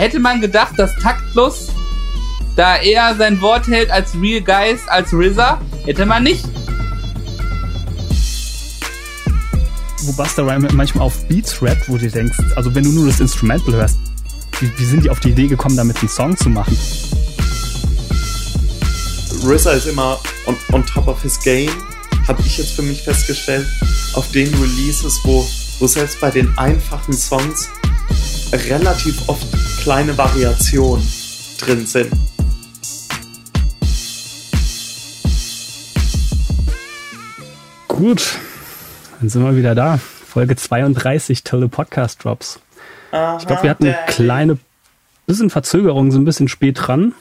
hätte man gedacht, dass Taktlos da eher sein Wort hält als Real Guys, als RZA? Hätte man nicht. Wo Buster Rhyme manchmal auf Beats rappt, wo du denkst, also wenn du nur das Instrumental hörst, wie, wie sind die auf die Idee gekommen, damit einen Song zu machen? RZA ist immer on, on top of his game, habe ich jetzt für mich festgestellt, auf den Releases, wo, wo selbst bei den einfachen Songs relativ oft kleine Variationen drin sind. Gut, dann sind wir wieder da. Folge 32, tolle Podcast Drops. Ich glaube, wir hatten eine kleine bisschen Verzögerung, sind ein bisschen spät dran.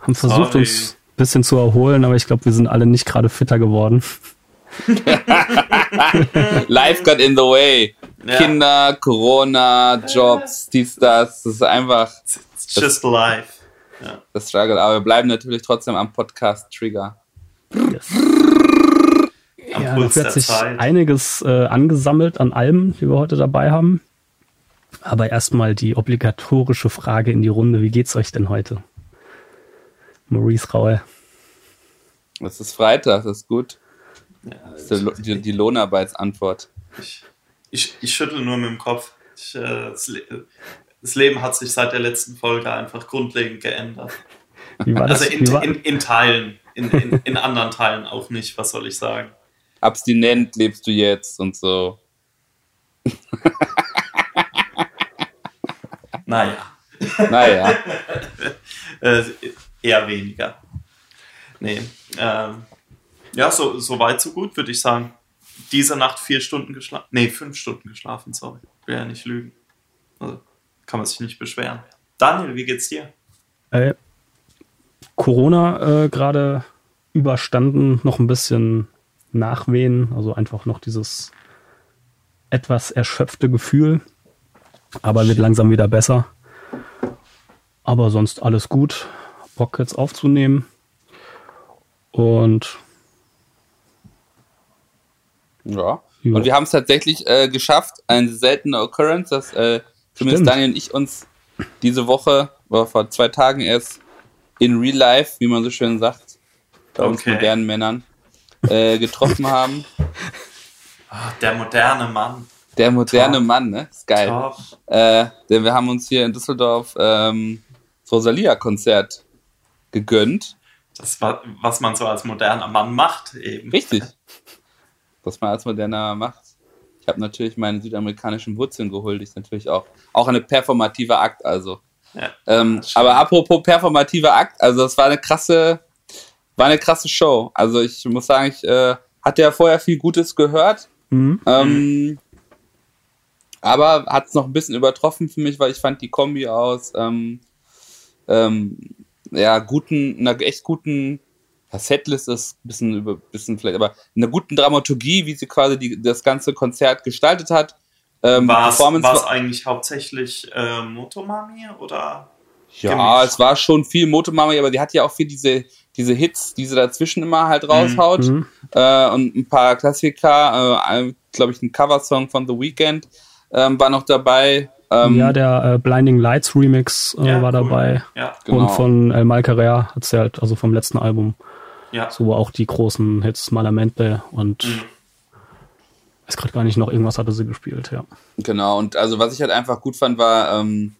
Haben versucht, Sorry. uns ein bisschen zu erholen, aber ich glaube, wir sind alle nicht gerade fitter geworden. Life got in the way. Ja. Kinder, Corona, Jobs, dies, das. Das ist einfach. It's just life. Ja. Das Struggle. Aber wir bleiben natürlich trotzdem am Podcast Trigger. Yes. Ja, da wird sich Zeit. einiges äh, angesammelt an Alben, die wir heute dabei haben. Aber erstmal die obligatorische Frage in die Runde. Wie geht's euch denn heute? Maurice Raue. Es ist Freitag, das ist gut. Ja, das ist die, die, die Lohnarbeitsantwort. Ich, ich, ich schüttel nur mit dem Kopf. Ich, äh, das, Le das, Leben hat sich seit der letzten Folge einfach grundlegend geändert. Also in, in, in Teilen, in, in, in anderen Teilen auch nicht, was soll ich sagen abstinent lebst du jetzt und so. naja. Naja. äh, eher weniger. Nee. Ähm, ja, so, so weit, so gut, würde ich sagen. Diese Nacht vier Stunden geschlafen. Nee, fünf Stunden geschlafen, sorry. Will ja nicht lügen. Also kann man sich nicht beschweren. Daniel, wie geht's dir? Äh, Corona äh, gerade überstanden, noch ein bisschen Nachwehen, also einfach noch dieses etwas erschöpfte Gefühl, aber wird langsam wieder besser. Aber sonst alles gut. Bock jetzt aufzunehmen. Und ja. ja. Und wir haben es tatsächlich äh, geschafft, eine seltene Occurrence, dass äh, zumindest Stimmt. Daniel und ich uns diese Woche, oder vor zwei Tagen erst, in Real Life, wie man so schön sagt, bei okay. uns modernen Männern, äh, getroffen haben. Oh, der moderne Mann. Der moderne Top. Mann, ne? Ist geil. Äh, denn wir haben uns hier in Düsseldorf ähm, das Rosalia-Konzert gegönnt. Das war, was man so als moderner Mann macht, eben. Richtig. Was man als moderner macht. Ich habe natürlich meine südamerikanischen Wurzeln geholt. Ist natürlich auch, auch eine performative Akt, also. Ja, ähm, aber apropos performativer Akt, also das war eine krasse, war eine krasse Show. Also ich muss sagen, ich äh, hatte ja vorher viel Gutes gehört. Mhm. Ähm, aber hat es noch ein bisschen übertroffen für mich, weil ich fand die Kombi aus ähm, ähm, ja, guten, einer echt guten ja, Setlist ist ein bisschen über, bisschen vielleicht, aber einer guten Dramaturgie, wie sie quasi die, das ganze Konzert gestaltet hat. Ähm, war es eigentlich hauptsächlich äh, Motomami oder? Ja, gemischt? es war schon viel Motomami, aber die hat ja auch viel diese diese Hits, die sie dazwischen immer halt raushaut. Mhm. Äh, und ein paar Klassiker, äh, glaube ich, ein Coversong von The Weeknd ähm, war noch dabei. Ähm, ja, der äh, Blinding Lights Remix äh, ja, war cool. dabei. Ja, genau. Und von El Mal Carrera hat sie halt, also vom letzten Album. Ja. So auch die großen Hits Malamente und mhm. weiß gerade gar nicht noch, irgendwas hatte sie gespielt, ja. Genau, und also was ich halt einfach gut fand, war, ähm,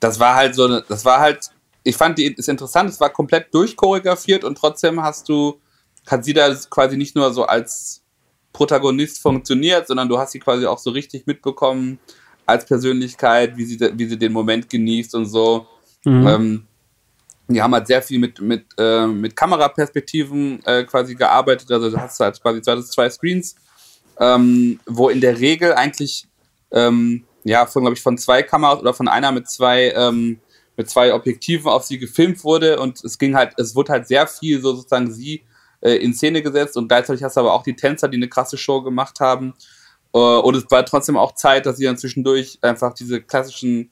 das war halt so, das war halt ich fand die ist interessant, es war komplett durchchoreografiert und trotzdem hast du, hat sie da quasi nicht nur so als Protagonist funktioniert, sondern du hast sie quasi auch so richtig mitbekommen als Persönlichkeit, wie sie, wie sie den Moment genießt und so. Mhm. Ähm, die haben halt sehr viel mit, mit, äh, mit Kameraperspektiven äh, quasi gearbeitet. Also du hast halt quasi zwei, zwei Screens, ähm, wo in der Regel eigentlich ähm, ja von, glaube ich, von zwei Kameras oder von einer mit zwei ähm, mit zwei Objektiven auf sie gefilmt wurde und es ging halt, es wurde halt sehr viel so sozusagen sie äh, in Szene gesetzt und gleichzeitig hast du aber auch die Tänzer, die eine krasse Show gemacht haben. Äh, und es war trotzdem auch Zeit, dass sie dann zwischendurch einfach diese klassischen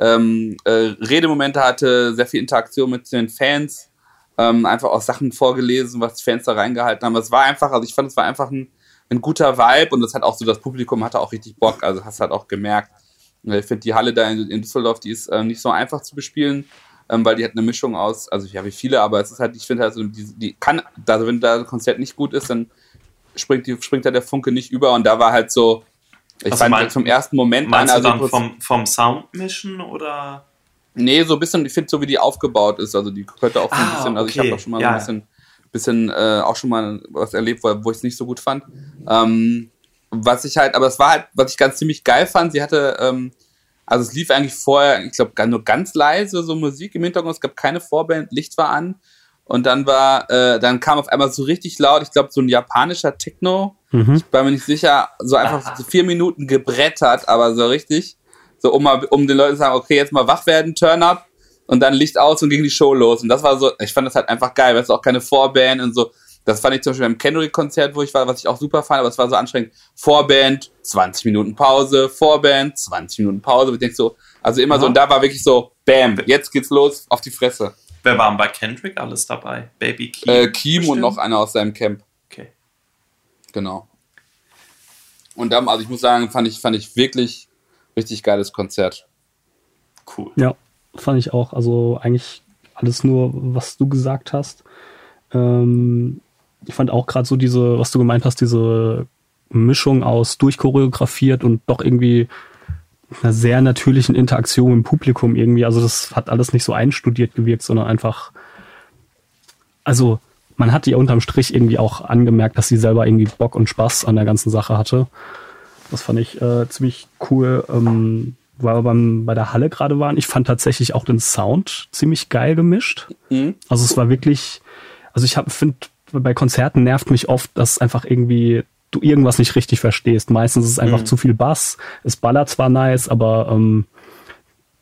ähm, äh, Redemomente hatte, sehr viel Interaktion mit den Fans, ähm, einfach auch Sachen vorgelesen, was die Fans da reingehalten haben. Es war einfach, also ich fand, es war einfach ein, ein guter Vibe und das hat auch so, das Publikum hatte auch richtig Bock, also hast halt auch gemerkt, Ich finde die Halle da in, in Düsseldorf, die ist äh, nicht so einfach zu bespielen, ähm, weil die hat eine Mischung aus, also ja, wie viele, aber es ist halt, ich finde halt so, die, die kann, also wenn da ein Konzert nicht gut ist, dann springt, die, springt da der Funke nicht über. Und da war halt so, ich Also fand mein- halt vom ersten Moment Meinst an, du also dann vom, vom Sound mischen oder? Nee, so ein bisschen, ich finde so wie die aufgebaut ist, also die könnte auch so ein Ah, bisschen, also ich okay, habe auch schon mal ja. so ein bisschen, bisschen äh, auch schon mal was erlebt, wo, wo ich es nicht so gut fand. Ähm, was ich halt, aber es war halt, was ich ganz ziemlich geil fand, sie hatte, ähm, also es lief eigentlich vorher, ich glaube, nur ganz leise so Musik im Hintergrund, es gab keine Vorband, Licht war an und dann war, äh, dann kam auf einmal so richtig laut, ich glaube, so ein japanischer Techno, Mhm. war mir nicht sicher, so einfach so vier Minuten gebrettert, aber so richtig. So, um mal, um den Leuten zu sagen, okay, jetzt mal wach werden, Turn up und dann Licht aus und ging die Show los. Und das war so, ich fand das halt einfach geil, weil es auch keine Vorband und so. Das fand ich zum Beispiel beim Kendrick-Konzert, wo ich war, was ich auch super fand, aber es war so anstrengend. Vorband, 20 Minuten Pause, Vorband, 20 Minuten Pause. Ich denk so, also immer so, Aha. und da war wirklich so, bam, jetzt geht's los, auf die Fresse. Wer waren bei Kendrick alles dabei? Baby Keem? Äh, Kim und bestimmt? noch einer aus seinem Camp. Genau. Und dann, also ich muss sagen, fand ich, fand ich wirklich richtig geiles Konzert. Cool. Ja, fand ich auch. Also eigentlich alles nur, was du gesagt hast. Ähm, ich fand auch gerade so diese, was du gemeint hast, diese Mischung aus durchchoreografiert und doch irgendwie einer sehr natürlichen Interaktion im Publikum irgendwie. Also das hat alles nicht so einstudiert gewirkt, sondern einfach, also man hat ihr unterm Strich irgendwie auch angemerkt, dass sie selber irgendwie Bock und Spaß an der ganzen Sache hatte. Das fand ich äh, ziemlich cool, ähm, weil wir beim, bei der Halle gerade waren. Ich fand tatsächlich auch den Sound ziemlich geil gemischt. Mhm. Also es war wirklich, also ich finde, bei Konzerten nervt mich oft, dass einfach irgendwie du irgendwas nicht richtig verstehst. Meistens ist es einfach Mhm. zu viel Bass. Es ballert zwar nice, aber ähm,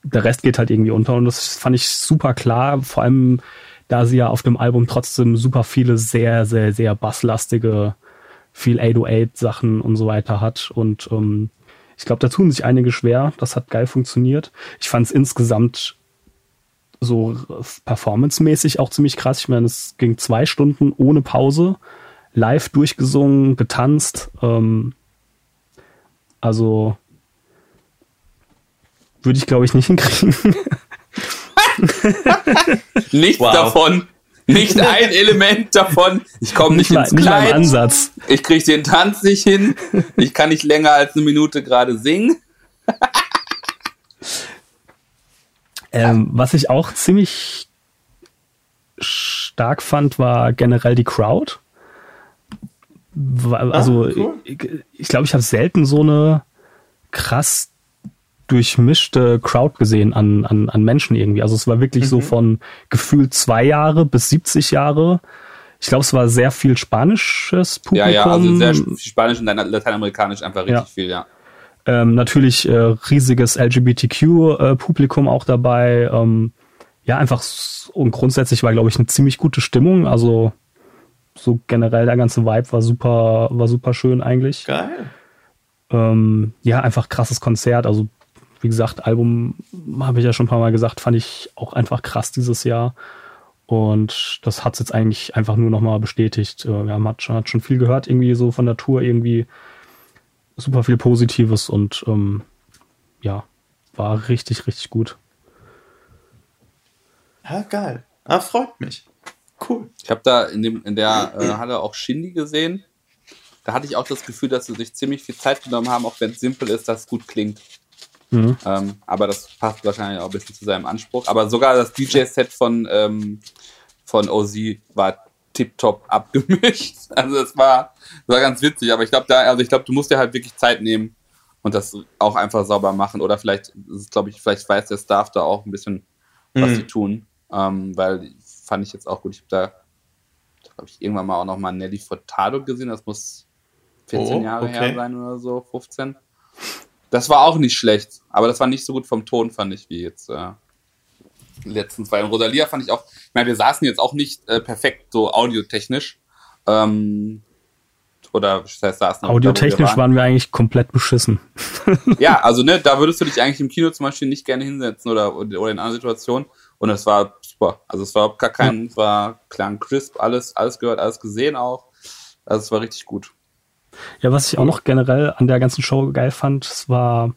der Rest geht halt irgendwie unter und das fand ich super klar, vor allem da sie ja auf dem Album trotzdem super viele sehr, sehr, sehr basslastige, viel 808 Sachen und so weiter hat und ähm, ich glaube, da tun sich einige schwer. Das hat geil funktioniert. Ich fand es insgesamt so performancemäßig auch ziemlich krass. Ich meine, es ging zwei Stunden ohne Pause, live durchgesungen, getanzt. Ähm, also würde ich, glaube ich, nicht hinkriegen. Nichts Wow. davon, nicht ein Element davon. Ich komme nicht, mal, ins nicht mal Kleid. Ansatz. Ich kriege den Tanz nicht hin. Ich kann nicht länger als eine Minute gerade singen. Ähm, was ich auch ziemlich stark fand, war generell die Crowd. War- Also cool. ich glaube, ich, glaub, ich habe selten so eine krass durchmischte Crowd gesehen an, an, an Menschen irgendwie. Also es war wirklich so von gefühlt zwei Jahre bis 70 Jahre. Ich glaube, es war sehr viel spanisches Ja, Publikum. ja, also sehr viel Spanisch und dann Lateinamerikanisch einfach richtig Ja. viel, ja. Ähm, natürlich äh, riesiges LGBTQ-Publikum auch dabei. Ähm, ja, einfach und grundsätzlich war, glaube ich, eine ziemlich gute Stimmung. Also so generell der ganze Vibe war super, war super schön eigentlich. Geil. Ähm, ja, einfach krasses Konzert. Also wie gesagt, Album habe ich ja schon ein paar Mal gesagt, fand ich auch einfach krass dieses Jahr. Und das hat es jetzt eigentlich einfach nur nochmal bestätigt. Äh, Wir haben hat schon, hat schon viel gehört, irgendwie so von der Tour, irgendwie super viel Positives und ähm, ja, war richtig, richtig gut. Ja, geil. Ah, freut mich. Cool. Ich habe da in, dem, in der äh, Halle auch Shindy gesehen. Da hatte ich auch das Gefühl, dass sie sich ziemlich viel Zeit genommen haben, auch wenn es simpel ist, dass es gut klingt. Mhm. Ähm, aber das passt wahrscheinlich auch ein bisschen zu seinem Anspruch. Aber sogar das DJ-Set von, ähm, von OZ war tipptopp abgemischt. Also das war, das war ganz witzig. Aber ich glaube, da, also ich glaube, du musst dir halt wirklich Zeit nehmen und das auch einfach sauber machen. Oder vielleicht, glaube ich, vielleicht weiß der Staff da auch ein bisschen, was Mhm. sie tun. Ähm, weil fand ich jetzt auch gut. Ich habe da, habe ich irgendwann mal auch noch mal Nelly Furtado gesehen. Das muss 14 Oh, Jahre her okay. sein oder so, 15. Das war auch nicht schlecht, aber das war nicht so gut vom Ton, fand ich, wie jetzt äh, die letzten zwei. Und Rosalia fand ich auch, ich meine, wir saßen jetzt auch nicht äh, perfekt so audiotechnisch. Ähm, oder das heißt, saßen Audiotechnisch waren wir eigentlich komplett beschissen. ja, also ne, da würdest du dich eigentlich im Kino zum Beispiel nicht gerne hinsetzen oder, oder in einer Situation. Und es war super. Also es war überhaupt gar kein, es war klang crisp, alles, alles gehört, alles gesehen auch. Also es war richtig gut. Ja, was ich auch noch generell an der ganzen Show geil fand, es war,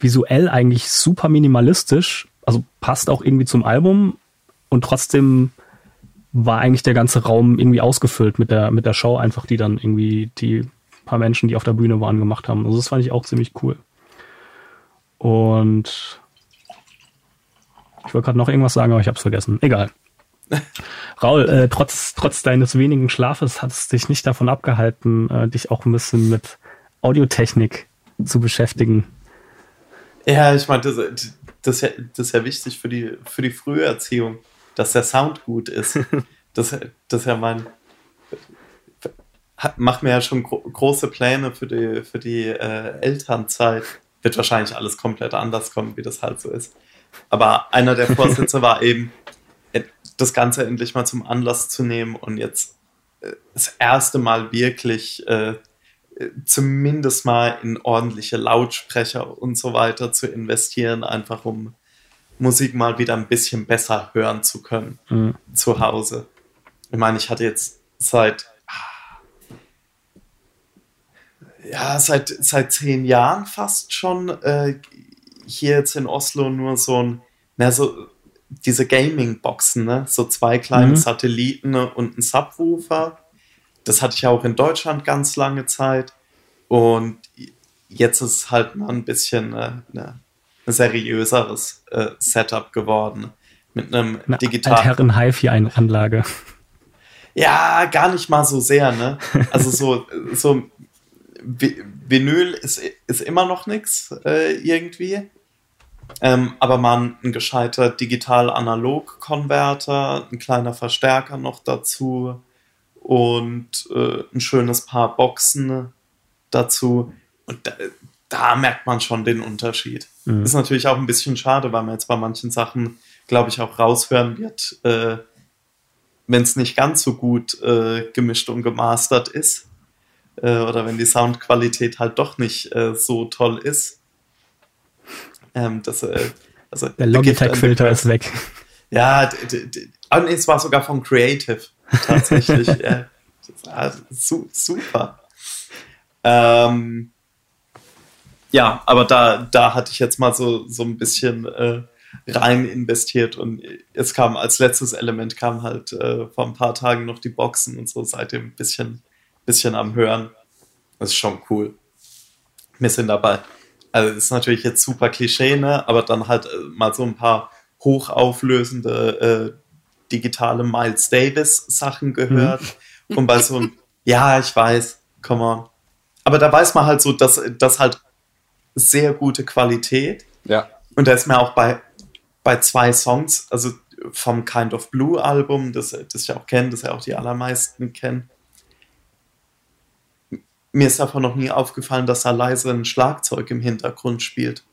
visuell eigentlich super minimalistisch, also passt auch irgendwie zum Album und trotzdem war eigentlich der ganze Raum irgendwie ausgefüllt mit der, mit der Show einfach, die dann irgendwie die paar Menschen, die auf der Bühne waren, gemacht haben. Also das fand ich auch ziemlich cool. Und ich wollte gerade noch irgendwas sagen, aber ich habe es vergessen. Egal. Raul, äh, trotz, trotz deines wenigen Schlafes hat es dich nicht davon abgehalten, äh, dich auch ein bisschen mit Audiotechnik zu beschäftigen. Ja, ich meine, das, das, das ist ja wichtig für die, für die Früherziehung, dass der Sound gut ist. Das, das ist ja mein. Macht mir ja schon gro große Pläne für die, für die äh, Elternzeit. Wird wahrscheinlich alles komplett anders kommen, wie das halt so ist. Aber einer der Vorsätze war eben, das Ganze endlich mal zum Anlass zu nehmen und jetzt äh, das erste Mal wirklich äh, zumindest mal in ordentliche Lautsprecher und so weiter zu investieren, einfach um Musik mal wieder ein bisschen besser hören zu können mhm. zu Hause. Ich meine, ich hatte jetzt seit ja, seit, seit zehn Jahren fast schon äh, hier jetzt in Oslo nur so ein, na, so diese Gaming-Boxen, ne? so zwei kleine mhm. Satelliten und ein Subwoofer. Das hatte ich auch in Deutschland ganz lange Zeit. Und jetzt ist halt mal ein bisschen äh, ne, ein seriöseres äh, Setup geworden. Mit einem Eine digitalen. Herren HiFi-Anlage. Ja, gar nicht mal so sehr, ne? Also so, so Vinyl ist, ist immer noch nichts äh, irgendwie. Ähm, aber man ein gescheiter Digital-Analog-Konverter, ein kleiner Verstärker noch dazu und äh, ein schönes Paar Boxen dazu. Und da, da merkt man schon den Unterschied. Mhm. Ist natürlich auch ein bisschen schade, weil man jetzt bei manchen Sachen, glaube ich, auch raushören wird, äh, wenn es nicht ganz so gut äh, gemischt und gemastert ist. Äh, oder wenn die Soundqualität halt doch nicht äh, so toll ist. Ähm, das, äh, also, Der Logitech-Filter ist weg. Ja, oh, nee, es war sogar von Creative tatsächlich. ja, su super. Ähm, ja, aber da, da hatte ich jetzt mal so, so ein bisschen äh, rein investiert und es kam als letztes Element kam halt äh, vor ein paar Tagen noch die Boxen und so seitdem ein bisschen, bisschen am Hören. Das ist schon cool. Wir sind dabei also ist natürlich jetzt super Klischee, ne? aber dann halt äh, mal so ein paar hochauflösende äh, digitale Miles Davis Sachen gehört. Mhm. Und bei so einem, ja, ich weiß, come on. Aber da weiß man halt so, dass das halt sehr gute Qualität. Ja. Und da ist mir auch bei, bei zwei Songs, also vom Kind of Blue Album, das, das ich auch kenne, das ja auch die allermeisten kennen, mir ist davon noch nie aufgefallen, dass da leise ein Schlagzeug im Hintergrund spielt.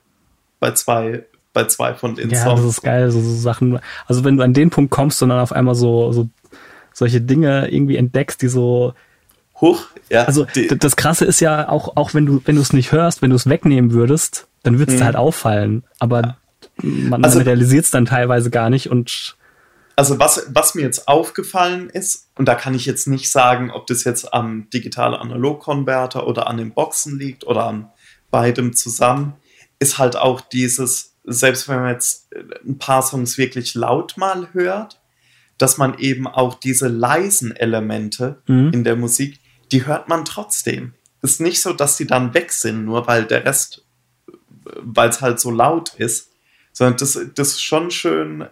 Bei zwei, bei zwei von den ja, Songs. Das ist geil, so, so, Sachen. Also wenn du an den Punkt kommst und dann auf einmal so, so solche Dinge irgendwie entdeckst, die so hoch, ja. Also das Krasse ist ja auch, auch wenn du, wenn du es nicht hörst, wenn du es wegnehmen würdest, dann würde es mhm. halt auffallen. Aber man, also, man realisiert es dann teilweise gar nicht und also was, was mir jetzt aufgefallen ist, und da kann ich jetzt nicht sagen, ob das jetzt am digital-analog-Konverter oder an den Boxen liegt oder an beidem zusammen, ist halt auch dieses, selbst wenn man jetzt ein paar Songs wirklich laut mal hört, dass man eben auch diese leisen Elemente mhm. in der Musik, die hört man trotzdem. Es ist nicht so, dass die dann weg sind, nur weil der Rest, weil es halt so laut ist, sondern das, das ist schon schön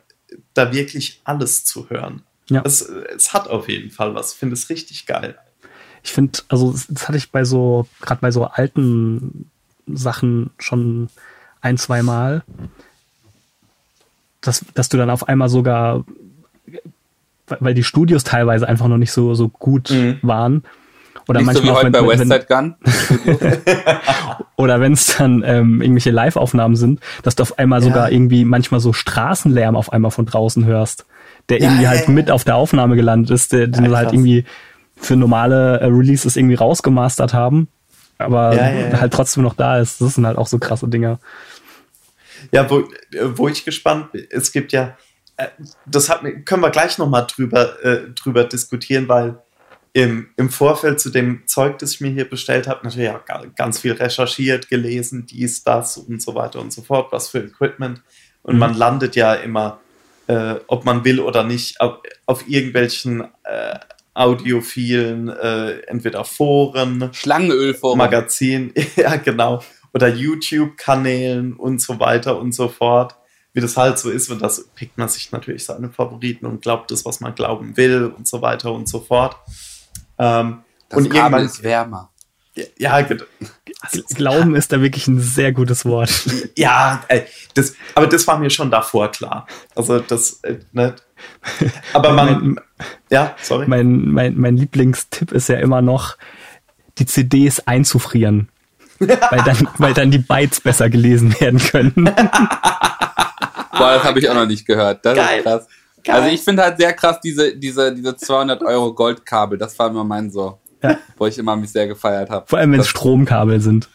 da wirklich alles zu hören. Ja. Es, es hat auf jeden Fall was. Ich finde es richtig geil. Ich finde, also das hatte ich bei so, gerade bei so alten Sachen schon ein, zwei Mal, dass, dass du dann auf einmal sogar, weil die Studios teilweise einfach noch nicht so, so gut mhm. waren, oder Nicht manchmal so wie heute auch, wenn, bei Westside Gun. oder wenn es dann ähm, irgendwelche Live-Aufnahmen sind, dass du auf einmal ja. sogar irgendwie manchmal so Straßenlärm auf einmal von draußen hörst, der ja, irgendwie halt ja, mit auf der Aufnahme gelandet ist, der, den halt irgendwie für normale äh, Releases irgendwie rausgemastert haben, aber halt trotzdem noch da ist. Das sind halt auch so krasse Dinger. Ja, wo, wo ich gespannt bin, es gibt ja, äh, das hat, können wir gleich nochmal drüber, äh, drüber diskutieren, weil im, im Vorfeld zu dem Zeug, das ich mir hier bestellt habe, natürlich auch ganz viel recherchiert, gelesen, dies, das und so weiter und so fort, was für Equipment. Und mhm. man landet ja immer, äh, ob man will oder nicht, auf, auf irgendwelchen äh, audiophilen, äh, entweder Foren, Schlangenölforen, Magazinen, ja genau, oder YouTube-Kanälen und so weiter und so fort. Wie das halt so ist, und das pickt man sich natürlich seine Favoriten und glaubt das, was man glauben will und so weiter und so fort. Ähm, das und Kabel irgendwann ist wärmer. Ja, Glauben ist da wirklich ein sehr gutes Wort. Ja, das, aber das war mir schon davor klar. Also das, äh, ne? Aber man, mein, ja, sorry. Mein, mein, mein Lieblingstipp ist ja immer noch, die CDs einzufrieren. weil, dann, weil dann die Bytes besser gelesen werden können. Boah, das habe ich auch noch nicht gehört. Das Geil. ist krass. Geil. Also ich finde halt sehr krass diese, diese, diese 200 Euro Goldkabel. Das war immer mein so, ja. wo ich immer mich sehr gefeiert habe. Vor allem, wenn es Stromkabel sind.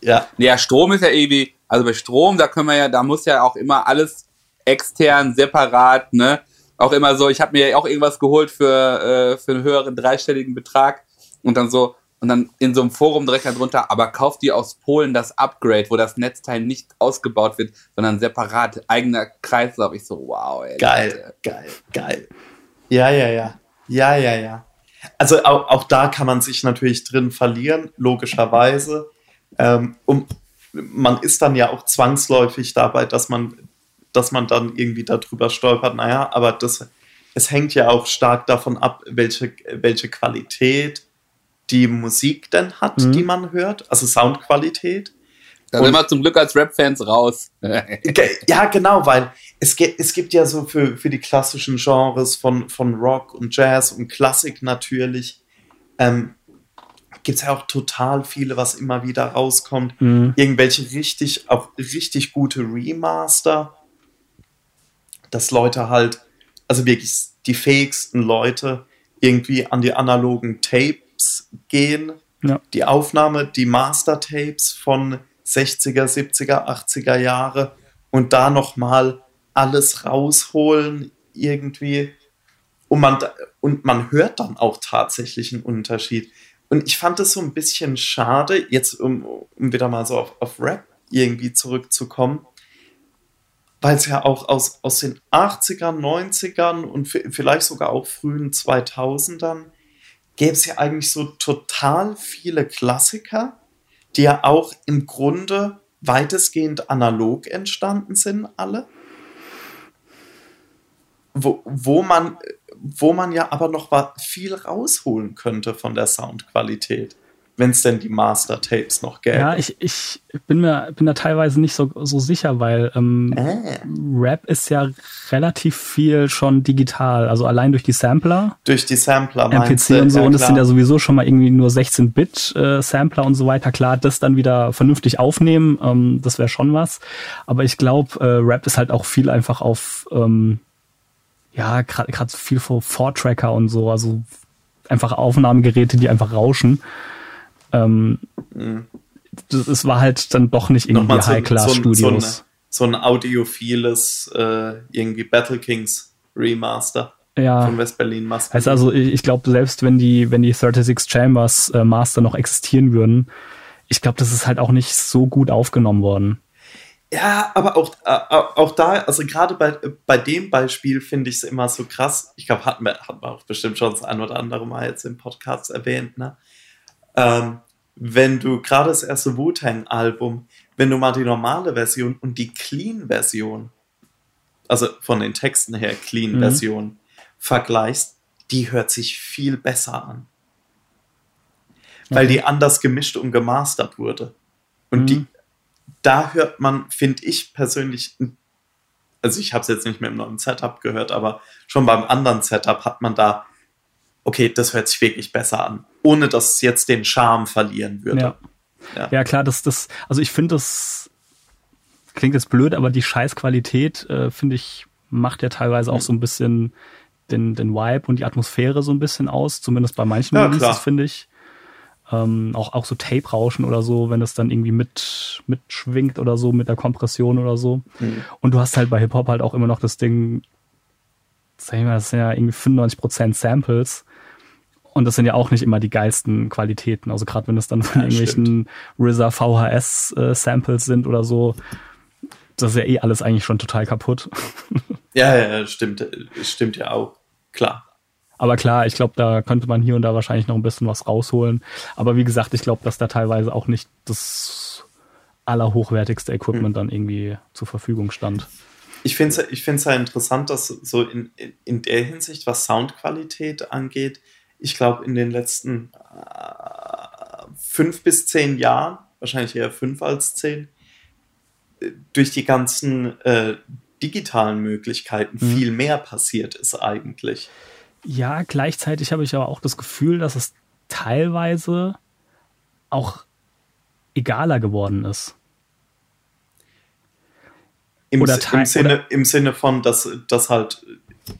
Ja. Ja, Strom ist ja irgendwie, also bei Strom, da können wir ja, da muss ja auch immer alles extern, separat, ne? Auch immer so, ich habe mir ja auch irgendwas geholt für, äh, für einen höheren dreistelligen Betrag und dann so, und dann in so einem Forum direkt darunter, aber kauft dir aus Polen das Upgrade, wo das Netzteil nicht ausgebaut wird, sondern separat, eigener Kreislauf. Ich so, wow, ey. Geil, Leute. geil, geil. Ja, ja, ja. Ja, ja, ja. Also auch, auch da kann man sich natürlich drin verlieren, logischerweise. Ähm, und man ist dann ja auch zwangsläufig dabei, dass man, dass man dann irgendwie darüber stolpert. Naja, aber das, es hängt ja auch stark davon ab, welche, welche Qualität die Musik denn hat, mhm. die man hört, also Soundqualität. Da sind wir zum Glück als Rap-Fans raus. ja, genau, weil es, gibt, es gibt ja so für, für die klassischen Genres von, von Rock und Jazz und Klassik natürlich, ähm, gibt es ja auch total viele, was immer wieder rauskommt. Mhm. Irgendwelche richtig, auch richtig gute Remaster, dass Leute halt, also wirklich die fähigsten Leute irgendwie an die analogen Tape Tapes gehen. Ja. Die Aufnahme, die Master-Tapes von 60er, 70er, 80er Jahre und da nochmal alles rausholen irgendwie. Und man, und man hört dann auch tatsächlich einen Unterschied. Und ich fand es so ein bisschen schade, jetzt um, um wieder mal so auf, auf Rap irgendwie zurückzukommen, weil es ja auch aus, aus den 80ern, 90ern und vielleicht sogar auch frühen 2000ern gäbe es ja eigentlich so total viele Klassiker, die ja auch im Grunde weitestgehend analog entstanden sind, alle. Wo, wo, man, wo man ja aber noch viel rausholen könnte von der Soundqualität wenn es denn die Master-Tapes noch gäbe. Ja, ich, ich bin mir bin da teilweise nicht so, so sicher, weil ähm, äh. Rap ist ja relativ viel schon digital, also allein durch die Sampler. Durch die Sampler, MPC und so, ja, und es sind ja sowieso schon mal irgendwie nur 16-Bit-Sampler äh, und so weiter. Klar, das dann wieder vernünftig aufnehmen, ähm, das wäre schon was. Aber ich glaube, äh, Rap ist halt auch viel einfach auf, ähm, ja, gerade viel vor Four-Tracker und so, also einfach Aufnahmegeräte, die einfach rauschen. Ähm, mhm. das, es war halt dann doch nicht irgendwie so, High-Class-Studios. So, so, ein audiophiles äh, irgendwie Battle Kings Remaster ja. von West-Berlin Master. Heißt also, ich, ich glaube, selbst wenn die, wenn die 36 Chambers äh, Master noch existieren würden, ich glaube, das ist halt auch nicht so gut aufgenommen worden. Ja, aber auch, äh, auch da, also gerade bei, bei dem Beispiel finde ich es immer so krass. Ich glaube, hatten wir, hatten wir auch bestimmt schon das ein oder andere Mal jetzt im Podcast erwähnt, ne? Ähm, wenn du gerade das erste Wu-Tang-Album, wenn du mal die normale Version und die Clean-Version, also von den Texten her Clean-Version, mhm. vergleichst, die hört sich viel besser an. Weil die anders gemischt und gemastert wurde. Und mhm. die, da hört man, finde ich persönlich, also ich habe es jetzt nicht mehr im neuen Setup gehört, aber schon beim anderen Setup hat man da okay, das hört sich wirklich besser an, ohne dass es jetzt den Charme verlieren würde. Ja, ja. ja klar, das, das, also ich finde das klingt jetzt blöd, aber die Scheißqualität, äh, finde ich, macht ja teilweise auch mhm. so ein bisschen den, den Vibe und die Atmosphäre so ein bisschen aus, zumindest bei manchen ja, Releases, finde ich. Ähm, auch, auch so Tape-Rauschen oder so, wenn es dann irgendwie mit, mitschwingt oder so, mit der Kompression oder so. Mhm. Und du hast halt bei Hip-Hop halt auch immer noch das Ding, sag ich mal, das sind ja irgendwie 95% Samples. Und das sind ja auch nicht immer die geilsten Qualitäten. Also gerade wenn es dann von ja, irgendwelchen RZA VHS-Samples äh, sind oder so, das ist ja eh alles eigentlich schon total kaputt. Ja, ja, stimmt, stimmt ja auch. Klar. Aber klar, ich glaube, da könnte man hier und da wahrscheinlich noch ein bisschen was rausholen. Aber wie gesagt, ich glaube, dass da teilweise auch nicht das allerhochwertigste Equipment mhm. dann irgendwie zur Verfügung stand. Ich finde es ich find's ja interessant, dass so in, in der Hinsicht, was Soundqualität angeht, ich glaube, in den letzten äh, fünf bis zehn Jahren, wahrscheinlich eher fünf als zehn, äh, durch die ganzen äh, digitalen Möglichkeiten mhm. viel mehr passiert ist eigentlich. Ja, gleichzeitig habe ich aber auch das Gefühl, dass es teilweise auch egaler geworden ist. Im, oder im, Sinne, Im Sinne von, dass, dass halt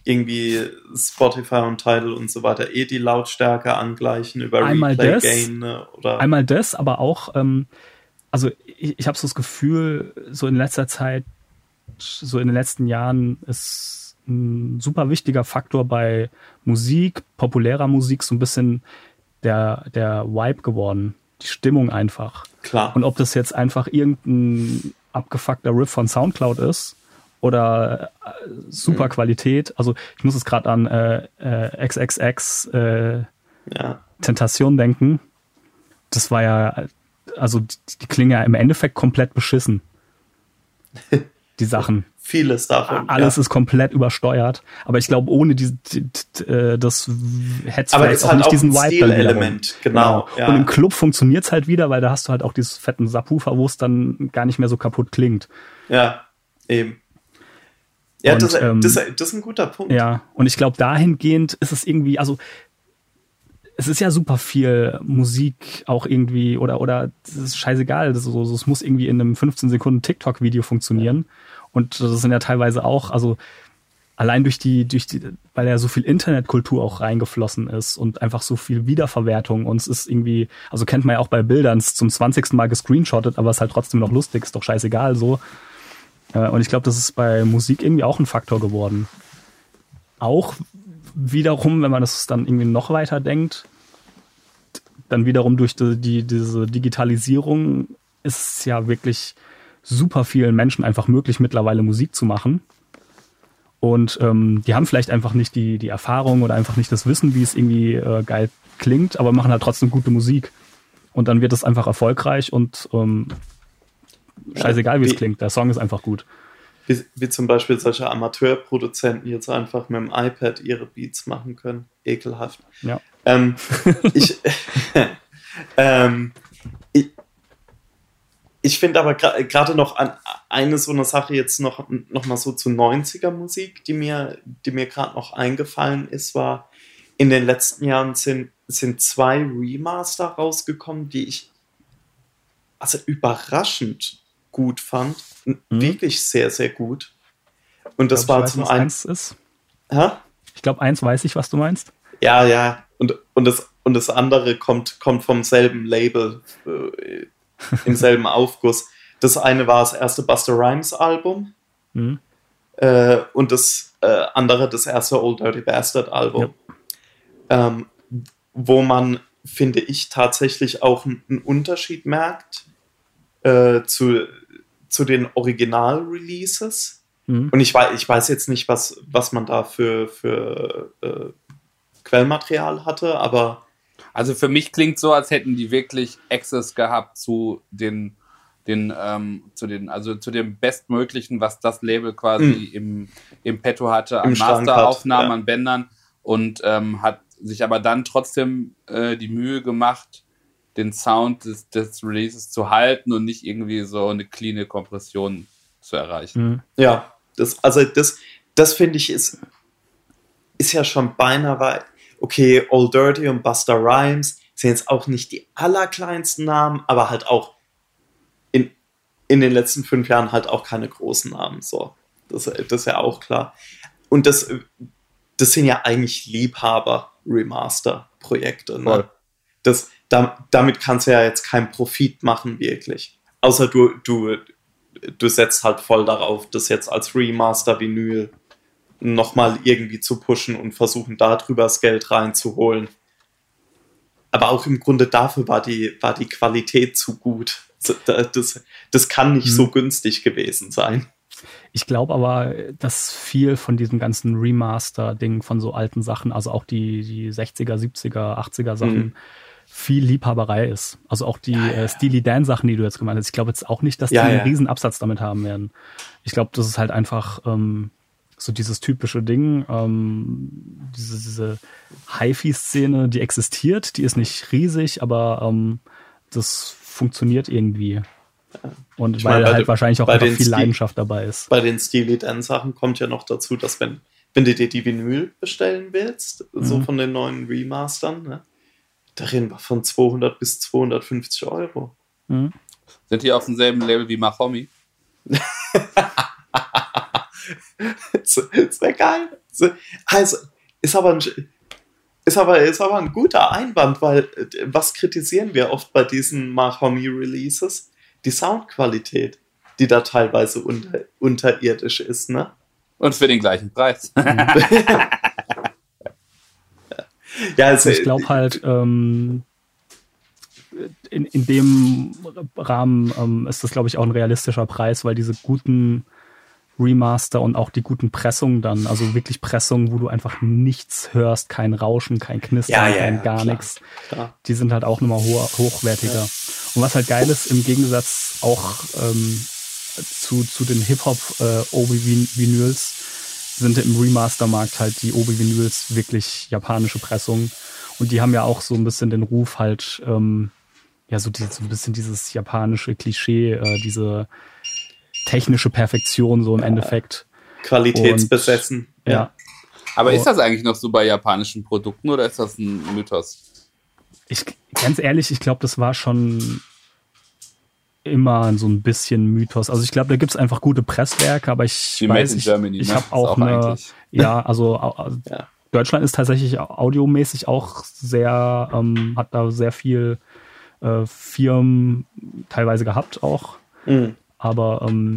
irgendwie Spotify und Tidal und so weiter eh die Lautstärke angleichen über einmal Replay das, Gain ne, oder einmal das, aber auch ähm, also ich, ich habe so das Gefühl, so in letzter Zeit, so in den letzten Jahren ist ein super wichtiger Faktor bei Musik, populärer Musik, so ein bisschen der, der Vibe geworden. Die Stimmung einfach. Klar. Und ob das jetzt einfach irgendein abgefuckter Riff von Soundcloud ist oder äh, super mhm. Qualität. Also ich muss jetzt gerade an äh, äh, XXX äh, ja. Tentation denken. Das war ja, also die, die klingen ja im Endeffekt komplett beschissen. die Sachen vieles davon. Alles ja. ist komplett übersteuert. Aber ich glaube, ohne die, die, die, äh, das hätte es vielleicht auch halt nicht diesen Vibe dann Element, genau. genau. Ja. Und im Club funktioniert es halt wieder, weil da hast du halt auch dieses fetten Subwoofer, wo es dann gar nicht mehr so kaputt klingt. Ja, eben. Ja, und, das, ähm, das, das ist ein guter Punkt. Ja, und ich glaube, dahingehend ist es irgendwie, also es ist ja super viel Musik auch irgendwie oder oder es ist scheißegal, das, so, es muss irgendwie in einem 15 Sekunden TikTok Video funktionieren. Ja. Und das sind ja teilweise auch, also allein durch die, durch die, weil ja so viel Internetkultur auch reingeflossen ist und einfach so viel Wiederverwertung und es ist irgendwie, also kennt man ja auch bei Bildern, zum 20. Mal gescreenshottet, aber es ist halt trotzdem noch lustig, ist doch scheißegal so. Äh, und ich glaube, das ist bei Musik irgendwie auch ein Faktor geworden. Auch wiederum, wenn man das dann irgendwie noch weiter denkt, dann wiederum durch die, die diese Digitalisierung ist es ja wirklich super vielen Menschen einfach möglich, mittlerweile Musik zu machen. Und ähm, die haben vielleicht einfach nicht die, die Erfahrung oder einfach nicht das Wissen, wie es irgendwie äh, geil klingt, aber machen halt trotzdem gute Musik. Und dann wird es einfach erfolgreich und ähm, scheißegal, wie, wie es klingt. Der Song ist einfach gut. Wie, wie zum Beispiel solche Amateurproduzenten jetzt einfach mit dem iPad ihre Beats machen können. Ekelhaft. Ja. Ähm, ich, ähm, ich, ich finde aber gerade noch an eine so eine Sache jetzt noch, noch mal so zu 90er Musik, die mir, die mir gerade noch eingefallen ist, war, in den letzten Jahren sind, sind zwei Remaster rausgekommen, die ich also überraschend gut fand. Mhm. Wirklich sehr, sehr gut. Und das war weiß, zum einen. Ist. Hä? Ich glaube, eins weiß ich, was du meinst. Ja, ja. Und, und, das, und das andere kommt, kommt vom selben Label. Äh, im selben Aufguss. Das eine war das erste Buster Rhymes Album mhm. äh, und das äh, andere das erste Old Dirty Bastard Album. Ja. Ähm, wo man, finde ich, tatsächlich auch einen Unterschied merkt äh, zu, zu den Original-Releases. Mhm. Und ich weiß, ich weiß jetzt nicht, was, was man da für, für äh, Quellmaterial hatte, aber also für mich klingt so, als hätten die wirklich Access gehabt zu den, den, ähm, zu den, also zu dem Bestmöglichen, was das Label quasi mhm. im, im Petto hatte, an Masteraufnahmen, ja. an Bändern und ähm, hat sich aber dann trotzdem äh, die Mühe gemacht, den Sound des, des Releases zu halten und nicht irgendwie so eine cleane Kompression zu erreichen. Mhm. Ja, das, also das, das finde ich ist, ist ja schon beinahe okay, Old Dirty und Buster Rhymes sind jetzt auch nicht die allerkleinsten Namen, aber halt auch in, in den letzten fünf Jahren halt auch keine großen Namen. So, das, das ist ja auch klar. Und das, das sind ja eigentlich Liebhaber-Remaster-Projekte. Ne? Das, da, damit kannst du ja jetzt keinen Profit machen, wirklich. Außer du, du, du setzt halt voll darauf, das jetzt als Remaster-Vinyl nochmal irgendwie zu pushen und versuchen, darüber das Geld reinzuholen. aber auch im Grunde dafür war die, war die Qualität zu gut. Das, das kann nicht mhm. so günstig gewesen sein. Ich glaube aber, dass viel von diesem ganzen Remaster-Ding von so alten Sachen, also auch die, die 60er, 70er, 80er Sachen, mhm. Viel Liebhaberei ist. Also auch die ja, ja. Äh, Steely Dan-Sachen, die du jetzt gemeint hast. Ich glaube jetzt auch nicht, dass die ja, einen riesen Absatz damit haben werden. Ich glaube, das ist halt einfach ähm, so dieses typische Ding, ähm, diese, diese HiFi-Szene, die existiert, die ist nicht riesig, aber ähm, das funktioniert irgendwie. Und ich weil meine, halt wahrscheinlich auch einfach viel Stil Leidenschaft dabei ist. Bei den Steely Dan Sachen kommt ja noch dazu, dass wenn, wenn du dir die Vinyl bestellen willst, mhm. so von den neuen Remastern, ne, da reden wir von 200 bis 250 Euro. Mhm. Sind die auf demselben Label wie Mahomi? das wäre geil. Also, ist aber ein, ist aber, ist aber ein guter Einwand, weil was kritisieren wir oft bei diesen Mahomi-Releases? die Soundqualität, die da teilweise unter, unterirdisch ist, ne? Und für den gleichen Preis. ja, also, ich glaube halt, ähm, in, in dem Rahmen ähm, ist das, glaube ich, auch ein realistischer Preis, weil diese guten Remaster und auch die guten Pressungen dann, also wirklich Pressungen, wo du einfach nichts hörst, kein Rauschen, kein Knistern, ja, ja, kein gar nichts. Die sind halt auch nochmal ho hochwertiger. Und was halt geil ist, im Gegensatz auch ähm, zu, zu den Hip-Hop äh, sind im Remaster-Markt halt die Obi-Vinyls wirklich japanische Pressungen. Und die haben ja auch so ein bisschen den Ruf halt, ähm, ja, so, die, so ein bisschen dieses japanische Klischee, äh, diese technische Perfektion so im Endeffekt. Qualitätsbesessen. Und, ja. Aber ist das eigentlich noch so bei japanischen Produkten oder ist das ein Mythos? Ich, ganz ehrlich, ich glaube, das war schon immer so ein bisschen Mythos. Also ich glaube, da gibt es einfach gute Presswerke, aber ich Die weiß, ich, Germany, ich ne? habe auch, auch, eine, ja, also ja. Deutschland ist tatsächlich audiomäßig auch sehr, ähm, hat da sehr viel äh, Firmen teilweise gehabt auch. Mhm aber ähm,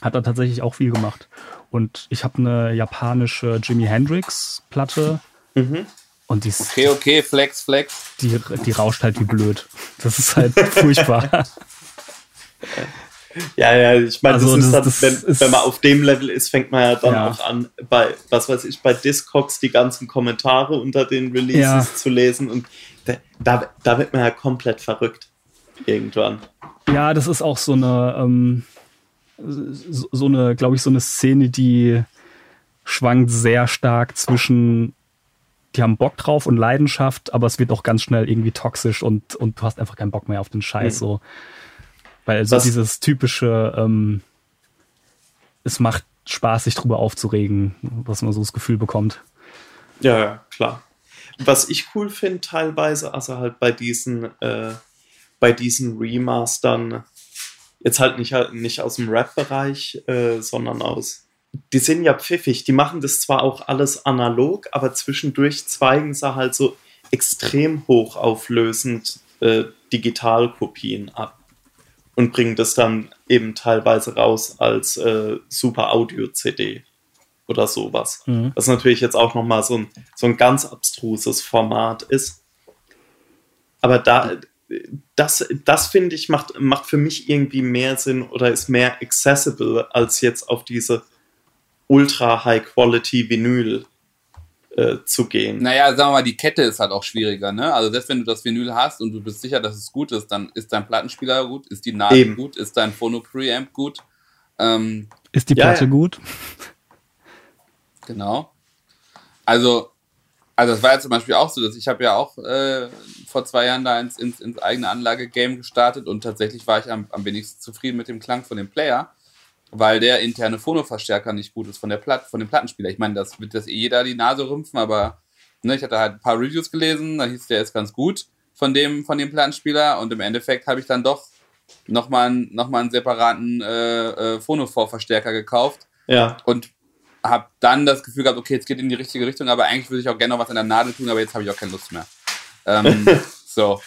hat da tatsächlich auch viel gemacht. Und ich habe eine japanische Jimi Hendrix Platte. Mhm. Und die ist, okay, okay, Flex, Flex. Die, die rauscht halt wie blöd. Das ist halt furchtbar. Ja, ja, ich meine, also, das, das, ist dann, wenn, ist, wenn man auf dem Level ist, fängt man ja dann ja. auch an, bei, was weiß ich, bei Discogs die ganzen Kommentare unter den Releases ja. zu lesen und da, da, da wird man ja komplett verrückt. Irgendwann. Ja, das ist auch so eine, ähm, so, so eine, glaube ich, so eine Szene, die schwankt sehr stark zwischen, die haben Bock drauf und Leidenschaft, aber es wird auch ganz schnell irgendwie toxisch und, und du hast einfach keinen Bock mehr auf den Scheiß. Mhm. So. Weil so Was? dieses typische, ähm, es macht Spaß, sich drüber aufzuregen, was man so das Gefühl bekommt. Ja, ja, klar. Was ich cool finde teilweise, also halt bei diesen äh, bei diesen Remastern, jetzt halt nicht, nicht aus dem Rap-Bereich, äh, sondern aus. Die sind ja pfiffig, die machen das zwar auch alles analog, aber zwischendurch zweigen sie halt so extrem hochauflösend äh, Digitalkopien ab und bringen das dann eben teilweise raus als äh, Super Audio-CD oder sowas. Mhm. Was natürlich jetzt auch nochmal so ein, so ein ganz abstruses Format ist. Aber da, das, das finde ich, macht, macht für mich irgendwie mehr Sinn oder ist mehr accessible, als jetzt auf diese ultra High-Quality Vinyl äh, zu gehen. Naja, sagen wir mal, die Kette ist halt auch schwieriger, ne? Also selbst wenn du das Vinyl hast und du bist sicher, dass es gut ist, dann ist dein Plattenspieler gut, ist die Nadel Eben. gut, ist dein Phono-Preamp gut. Ähm, ist die Platte ja, ja. gut? Genau. Also also das war ja zum Beispiel auch so, dass ich habe ja auch äh, vor zwei Jahren da ins, ins, ins eigene Anlage-Game gestartet und tatsächlich war ich am, am wenigsten zufrieden mit dem Klang von dem Player, weil der interne Phono-Verstärker nicht gut ist von der Platt, von dem Plattenspieler. Ich meine, das wird das eh jeder die Nase rümpfen, aber ne, ich hatte halt ein paar Reviews gelesen, da hieß der ist ganz gut von dem, von dem Plattenspieler und im Endeffekt habe ich dann doch nochmal noch mal einen separaten äh, äh, Phono-Vorverstärker gekauft. Ja. Und habe dann das Gefühl gehabt, okay, jetzt geht in die richtige Richtung, aber eigentlich würde ich auch gerne noch was an der Nadel tun, aber jetzt habe ich auch keine Lust mehr. Ähm, so,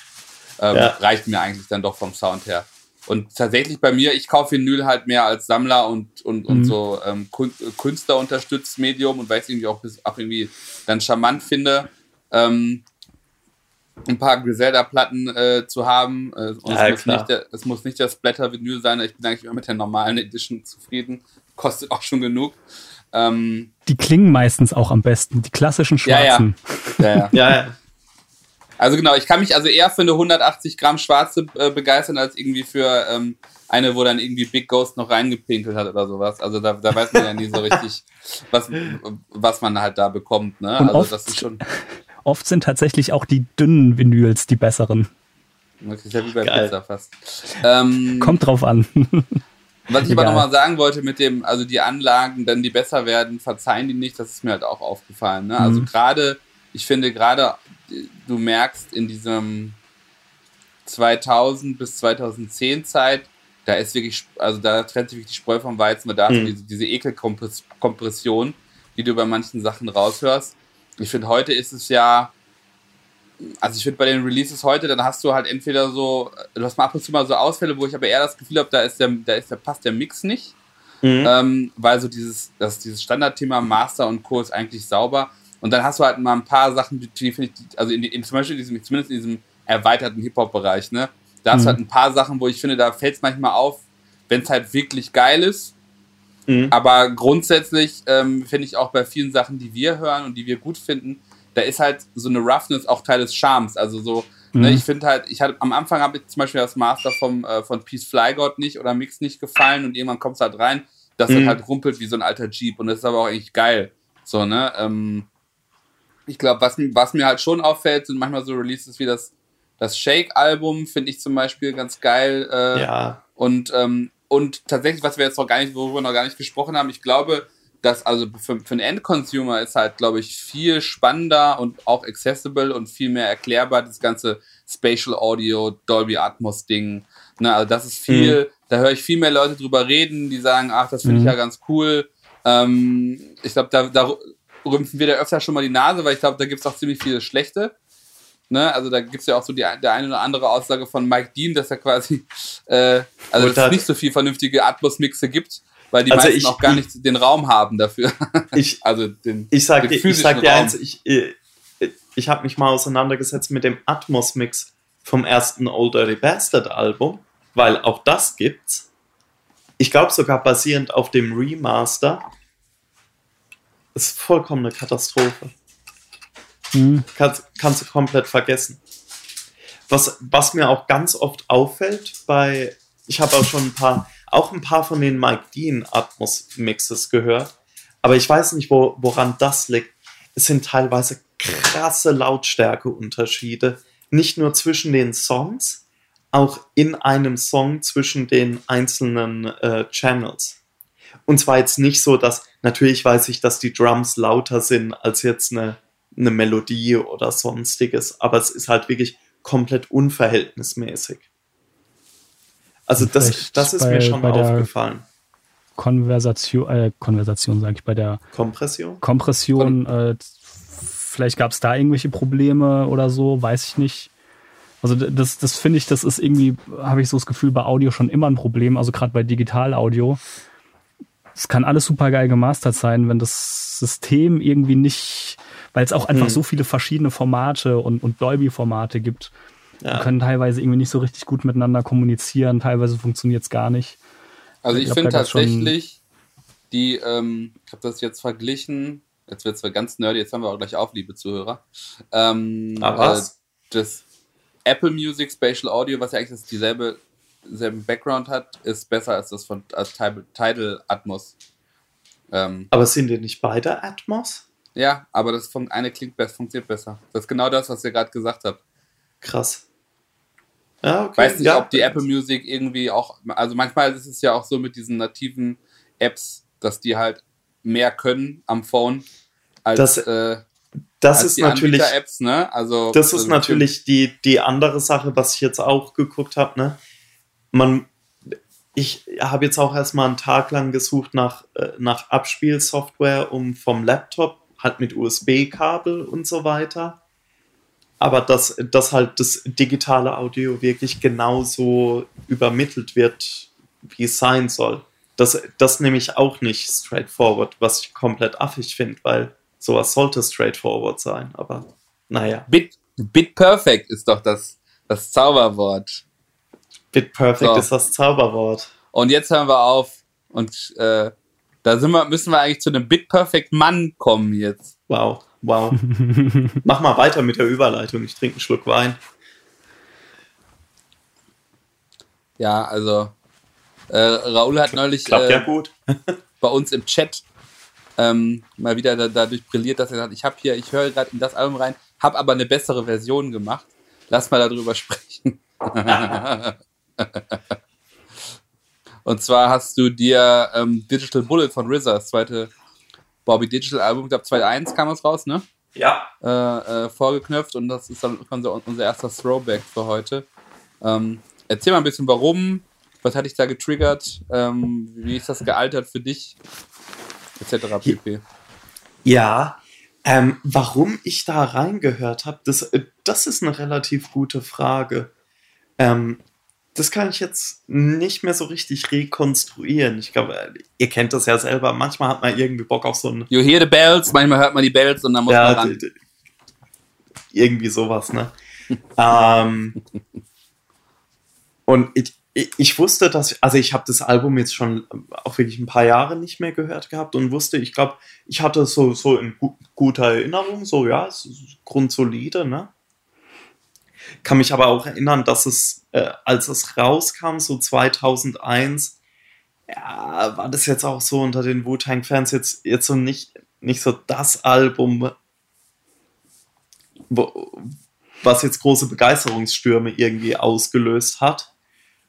ähm, ja. reicht mir eigentlich dann doch vom Sound her. Und tatsächlich bei mir, ich kaufe Vinyl halt mehr als Sammler und, und, und mhm. so ähm, Künstler unterstützt Medium und weil ich es irgendwie auch, auch irgendwie dann charmant finde. Ähm, ein paar Griselda-Platten äh, zu haben. Äh, und Ja, es, muss nicht der, es muss nicht das Splatter-Vinyl sein. Ich bin eigentlich immer mit der normalen Edition zufrieden. Kostet auch schon genug. Ähm, Die klingen meistens auch am besten, die klassischen Ja, ja. schwarzen. ja, ja. Ja, ja. Also genau, ich kann mich also eher für eine 180 Gramm schwarze äh, begeistern, als irgendwie für ähm, eine, wo dann irgendwie Big Ghost noch reingepinkelt hat oder sowas. Also da, da weiß man ja nie so richtig, was, was man halt da bekommt. Ne? Und Also oft- das ist schon, Oft sind tatsächlich auch die dünnen Vinyls die besseren. das ist ja wie bei Geil. Pizza fast. Ähm, Kommt drauf an. Was ich aber Egal. nochmal sagen wollte mit dem, also die Anlagen, dann die besser werden, verzeihen die nicht, das ist mir halt auch aufgefallen. Ne? Also Mhm. gerade, ich finde gerade, du merkst in diesem 2000 bis 2010 Zeit, da ist wirklich, also da trennt sich wirklich die Spreu vom Weizen, weil da hast du Mhm. diese, diese Ekelkompression, die du bei manchen Sachen raushörst. Ich finde, heute ist es ja, also ich finde bei den Releases heute, dann hast du halt entweder so, du hast mal ab und zu mal so Ausfälle, wo ich aber eher das Gefühl habe, da ist der, da ist der, passt der Mix nicht. Mhm. Ähm, weil so dieses, das, dieses Standardthema Master und Co. ist eigentlich sauber. Und dann hast du halt mal ein paar Sachen, die, die finde ich, also in, in, zum Beispiel in diesem, zumindest in diesem erweiterten Hip-Hop-Bereich, ne? Da hast Mhm. du halt ein paar Sachen, wo ich finde, da fällt es manchmal auf, wenn es halt wirklich geil ist. Mhm. Aber grundsätzlich ähm, finde ich auch bei vielen Sachen, die wir hören und die wir gut finden, da ist halt so eine Roughness auch Teil des Charmes. Also so, ne, Mhm. ich finde halt, ich hatte am Anfang habe ich zum Beispiel das Master vom, äh, von Peace Fly God nicht oder Mix nicht gefallen und irgendwann kommt es halt rein, dass Mhm. das halt rumpelt wie so ein alter Jeep und das ist aber auch eigentlich geil. So, ne? Ähm, ich glaube, was, mir- was mir halt schon auffällt, sind manchmal so Releases wie das, das Shake-Album, finde ich zum Beispiel ganz geil. Äh, ja. und, ähm, und tatsächlich, was wir jetzt noch gar nicht, worüber wir noch gar nicht gesprochen haben, ich glaube, dass also für, für einen Endconsumer ist halt, glaube ich, viel spannender und auch accessible und viel mehr erklärbar, das ganze Spatial Audio, Dolby Atmos Ding. Ne, also das ist viel, da höre ich viel mehr Leute drüber reden, die sagen, ach, das finde ich Mhm. ja ganz cool. Ähm, ich glaube, da, da rümpfen wir da öfter schon mal die Nase, weil ich glaube, da gibt es auch ziemlich viele schlechte. Ne? Also da gibt es ja auch so die, der eine oder andere Aussage von Mike Dean, dass er quasi, äh, also dass es nicht so viel vernünftige Atmos-Mixe gibt, weil die Also meisten ich- auch gar ich- nicht den Raum haben dafür. Ich, Also den, ich sag den ich sag dir Raum. eins, ich, äh, ich habe mich mal auseinandergesetzt mit dem Atmos-Mix vom ersten Old Dirty Bastard Album, weil auch das gibt's. Ich glaube sogar basierend auf dem Remaster. Das ist vollkommen eine Katastrophe. Mhm. Kannst, kannst du komplett vergessen. Was, was mir auch ganz oft auffällt bei, ich habe auch schon ein paar, auch ein paar von den Mike Dean Atmos Mixes gehört, aber ich weiß nicht, wo, woran das liegt. Es sind teilweise krasse Lautstärkeunterschiede, nicht nur zwischen den Songs, auch in einem Song zwischen den einzelnen äh, Channels. Und zwar jetzt nicht so, dass, natürlich weiß ich, dass die Drums lauter sind als jetzt eine, eine Melodie oder sonstiges, aber es ist halt wirklich komplett unverhältnismäßig. Also das, das ist bei- mir schon bei der- aufgefallen. Konversation, äh, Konversation sage ich bei der Kompression? Kompression. Äh, vielleicht gab es da irgendwelche Probleme oder so, weiß ich nicht. Also das, das finde ich, das ist irgendwie, habe ich so das Gefühl, bei Audio schon immer ein Problem. Also gerade bei Digital-Audio. Es kann alles super geil gemastert sein, wenn das System irgendwie nicht, weil es auch einfach Hm. so viele verschiedene Formate und, und Dolby-Formate gibt. Die Ja. können teilweise irgendwie nicht so richtig gut miteinander kommunizieren, teilweise funktioniert es gar nicht. Also Ich ich finde tatsächlich, die, ähm, ich habe das jetzt verglichen, jetzt wird es zwar ganz nerdy, jetzt haben wir auch gleich auf, liebe Zuhörer. Ähm, Ah, was? Äh, das Apple Music Spatial Audio, was ja eigentlich das dieselbe selben Background hat, ist besser als das von als Tidal, Atmos. Ähm, Aber sind die nicht beide Atmos? ja, aber das eine klingt besser, funktioniert besser. Das ist genau das, was ihr gerade gesagt habt. Krass. Ja, okay. weiß nicht, ja. ob die Apple Music irgendwie auch, also manchmal ist es ja auch so mit diesen nativen Apps, dass die halt mehr können am Phone als, Das- äh, Das ist die natürlich, Anbieter-Apps, ne? Also das ist also natürlich die, die andere Sache, was ich jetzt auch geguckt habe. Ne? Man, ich habe jetzt auch erstmal einen Tag lang gesucht nach, äh, nach Abspielsoftware, um vom Laptop halt mit USB-Kabel und so weiter. Aber dass, dass halt das digitale Audio wirklich genauso übermittelt wird, wie es sein soll. Das, das nämlich auch nicht straightforward, was ich komplett affig finde, weil sowas sollte straightforward sein. Aber naja. Bit, Bit Perfect ist doch das, das Zauberwort. Bit Perfect so. ist das Zauberwort. Und jetzt hören wir auf und äh, da sind wir, müssen wir eigentlich zu einem Bit Perfect Mann kommen jetzt. Wow, wow. Mach mal weiter mit der Überleitung. Ich trinke einen Schluck Wein. Ja, also äh, Raoul hat neulich Klappt äh, ja gut. bei uns im Chat ähm, mal wieder da, dadurch brilliert, dass er sagt, ich habe hier, ich höre gerade in das Album rein, habe aber eine bessere Version gemacht. Lass mal darüber sprechen. Und zwar hast du dir ähm, Digital Bullet von RZA, das zweite Bobby Digital Album, ich glaube 2001 kam es raus, ne? Ja. Äh, äh, vorgeknöpft und das ist dann unser, unser erster Throwback für heute. Ähm, erzähl mal ein bisschen, warum, was hat dich da getriggert, ähm, wie ist das gealtert für dich, etc. pp. Ja, ähm, warum ich da reingehört habe, das, äh, das ist eine relativ gute Frage. Ähm, das kann ich jetzt nicht mehr so richtig rekonstruieren. Ich glaube, äh, ihr kennt das ja selber. Manchmal hat man irgendwie Bock auf so ein. You hear the bells, manchmal hört man die Bells und dann muss ja, man ran. Irgendwie sowas, ne? ähm, und ich, ich wusste, dass, also ich habe das Album jetzt schon auch wirklich ein paar Jahre nicht mehr gehört gehabt und wusste, ich glaube, ich hatte so, so in gu guter Erinnerung, so ja, es grundsolide, ne? Kann mich aber auch erinnern, dass es, äh, als es rauskam, so 2001, ja, war das jetzt auch so unter den Wu-Tang-Fans jetzt, jetzt so nicht, nicht so das Album, wo, was jetzt große Begeisterungsstürme irgendwie ausgelöst hat.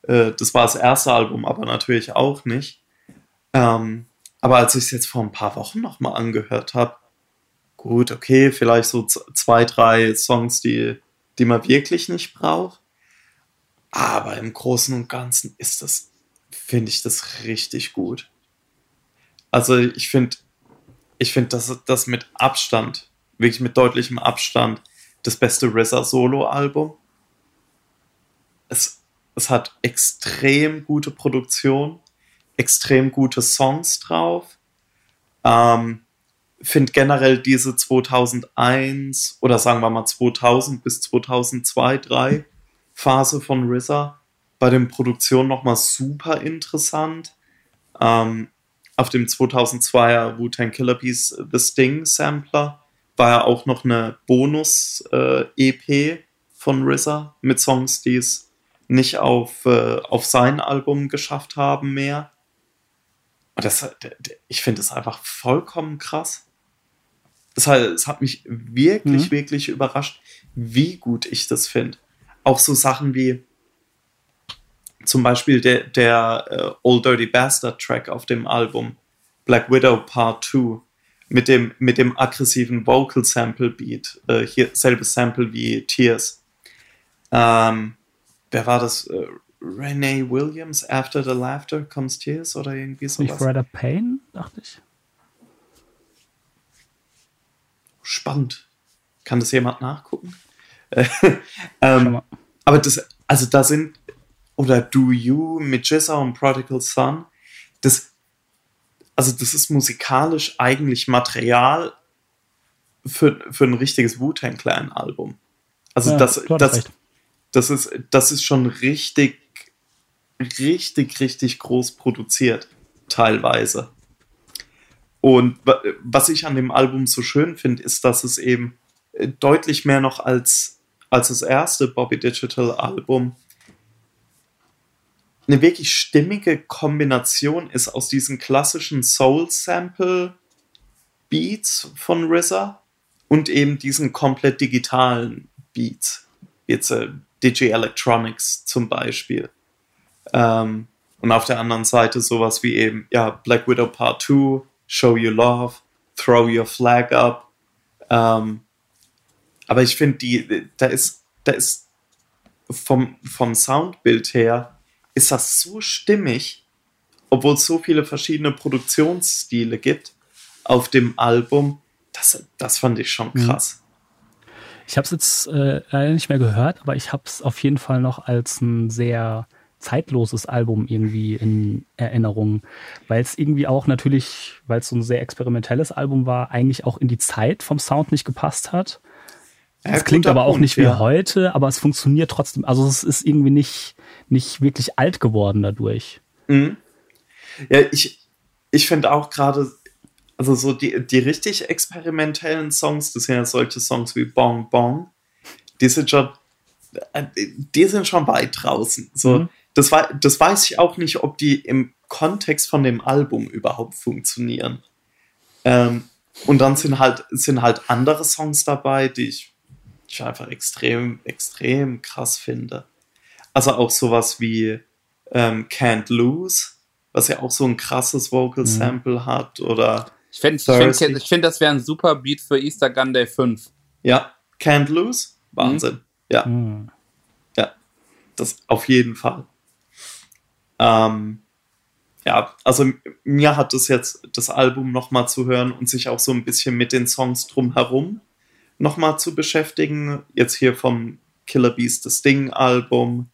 Äh, das war das erste Album, aber natürlich auch nicht. Ähm, aber als ich es jetzt vor ein paar Wochen nochmal angehört habe, gut, okay, vielleicht so zwei, drei Songs, die, die man wirklich nicht braucht. Aber im Großen und Ganzen ist das, finde ich das richtig gut. Also ich finde, ich finde, dass das mit Abstand, wirklich mit deutlichem Abstand, das beste RZA Solo-Album. Es es hat extrem gute Produktion, extrem gute Songs drauf. Ähm, Finde generell diese 2001 oder sagen wir mal 2000 bis 2002, 2003 Phase von RZA bei den Produktionen nochmal super interessant. Ähm, auf dem 2002er Wu-Tang Killer Piece The Sting Sampler war ja auch noch eine Bonus-EP äh, von RZA mit Songs, die es nicht auf, äh, auf sein Album geschafft haben mehr. Und das, ich finde es einfach vollkommen krass. Das hat, es hat mich wirklich, mhm. wirklich überrascht, wie gut ich das finde. Auch so Sachen wie zum Beispiel der, der uh, Old Dirty Bastard Track auf dem Album Black Widow Part 2 mit dem, mit dem aggressiven Vocal Sample Beat, äh, hier selbes Sample wie Tears. Ähm, wer war das? Renee Williams, After the Laughter Comes Tears oder irgendwie sowas. Nicht Rider Payne, dachte ich. Spannend. Kann das jemand nachgucken? ähm, aber das, also da sind, oder Do You mit Jessa und Prodigal Son, das, also das ist musikalisch eigentlich Material für, für ein richtiges Wu-Tang Clan-Album. Also ja, das, das, das ist, das ist schon richtig, richtig, richtig groß produziert, teilweise. Und was ich an dem Album so schön finde, ist, dass es eben äh, deutlich mehr noch als, als das erste Bobby Digital Album eine wirklich stimmige Kombination ist aus diesen klassischen Soul-Sample-Beats von RZA und eben diesen komplett digitalen Beats. Jetzt äh, DJ Electronics zum Beispiel. Ähm, und auf der anderen Seite sowas wie eben, ja, Black Widow Part 2, Show Your Love, Throw Your Flag Up. Ähm, aber ich finde, die, da ist, da ist vom, vom Soundbild her, ist das so stimmig, obwohl es so viele verschiedene Produktionsstile gibt auf dem Album. Das, das fand ich schon mhm. krass. Ich habe es jetzt äh, leider nicht mehr gehört, aber ich habe es auf jeden Fall noch als ein sehr zeitloses Album irgendwie in Erinnerung, weil es irgendwie auch natürlich, weil es so ein sehr experimentelles Album war, eigentlich auch in die Zeit vom Sound nicht gepasst hat. es klingt aber auch Punkt, nicht wie ja. heute, aber es funktioniert trotzdem. Also es ist irgendwie nicht, nicht wirklich alt geworden dadurch. Mhm. Ja, ich, ich finde auch gerade, also so die, die richtig experimentellen Songs, das sind ja solche Songs wie Bong Bong, die sind schon, äh, die sind schon weit draußen. So, mhm. Das, das weiß ich auch nicht, ob die im Kontext von dem Album überhaupt funktionieren. Ähm, und dann sind halt, sind halt andere Songs dabei, die ich, ich einfach extrem, extrem krass finde. Also auch sowas wie ähm, Can't Lose, was ja auch so ein krasses Vocal mhm. Sample mhm. hat. Oder ich finde, ich find, ich find, das wäre ein super Beat für Easter Gun Day 5. Ja, Can't Lose, Wahnsinn. Mhm. Ja. Mhm. Ja, das auf jeden Fall. Ähm, ja, also mir hat es jetzt das Album nochmal zu hören und sich auch so ein bisschen mit den Songs drumherum nochmal zu beschäftigen. Jetzt hier vom Killer Beast das Ding-Album.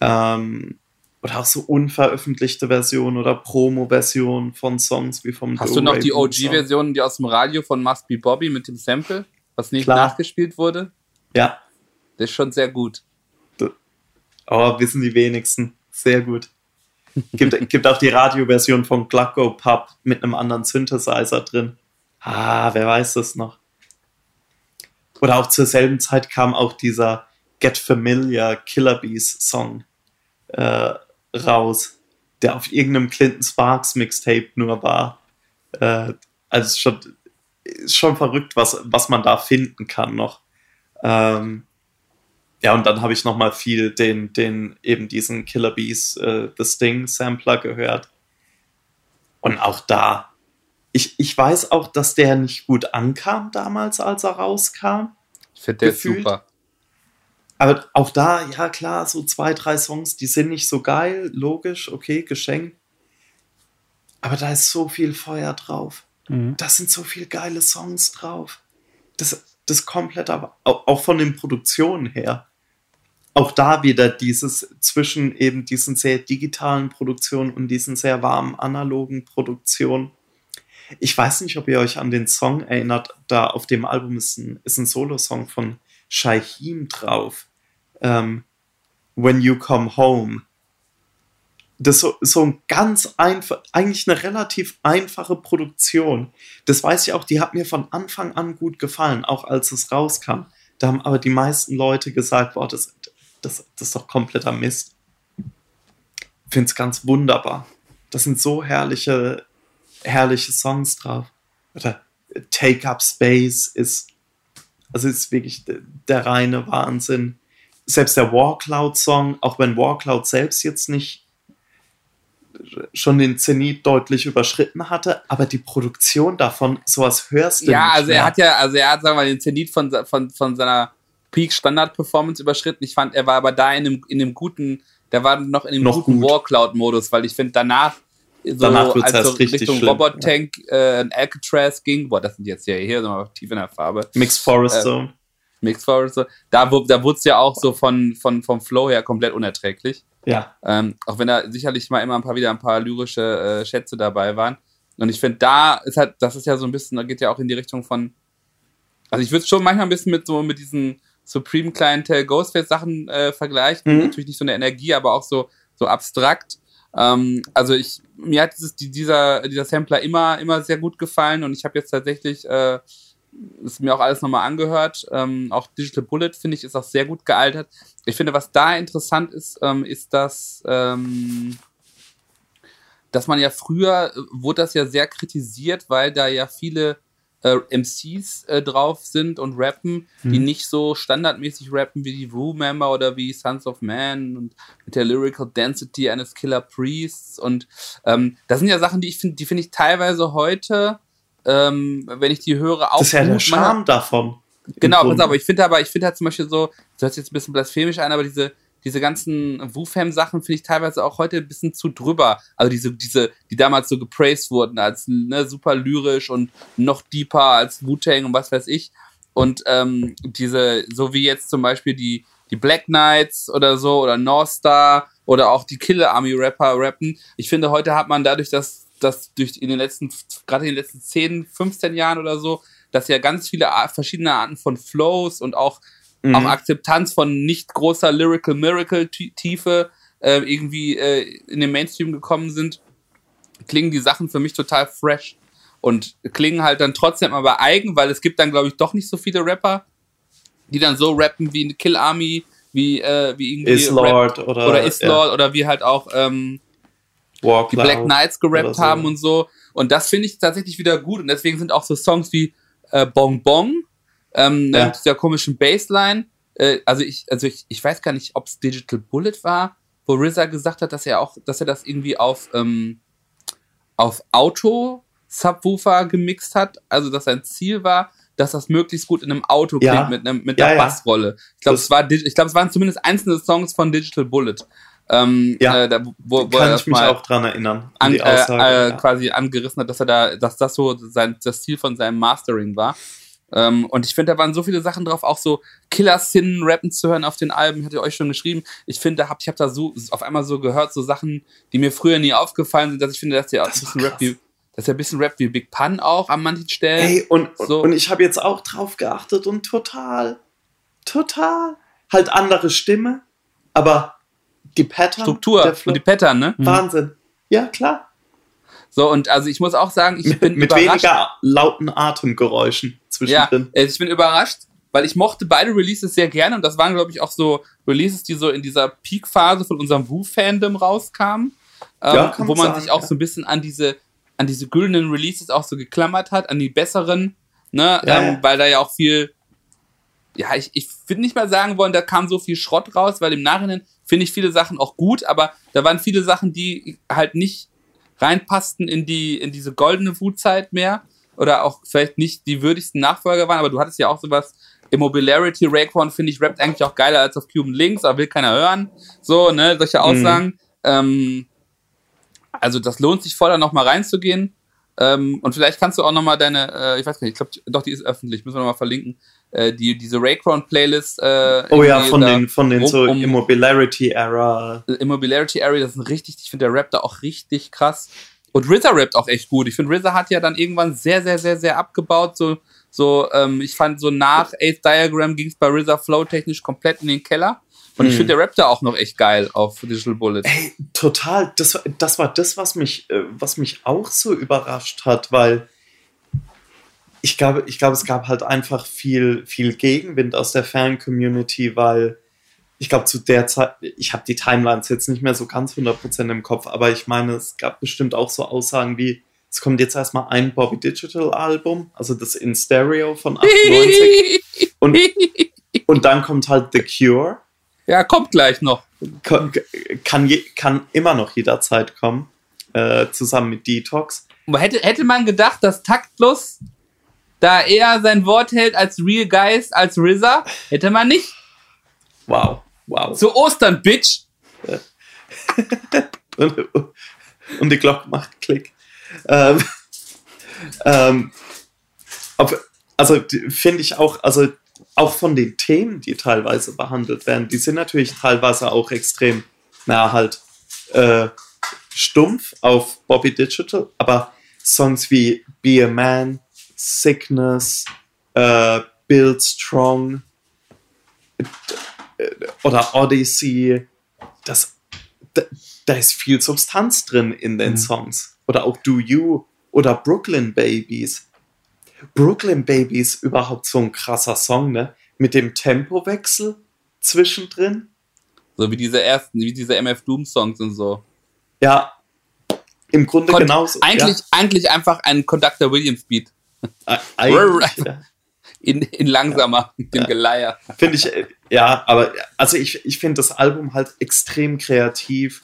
Ähm, oder auch so unveröffentlichte Versionen oder Promo-Versionen von Songs wie vom Hast Do du noch die OG-Versionen, die aus dem Radio von Must Be Bobby mit dem Sample, was nicht Klar. nachgespielt wurde? Ja. Das ist schon sehr gut. Aber wissen die wenigsten. Sehr gut. Gibt, gibt auch die Radioversion von Glucko Pub mit einem anderen Synthesizer drin. Ah, wer weiß das noch? Oder auch zur selben Zeit kam auch dieser Get Familiar Killer Bees Song äh, raus, der auf irgendeinem Clinton Sparks Mixtape nur war. Äh, also schon, schon verrückt, was, was man da finden kann noch. Ähm, ja, und dann habe ich noch mal viel den, den eben diesen Killer Bees äh, The Sting Sampler gehört. Und auch da, ich, ich weiß auch, dass der nicht gut ankam damals, als er rauskam. Ich finde der gefühlt. super. Aber auch da, ja klar, so zwei, drei Songs, die sind nicht so geil, logisch, okay, geschenkt. Aber da ist so viel Feuer drauf. Mhm. Da sind so viele geile Songs drauf. Das, das komplett, aber auch von den Produktionen her. Auch da wieder dieses zwischen eben diesen sehr digitalen Produktionen und diesen sehr warmen analogen Produktionen. Ich weiß nicht, ob ihr euch an den Song erinnert, da auf dem Album ist ein, ist ein Solo-Song von Shaheem drauf. Ähm, When You Come Home. Das ist so, ein ganz einfach, eigentlich eine relativ einfache Produktion. Das weiß ich auch, die hat mir von Anfang an gut gefallen, auch als es rauskam. Da haben aber die meisten Leute gesagt, boah, das, das, das ist doch kompletter Mist. Finde es ganz wunderbar. Das sind so herrliche, herrliche Songs drauf. Oder Take Up Space ist also ist wirklich der, der reine Wahnsinn. Selbst der Warcloud-Song, auch wenn Warcloud selbst jetzt nicht schon den Zenit deutlich überschritten hatte, aber die Produktion davon, sowas hörst du Ja, also mehr. er hat ja, also er hat, sagen wir mal, den Zenit von, von, von seiner Peak-Standard-Performance überschritten. Ich fand, er war aber da in einem, in einem guten, der war noch in einem noch guten gut. Warcloud-Modus, weil ich finde, danach so Danach als so Richtung Robot Tank ja. äh, Alcatraz ging, boah, das sind jetzt ja hier so tief in der Farbe. Mixed Forest Zone. Äh, Mixed Forest Zone. Da, da wurde es ja auch so von, von, vom Flow her komplett unerträglich. Ja. Ähm, auch wenn da sicherlich mal immer ein paar wieder ein paar lyrische äh, Schätze dabei waren. Und ich finde, da ist halt, das ist ja so ein bisschen, da geht ja auch in die Richtung von, also ich würde es schon manchmal ein bisschen mit so mit diesen Supreme Clientel Ghostface Sachen äh, vergleichen. Mhm. Natürlich nicht so eine Energie, aber auch so, so abstrakt. Ähm, also ich, mir hat dieses, dieser, dieser Sampler immer, immer sehr gut gefallen und ich habe jetzt tatsächlich äh, ist mir auch alles nochmal angehört. Ähm, auch Digital Bullet finde ich ist auch sehr gut gealtert. Ich finde, was da interessant ist, ähm, ist, dass ähm, dass man ja früher äh, wurde das ja sehr kritisiert, weil da ja viele äh, MCs äh, drauf sind und rappen, hm. die nicht so standardmäßig rappen wie die Rue-Member oder wie Sons of Man und mit der Lyrical Density eines Killer Priests. Und ähm, das sind ja Sachen, die ich finde, die finde ich teilweise heute, ähm, wenn ich die höre, auch. Das ist ja der Charme davon. Genau, pass aber ich finde aber, ich finde halt zum Beispiel so, das hört sich jetzt ein bisschen blasphemisch an, aber diese, diese ganzen Wu-Fam-Sachen finde ich teilweise auch heute ein bisschen zu drüber. Also diese, diese, die damals so gepraised wurden als ne, super lyrisch und noch deeper als Wu-Tang und was weiß ich. Und ähm, diese, so wie jetzt zum Beispiel die, die Black Knights oder so oder North Star oder auch die Killer Army Rapper rappen. Ich finde, heute hat man dadurch, dass das durch in den letzten, gerade in den letzten 10, 15 Jahren oder so, dass ja ganz viele verschiedene Arten von Flows und auch, mhm. auch Akzeptanz von nicht großer Lyrical Miracle Tiefe äh, irgendwie äh, in den Mainstream gekommen sind, klingen die Sachen für mich total fresh und klingen halt dann trotzdem aber eigen, weil es gibt dann, glaube ich, doch nicht so viele Rapper, die dann so rappen wie Kill Army, wie, äh, wie irgendwie. Is Lord oder. Oder Is Lord ja. oder wie halt auch ähm, die Black Knights gerappt so. haben und so. Und das finde ich tatsächlich wieder gut. Und deswegen sind auch so Songs wie äh, Bong Bong, ähm, ja. mit dieser komischen Bassline. Äh, also ich, also ich, ich weiß gar nicht, ob es Digital Bullet war, wo RZA gesagt hat, dass er auch, dass er das irgendwie auf, ähm, auf Auto Subwoofer gemixt hat. Also dass sein Ziel war, dass das möglichst gut in einem Auto klingt ja. mit, einem, mit einer ja, Bassrolle. Ich glaube, es war, ich glaube, es waren zumindest einzelne Songs von Digital Bullet. Ähm, ja, äh, da, wo, wo kann ich mich auch dran erinnern. An, die Aussage, äh, äh, ja. quasi angerissen hat, dass er da, dass das so sein, das Ziel von seinem Mastering war. Ähm, und ich finde, da waren so viele Sachen drauf, auch so Killer-Sin rappen zu hören auf den Alben, ich hatte euch schon geschrieben. Ich finde, hab, ich habe da so auf einmal so gehört, so Sachen, die mir früher nie aufgefallen sind, dass ich finde, dass der das ein bisschen Rap wie, dass er ein bisschen Rap wie Big Pun auch an manchen Stellen. Ey, und, so. und ich habe jetzt auch drauf geachtet und total, total, halt andere Stimme, aber die Pattern. Struktur und die Pattern, ne? Mhm. Wahnsinn. Ja, klar. So, und also ich muss auch sagen, ich bin Mit überrascht. weniger lauten Atemgeräuschen zwischendrin. Ja, ich bin überrascht, weil ich mochte beide Releases sehr gerne und das waren, glaube ich, auch so Releases, die so in dieser Peak-Phase von unserem Wu-Fandom rauskamen. Ähm, ja, wo man sagen, sich auch ja. so ein bisschen an diese, an diese güldenen Releases auch so geklammert hat, an die besseren, ne? Ja, ähm, weil da ja auch viel, ja, ich, ich würde nicht mal sagen wollen, da kam so viel Schrott raus, weil im Nachhinein finde ich viele Sachen auch gut, aber da waren viele Sachen, die halt nicht reinpassten in die, in diese goldene Wutzeit mehr oder auch vielleicht nicht die würdigsten Nachfolger waren, aber du hattest ja auch sowas, Immobilarity, Raekwon finde ich rappt eigentlich auch geiler als auf Cuban Links, aber will keiner hören. So, ne, solche mhm. Aussagen. Mhm. Ähm, also das lohnt sich voll, da nochmal reinzugehen. Ähm, und vielleicht kannst du auch nochmal deine, äh, ich weiß gar nicht, ich glaube, doch, die ist öffentlich, müssen wir nochmal verlinken, äh, die, diese Raycron-Playlist. Äh, oh ja, von den, von den um, so um, Immobilarity-Era. Immobilarity-Era, das ist richtig, ich finde der Rap da auch richtig krass. Und RZA rappt auch echt gut. Ich finde, RZA hat ja dann irgendwann sehr, sehr, sehr, sehr abgebaut. So, so ähm, ich fand, so nach Eighth Diagram ging es bei RZA flow-technisch komplett in den Keller. Und ich hm. finde, der Rap da auch noch echt geil auf Digital Bullet. Ey, total. Das, das war das, was mich, äh, was mich auch so überrascht hat, weil ich glaube, ich glaube, es gab halt einfach viel, viel Gegenwind aus der Fan-Community, weil ich glaube, zu der Zeit, ich habe die Timelines jetzt nicht mehr so ganz 100% im Kopf, aber ich meine, es gab bestimmt auch so Aussagen wie, es kommt jetzt erstmal ein Bobby Digital Album, also das in Stereo von 98 und, und dann kommt halt The Cure. Ja, kommt gleich noch. Kann, kann, kann immer noch jederzeit kommen, äh, zusammen mit Detox. Hätte, hätte man gedacht, dass Taktlos da er sein Wort hält als Real Geist, als RZA, hätte man nicht. Wow, wow. Zu Ostern, Bitch. und, und, die Glocke macht Klick. Ähm, ähm, also finde ich auch, also auch von den Themen, die teilweise behandelt werden, die sind natürlich teilweise auch extrem, naja, halt äh, stumpf auf Bobby Digital, aber Songs wie Be a Man, Sickness, äh, Build Strong äh, oder Odyssey. Das, da, da, ist viel Substanz drin in den mhm. Songs. Oder auch Do You oder Brooklyn Babies. Brooklyn Babies überhaupt so ein krasser Song, ne? Mit dem Tempowechsel zwischendrin. So wie diese ersten, wie diese MF Doom Songs und so. Ja, im Grunde Kon genauso. Eigentlich, ja. eigentlich einfach ein Conductor Williams Beat. in, in langsamer, mit dem Geleier. Finde ich, äh, ja, aber also ich, ich finde das Album halt extrem kreativ.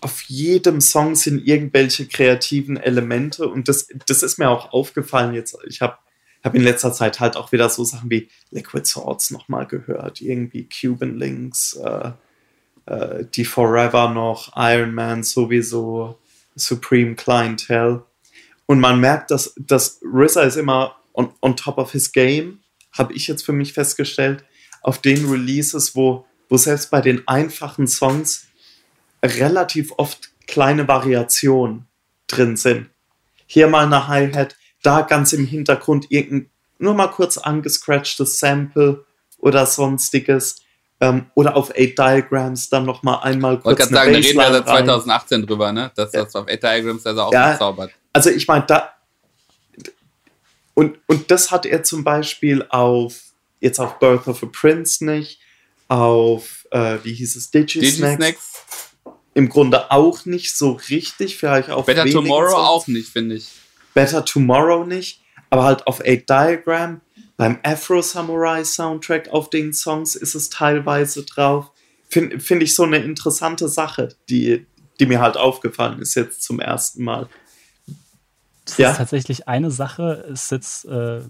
Auf jedem Song sind irgendwelche kreativen Elemente und das, das ist mir auch aufgefallen jetzt. Ich habe hab in letzter Zeit halt auch wieder so Sachen wie Liquid Swords nochmal gehört, irgendwie Cuban Links, äh, äh, die Forever noch, Iron Man sowieso, Supreme Clientele. Und man merkt, dass, dass RZA ist immer on, on top of his game, habe ich jetzt für mich festgestellt, auf den Releases, wo, wo selbst bei den einfachen Songs relativ oft kleine Variationen drin sind. Hier mal eine Hi-Hat, da ganz im Hintergrund irgendein nur mal kurz angescratchtes Sample oder sonstiges. Ähm, oder auf 8 Diagrams dann noch mal einmal kurz Ich wollte gerade sagen, da reden wir seit 2018 rein. drüber, ne? dass das auf 8 Diagrams also auch ja, zaubert. Also ich meine, da und, und das hat er zum Beispiel auf jetzt auf Birth of a Prince nicht, auf äh, wie hieß es, Digisnacks. Im Grunde auch nicht so richtig, vielleicht auch Better Tomorrow Songs. auch nicht, finde ich. Better Tomorrow nicht, aber halt auf 8 Diagram. Beim Afro Samurai Soundtrack auf den Songs ist es teilweise drauf. Finde find ich so eine interessante Sache, die, die mir halt aufgefallen ist jetzt zum ersten Mal. Das ja? ist tatsächlich eine Sache, ist jetzt äh,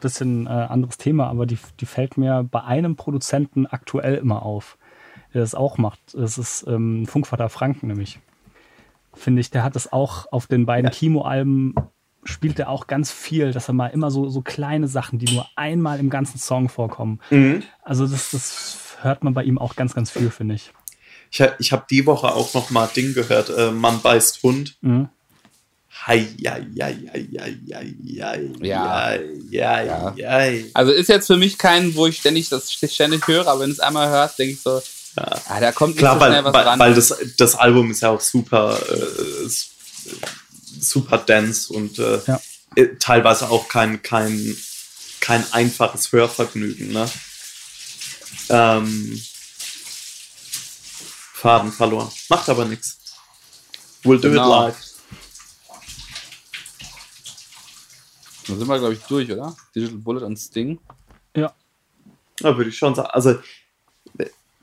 bisschen äh, anderes Thema, aber die, die fällt mir bei einem Produzenten aktuell immer auf, der das auch macht. Das ist ähm, Funkvater Franken nämlich. Finde ich, der hat das auch auf den beiden ja. Kimo-Alben spielt er auch ganz viel, dass er mal immer so, so kleine Sachen, die nur einmal im ganzen Song vorkommen. Mhm. Also das, das hört man bei ihm auch ganz, ganz viel, finde ich. Ich, ich habe die Woche auch noch mal Ding gehört, äh, Mann beißt Hund. Mhm. Ja. Also ist jetzt für mich kein, wo ich ständig das ständig höre, aber wenn es einmal hörst, denke ich so, ja. ah, da kommt nicht Klar, so schnell weil, was ran. Weil das, das Album ist ja auch super, äh, super dense und äh, ja. Äh, teilweise auch kein, kein, kein einfaches Hörvergnügen. Ne? Ähm, Faden verloren. Macht aber nichts. We'll do genau. it live. Dann sind wir, glaube ich, durch, oder? Digital Bullet und Sting. Ja. Ja, würde ich schon sagen. Also,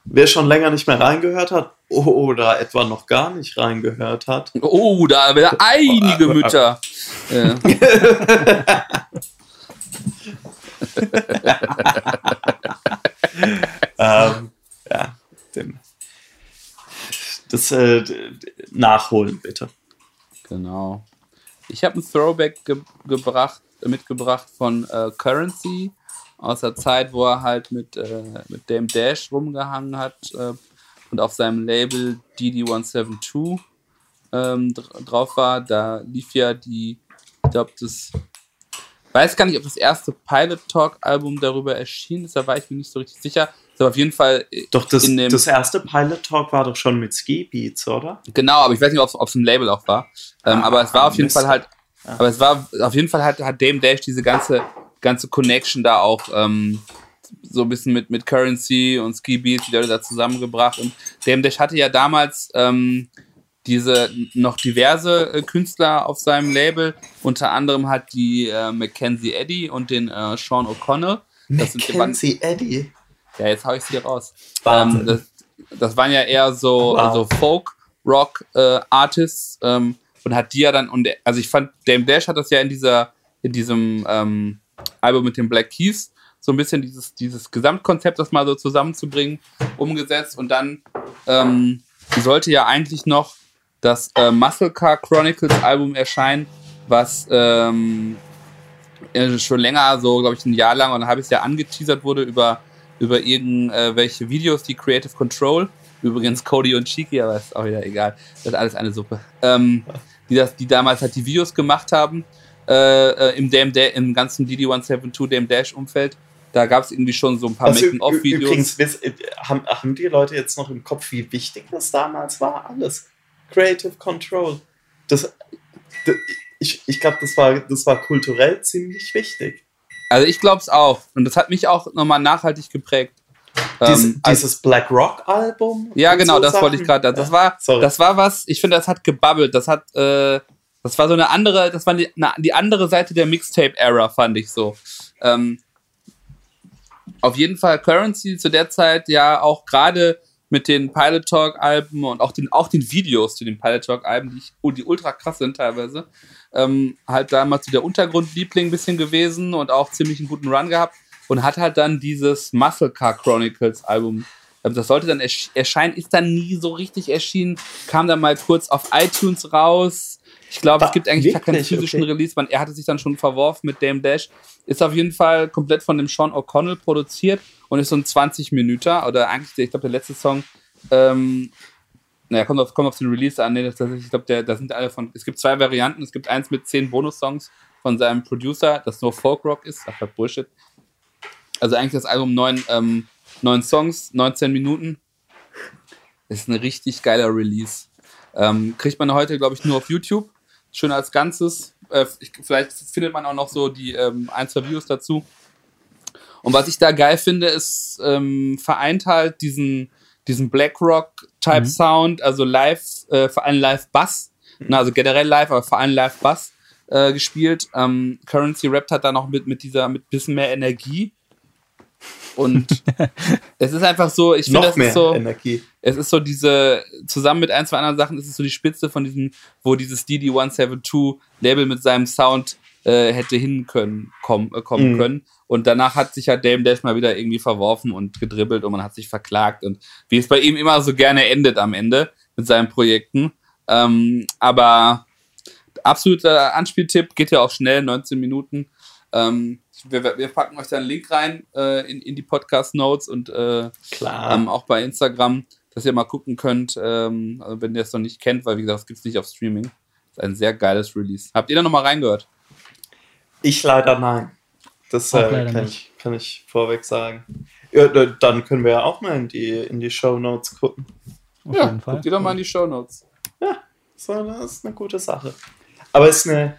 wer schon länger nicht mehr reingehört hat oder etwa noch gar nicht reingehört hat. Oh, da haben wir einige Mütter. ja. ähm, ja, dem, das äh, nachholen bitte. Genau. Ich habe ein Throwback ge gebracht mitgebracht von äh, Currency aus der Zeit, wo er halt mit, äh, mit Dame Dash rumgehangen hat äh, und auf seinem Label DD172 ähm, drauf war. Da lief ja die, ich glaube, das weiß gar nicht, ob das erste Pilot Talk Album darüber erschien ist, da war ich mir nicht so richtig sicher. Ist aber auf jeden Fall. Doch, das, das erste Pilot Talk war doch schon mit Ski Beats, oder? Genau, aber ich weiß nicht, ob es ein Label auch war. Ähm, ah, aber es war auf jeden Fall halt aber es war, auf jeden Fall hat, hat Dame Dash diese ganze, ganze Connection da auch ähm, so ein bisschen mit, mit Currency und Ski Beats, die Leute da zusammengebracht. Und Dame Dash hatte ja damals ähm, diese noch diverse äh, Künstler auf seinem Label. Unter anderem hat die äh, Mackenzie Eddy und den äh, Sean O'Connell. Mackenzie Eddy? Ja, jetzt hau ich sie raus. Ähm, das, das waren ja eher so, wow. so Folk-Rock-Artists. Äh, ähm, und hat die ja dann, und also ich fand, Dame Dash hat das ja in dieser, in diesem ähm, Album mit den Black Keys so ein bisschen dieses, dieses Gesamtkonzept, das mal so zusammenzubringen, umgesetzt und dann ähm, sollte ja eigentlich noch das äh, Muscle Car Chronicles Album erscheinen, was ähm, äh, schon länger, so glaube ich ein Jahr lang und ein halbes Jahr angeteasert wurde über, über irgendwelche Videos, die Creative Control, übrigens Cody und Chiki, aber ist auch wieder egal, das ist alles eine Suppe. Ähm, die, das, die damals halt die Videos gemacht haben äh, äh im, Dam im ganzen DD172 Dam Dash Umfeld. Da gab es irgendwie schon so ein paar also, Making-of-Videos. Übrigens, äh, haben, haben die Leute jetzt noch im Kopf, wie wichtig das damals war? Alles. Creative Control. Das, das ich ich glaube, das war, das war kulturell ziemlich wichtig. Also ich glaube es auch. Und das hat mich auch nochmal nachhaltig geprägt. Dies, ähm, dieses Black Rock Album? Ja, genau, so das Sachen? wollte ich gerade. Das, ja, war, das war was, ich finde, das hat gebabbelt. Das hat, äh, das war so eine andere, das war die, eine, die andere Seite der Mixtape-Era, fand ich so. Ähm, auf jeden Fall Currency zu der Zeit ja auch gerade mit den Pilot Talk Alben und auch den, auch den Videos zu den Pilot Talk Alben, die, ich, oh, die ultra krass sind teilweise, ähm, halt damals so der Untergrundliebling ein bisschen gewesen und auch ziemlich einen guten Run gehabt und hat halt dann dieses Muscle Car Chronicles Album. Ähm, das sollte dann erscheinen, ist dann nie so richtig erschienen, kam dann mal kurz auf iTunes raus. Ich glaube, es gibt eigentlich gar keinen physischen okay. Release. Man, er hatte sich dann schon verworfen mit Dame Dash. Ist auf jeden Fall komplett von dem Sean O'Connell produziert und ist so ein 20 Minuten oder eigentlich, ich glaube, der letzte Song ähm, naja, kommt auf, kommt auf den Release an. Nee, das, das, ich glaube, da sind alle von. Es gibt zwei Varianten. Es gibt eins mit zehn Bonus-Songs von seinem Producer, das nur Folk-Rock ist. Ach, das Bullshit. Also eigentlich das Album neun, ähm, neun Songs, 19 Minuten. Ist ein richtig geiler Release. Ähm, kriegt man heute, glaube ich, nur auf YouTube. Schön als Ganzes. Äh, ich, vielleicht findet man auch noch so die ähm, ein, zwei Views dazu. Und was ich da geil finde, ist, ähm, vereint halt diesen, diesen Blackrock-Type-Sound, mhm. also live, äh, vor allem Live-Bass, mhm. also generell live, aber vor allem Live-Bass äh, gespielt. Ähm, Currency rappt hat da noch mit, mit dieser, mit bisschen mehr Energie. Und es ist einfach so, ich finde, es ist so, Energie. es ist so diese, zusammen mit ein, zwei anderen Sachen, ist es so die Spitze von diesem, wo dieses DD172 Label mit seinem Sound äh, hätte hin können, komm, äh, kommen mhm. können. Und danach hat sich ja Dame Dash mal wieder irgendwie verworfen und gedribbelt und man hat sich verklagt und wie es bei ihm immer so gerne endet am Ende mit seinen Projekten. Ähm, aber absoluter Anspieltipp, geht ja auch schnell, 19 Minuten. Ähm, wir, wir, packen euch da einen Link rein äh, in, in die Podcast-Notes und äh, ähm, auch bei Instagram, dass ihr mal gucken könnt, ähm, also wenn ihr es noch nicht kennt, weil wie gesagt, es gibt es nicht auf Streaming. Das ist ein sehr geiles Release. Habt ihr da nochmal reingehört? Ich leider nein. Das äh, kann, ich, kann ich vorweg sagen. Ja, dann können wir ja auch mal in die, in die Show Notes gucken. Auf ja, jeden Fall. guckt ihr doch mal in die Show Notes. Ja, so, das ist eine gute Sache. Aber es ist eine,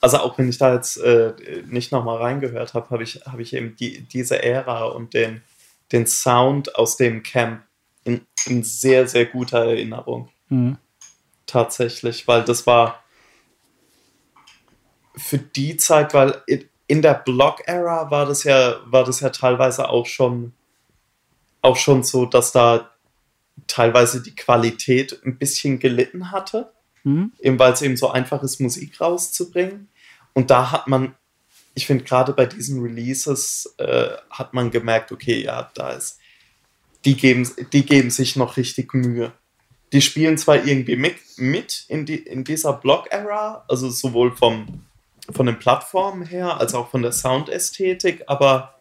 also auch wenn ich da jetzt äh, nicht nochmal reingehört habe, habe ich, hab ich eben die, diese Ära und den, den Sound aus dem Camp in, in sehr, sehr guter Erinnerung. Mhm. Tatsächlich, weil das war für die Zeit, weil in der Block-Ära war das ja, war das ja teilweise auch schon, auch schon so, dass da teilweise die Qualität ein bisschen gelitten hatte. Mhm. Eben weil es eben so einfach ist, Musik rauszubringen. Und da hat man, ich finde, gerade bei diesen Releases äh, hat man gemerkt, okay, ja, da ist, die geben, die geben sich noch richtig Mühe. Die spielen zwar irgendwie mit, mit in, die, in dieser Block-Ära, also sowohl vom, von den Plattformen her als auch von der Soundästhetik, aber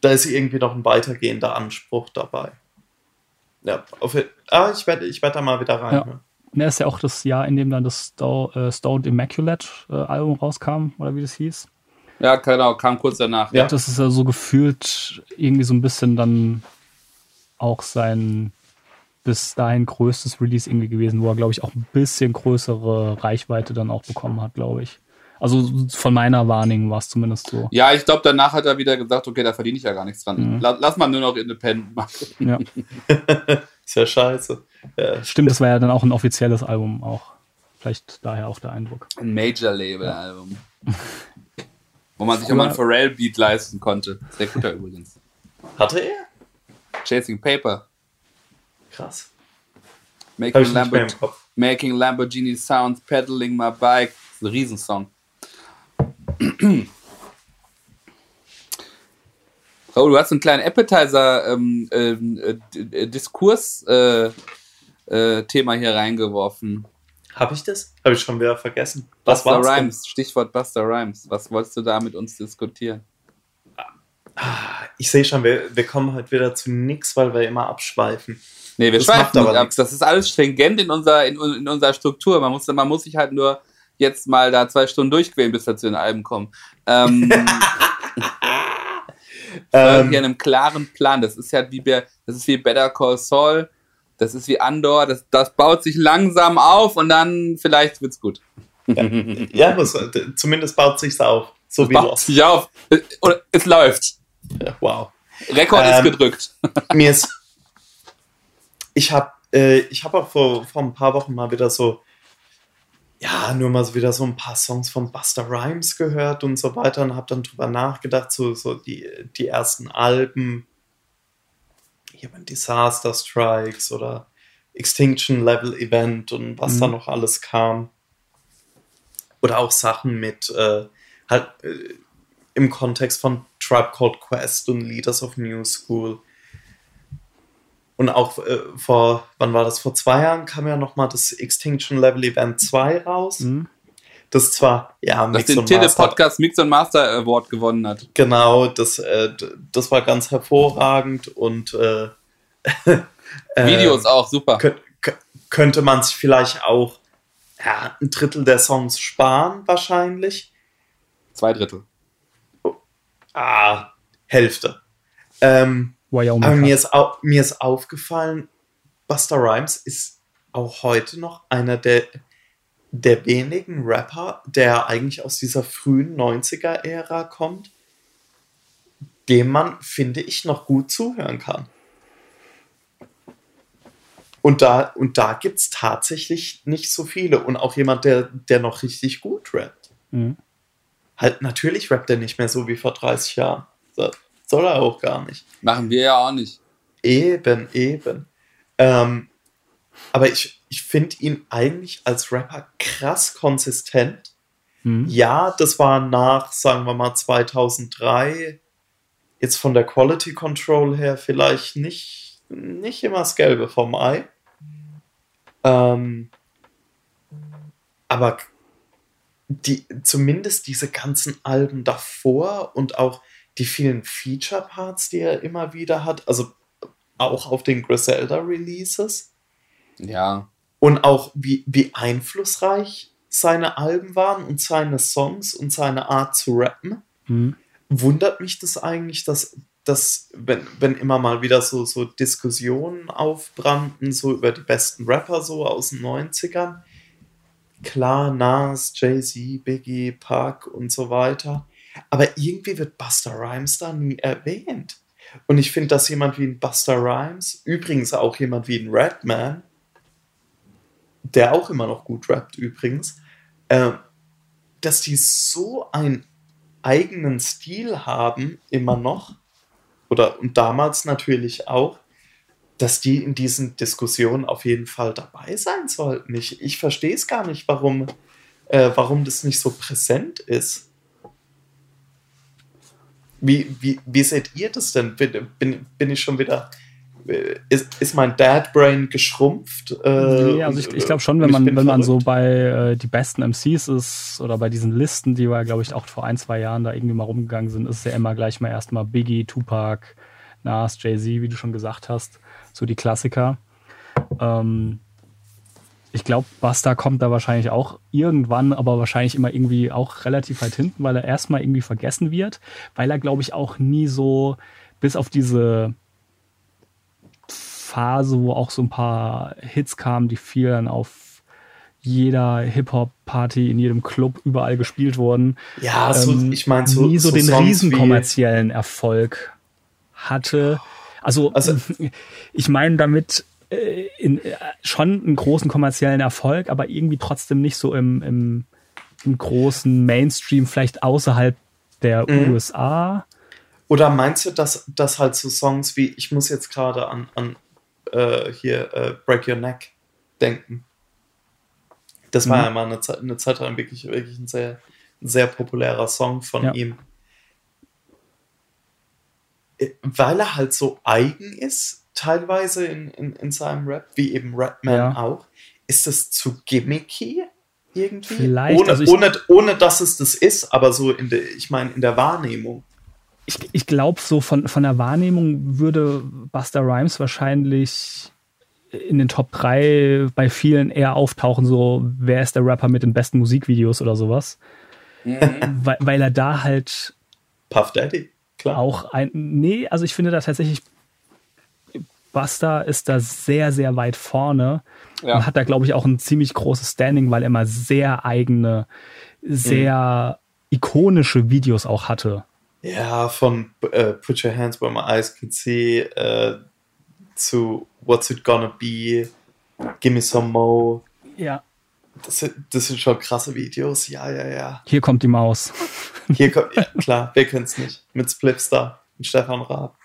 da ist irgendwie noch ein weitergehender Anspruch dabei. Ja, auf, ah, ich werde ich werd da mal wieder rein. Ja. Ne, ist ja auch das Jahr, in dem dann das äh, Stoned Immaculate äh, Album rauskam, oder wie das hieß. Ja, genau, kam kurz danach. Ja. Das ist ja so gefühlt irgendwie so ein bisschen dann auch sein bis dahin größtes Release irgendwie gewesen, wo er, glaube ich, auch ein bisschen größere Reichweite dann auch bekommen hat, glaube ich. Also von meiner Wahrnehmung war es zumindest so. Ja, ich glaube, danach hat er wieder gesagt, okay, da verdiene ich ja gar nichts dran. Mhm. Lass mal nur noch Independent machen. Ja. ist ja scheiße. Ja. Stimmt, das war ja dann auch ein offizielles Album auch. Vielleicht daher auch der Eindruck. Ein Major-Label-Album. Ja. Wo man sich auch mal ein Pharrell-Beat leisten konnte. Sehr guter übrigens. Hatte er? Chasing Paper. Krass. Making, Lambert Making Lamborghini Sounds, Pedaling My Bike. Das ist ein Riesensong. Raul, du hast einen kleinen Appetizer-Diskurs-Thema ähm, äh, äh, äh, hier reingeworfen. Habe ich das? Habe ich schon wieder vergessen. Was Buster Rhymes, denn? Stichwort Buster Rhymes. Was wolltest du da mit uns diskutieren? Ah, ich sehe schon, wir, wir kommen heute wieder zu nichts, weil wir immer abschweifen. Nee, wir das schweifen nicht ab. Das ist alles stringent in unserer, in, in unserer Struktur. Man muss, man muss sich halt nur jetzt mal da zwei Stunden durchquälen, bis wir zu den Alben kommen. Ähm, ähm, hier einem klaren Plan. Das ist ja wie, das ist wie Better Call Saul, das ist wie Andor, das, das baut sich langsam auf und dann vielleicht wird's gut. Ja, ja das, zumindest baut sich's auf. So es wie baut sich auf. Oder es läuft. Ja, wow. Rekord ähm, ist gedrückt. Mir ist. Ich habe äh, ich hab auch vor, vor ein paar Wochen mal wieder so ja, nur mal so wieder so ein paar Songs von Buster Rhymes gehört und so weiter und habe dann drüber nachgedacht, so, so die, die ersten Alben, beim Disaster Strikes oder Extinction Level Event und was mhm. da noch alles kam. Oder auch Sachen mit, äh, halt äh, im Kontext von Tribe Called Quest und Leaders of New School und auch äh, vor, wann war das? Vor zwei Jahren kam ja nochmal das Extinction Level Event 2 raus. Mhm. Das zwar, ja, Mix das den Tele-Podcast Mix und Master Award gewonnen hat. Genau, das, äh, das war ganz hervorragend und äh, Videos auch, super. Kö könnte man sich vielleicht auch ja, ein Drittel der Songs sparen, wahrscheinlich. Zwei Drittel. Ah, Hälfte. Ähm, Wyoming aber mir ist, au mir ist aufgefallen, Buster Rhymes ist auch heute noch einer der, der wenigen Rapper, der eigentlich aus dieser frühen 90er-Ära kommt, dem man, finde ich, noch gut zuhören kann. Und da, und da gibt es tatsächlich nicht so viele. Und auch jemand, der, der noch richtig gut rappt. Mhm. Halt, natürlich rappt er nicht mehr so wie vor 30 Jahren. Das soll er auch gar nicht. Machen wir ja auch nicht. Eben, eben. Ähm, aber ich, ich finde ihn eigentlich als Rapper krass konsistent. Mhm. Ja, das war nach, sagen wir mal, 2003. Jetzt von der Quality Control her vielleicht nicht, nicht immer das Gelbe vom Ei. Ähm, aber die, zumindest diese ganzen Alben davor und auch die vielen Feature-Parts, die er immer wieder hat, also auch auf den Griselda-Releases Ja. und auch wie, wie einflussreich seine Alben waren und seine Songs und seine Art zu rappen, Mhm. wundert mich das eigentlich, dass, dass wenn, wenn immer mal wieder so, so Diskussionen aufbrannten, so über die besten Rapper so aus den 90ern, klar, Nas, Jay-Z, Biggie, Park und so weiter, aber irgendwie wird Buster Rhymes da nie erwähnt. Und ich finde, dass jemand wie ein Buster Rhymes, übrigens auch jemand wie ein Redman, der auch immer noch gut rappt übrigens, äh, dass die so einen eigenen Stil haben, immer noch, oder und damals natürlich auch, dass die in diesen Diskussionen auf jeden Fall dabei sein sollten. Ich, ich verstehe es gar nicht, warum, äh, warum das nicht so präsent ist. Wie, wie, wie seht ihr das denn? Bin, bin, bin ich schon wieder. Äh, Ist, ist mein Dad Brain geschrumpft? Äh, Nee, also ich, ich glaube schon, wenn man, wenn man so bei äh, die besten MCs ist oder bei diesen Listen, die wir, glaube ich, auch vor ein, zwei Jahren da irgendwie mal rumgegangen sind, ist es ja immer gleich mal erstmal Biggie, Tupac, Nas, Jay-Z, wie du schon gesagt hast, so die Klassiker. Ähm, ich glaube, Buster kommt da wahrscheinlich auch irgendwann, aber wahrscheinlich immer irgendwie auch relativ weit hinten, weil er erstmal irgendwie vergessen wird, weil er, glaube ich, auch nie so bis auf diese Phase, wo auch so ein paar Hits kamen, die viel dann auf jeder Hip-Hop-Party, in jedem Club, überall gespielt wurden. Ja, so, ähm, ich meine, so, nie so, den Songs riesen kommerziellen Erfolg hatte. Also, Also- ich meine damit äh, in, äh, schon einen großen kommerziellen Erfolg, aber irgendwie trotzdem nicht so im, im, im großen Mainstream, vielleicht außerhalb der Mhm. USA. Oder meinst du, dass, dass halt so Songs wie, ich muss jetzt gerade an, an äh, hier äh, Break Your Neck denken. Das war Mhm. ja mal eine, Zeit- eine Zeit lang wirklich, wirklich ein sehr, ein sehr populärer Song von Ja. ihm. Äh, Weil er halt so eigen ist, teilweise in, in, in seinem Rap, wie eben Rapman Ja. auch. Ist das zu gimmicky irgendwie? Vielleicht, ohne, also ohne, ohne dass es das ist, aber so in der, ich meine, in der Wahrnehmung. Ich, ich glaube, so von, von der Wahrnehmung würde Buster Rhymes wahrscheinlich in den Top 3 bei vielen eher auftauchen, so wer ist der Rapper mit den besten Musikvideos oder sowas. weil, weil er da halt Puff Daddy, klar. auch ein. Nee, also ich finde da tatsächlich, Buster ist da sehr, sehr weit vorne Ja. und hat da, glaube ich, auch ein ziemlich großes Standing, weil er immer sehr eigene, sehr ikonische Videos auch hatte. Ja, von äh, Put Your Hands Where My Eyes Can See äh, zu What's It Gonna Be, Gimme Some Mo. Ja. Das sind, das sind schon krasse Videos. Ja, ja, ja. Hier kommt die Maus. Hier kommt, ja, klar, wer kennt's nicht? Mit Splipstar und Stefan Raab.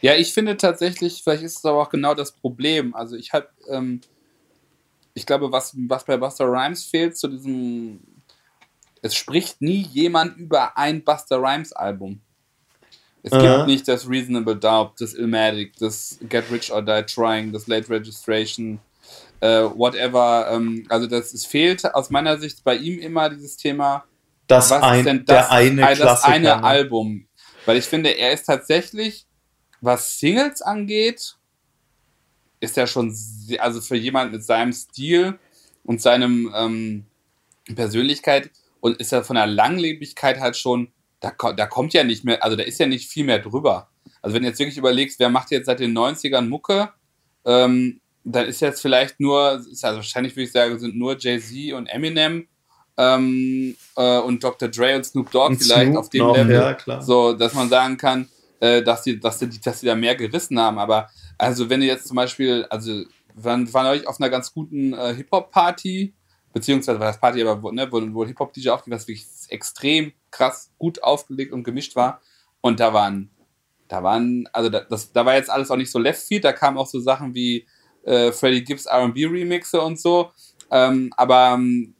Ja, ich finde tatsächlich, vielleicht ist es aber auch genau das Problem. Also ich habe, ähm, ich glaube, was, was bei Buster Rhymes fehlt zu diesem, es spricht nie jemand über ein Buster Rhymes Album. Es Aha. gibt nicht das Reasonable Doubt, das Illmatic, das Get Rich or Die Trying, das Late Registration, äh, whatever. Ähm, also das, es fehlt aus meiner Sicht bei ihm immer dieses Thema, Das, was ein, ist denn das, der eine äh, das eine ne? Album? Weil ich finde, er ist tatsächlich, was Singles angeht, ist er schon, also für jemand mit seinem Stil und seinem ähm, Persönlichkeit und ist er von der Langlebigkeit halt schon, da, da kommt ja nicht mehr, also da ist ja nicht viel mehr drüber. Also wenn du jetzt wirklich überlegst, wer macht jetzt seit den 90ern Mucke, ähm, dann ist jetzt vielleicht nur, ist also wahrscheinlich würde ich sagen, sind nur Jay-Z und Eminem ähm, äh, und Dr. Dre und Snoop Dogg und vielleicht Snoop auf dem Level. Ja, so, dass man sagen kann, äh, dass, die, dass, die, dass die da mehr gerissen haben. Aber also wenn du jetzt zum Beispiel, also wir waren, waren euch auf einer ganz guten äh, Hip-Hop-Party, beziehungsweise war das Party aber, wo, ne, wo, wo Hip-Hop-DJ aufging, was wirklich extrem krass gut aufgelegt und gemischt war. Und da waren, da waren, also da, das, da war jetzt alles auch nicht so left feed, da kamen auch so Sachen wie äh, Freddie Gibbs RB Remixe und so. Ähm, aber ähm,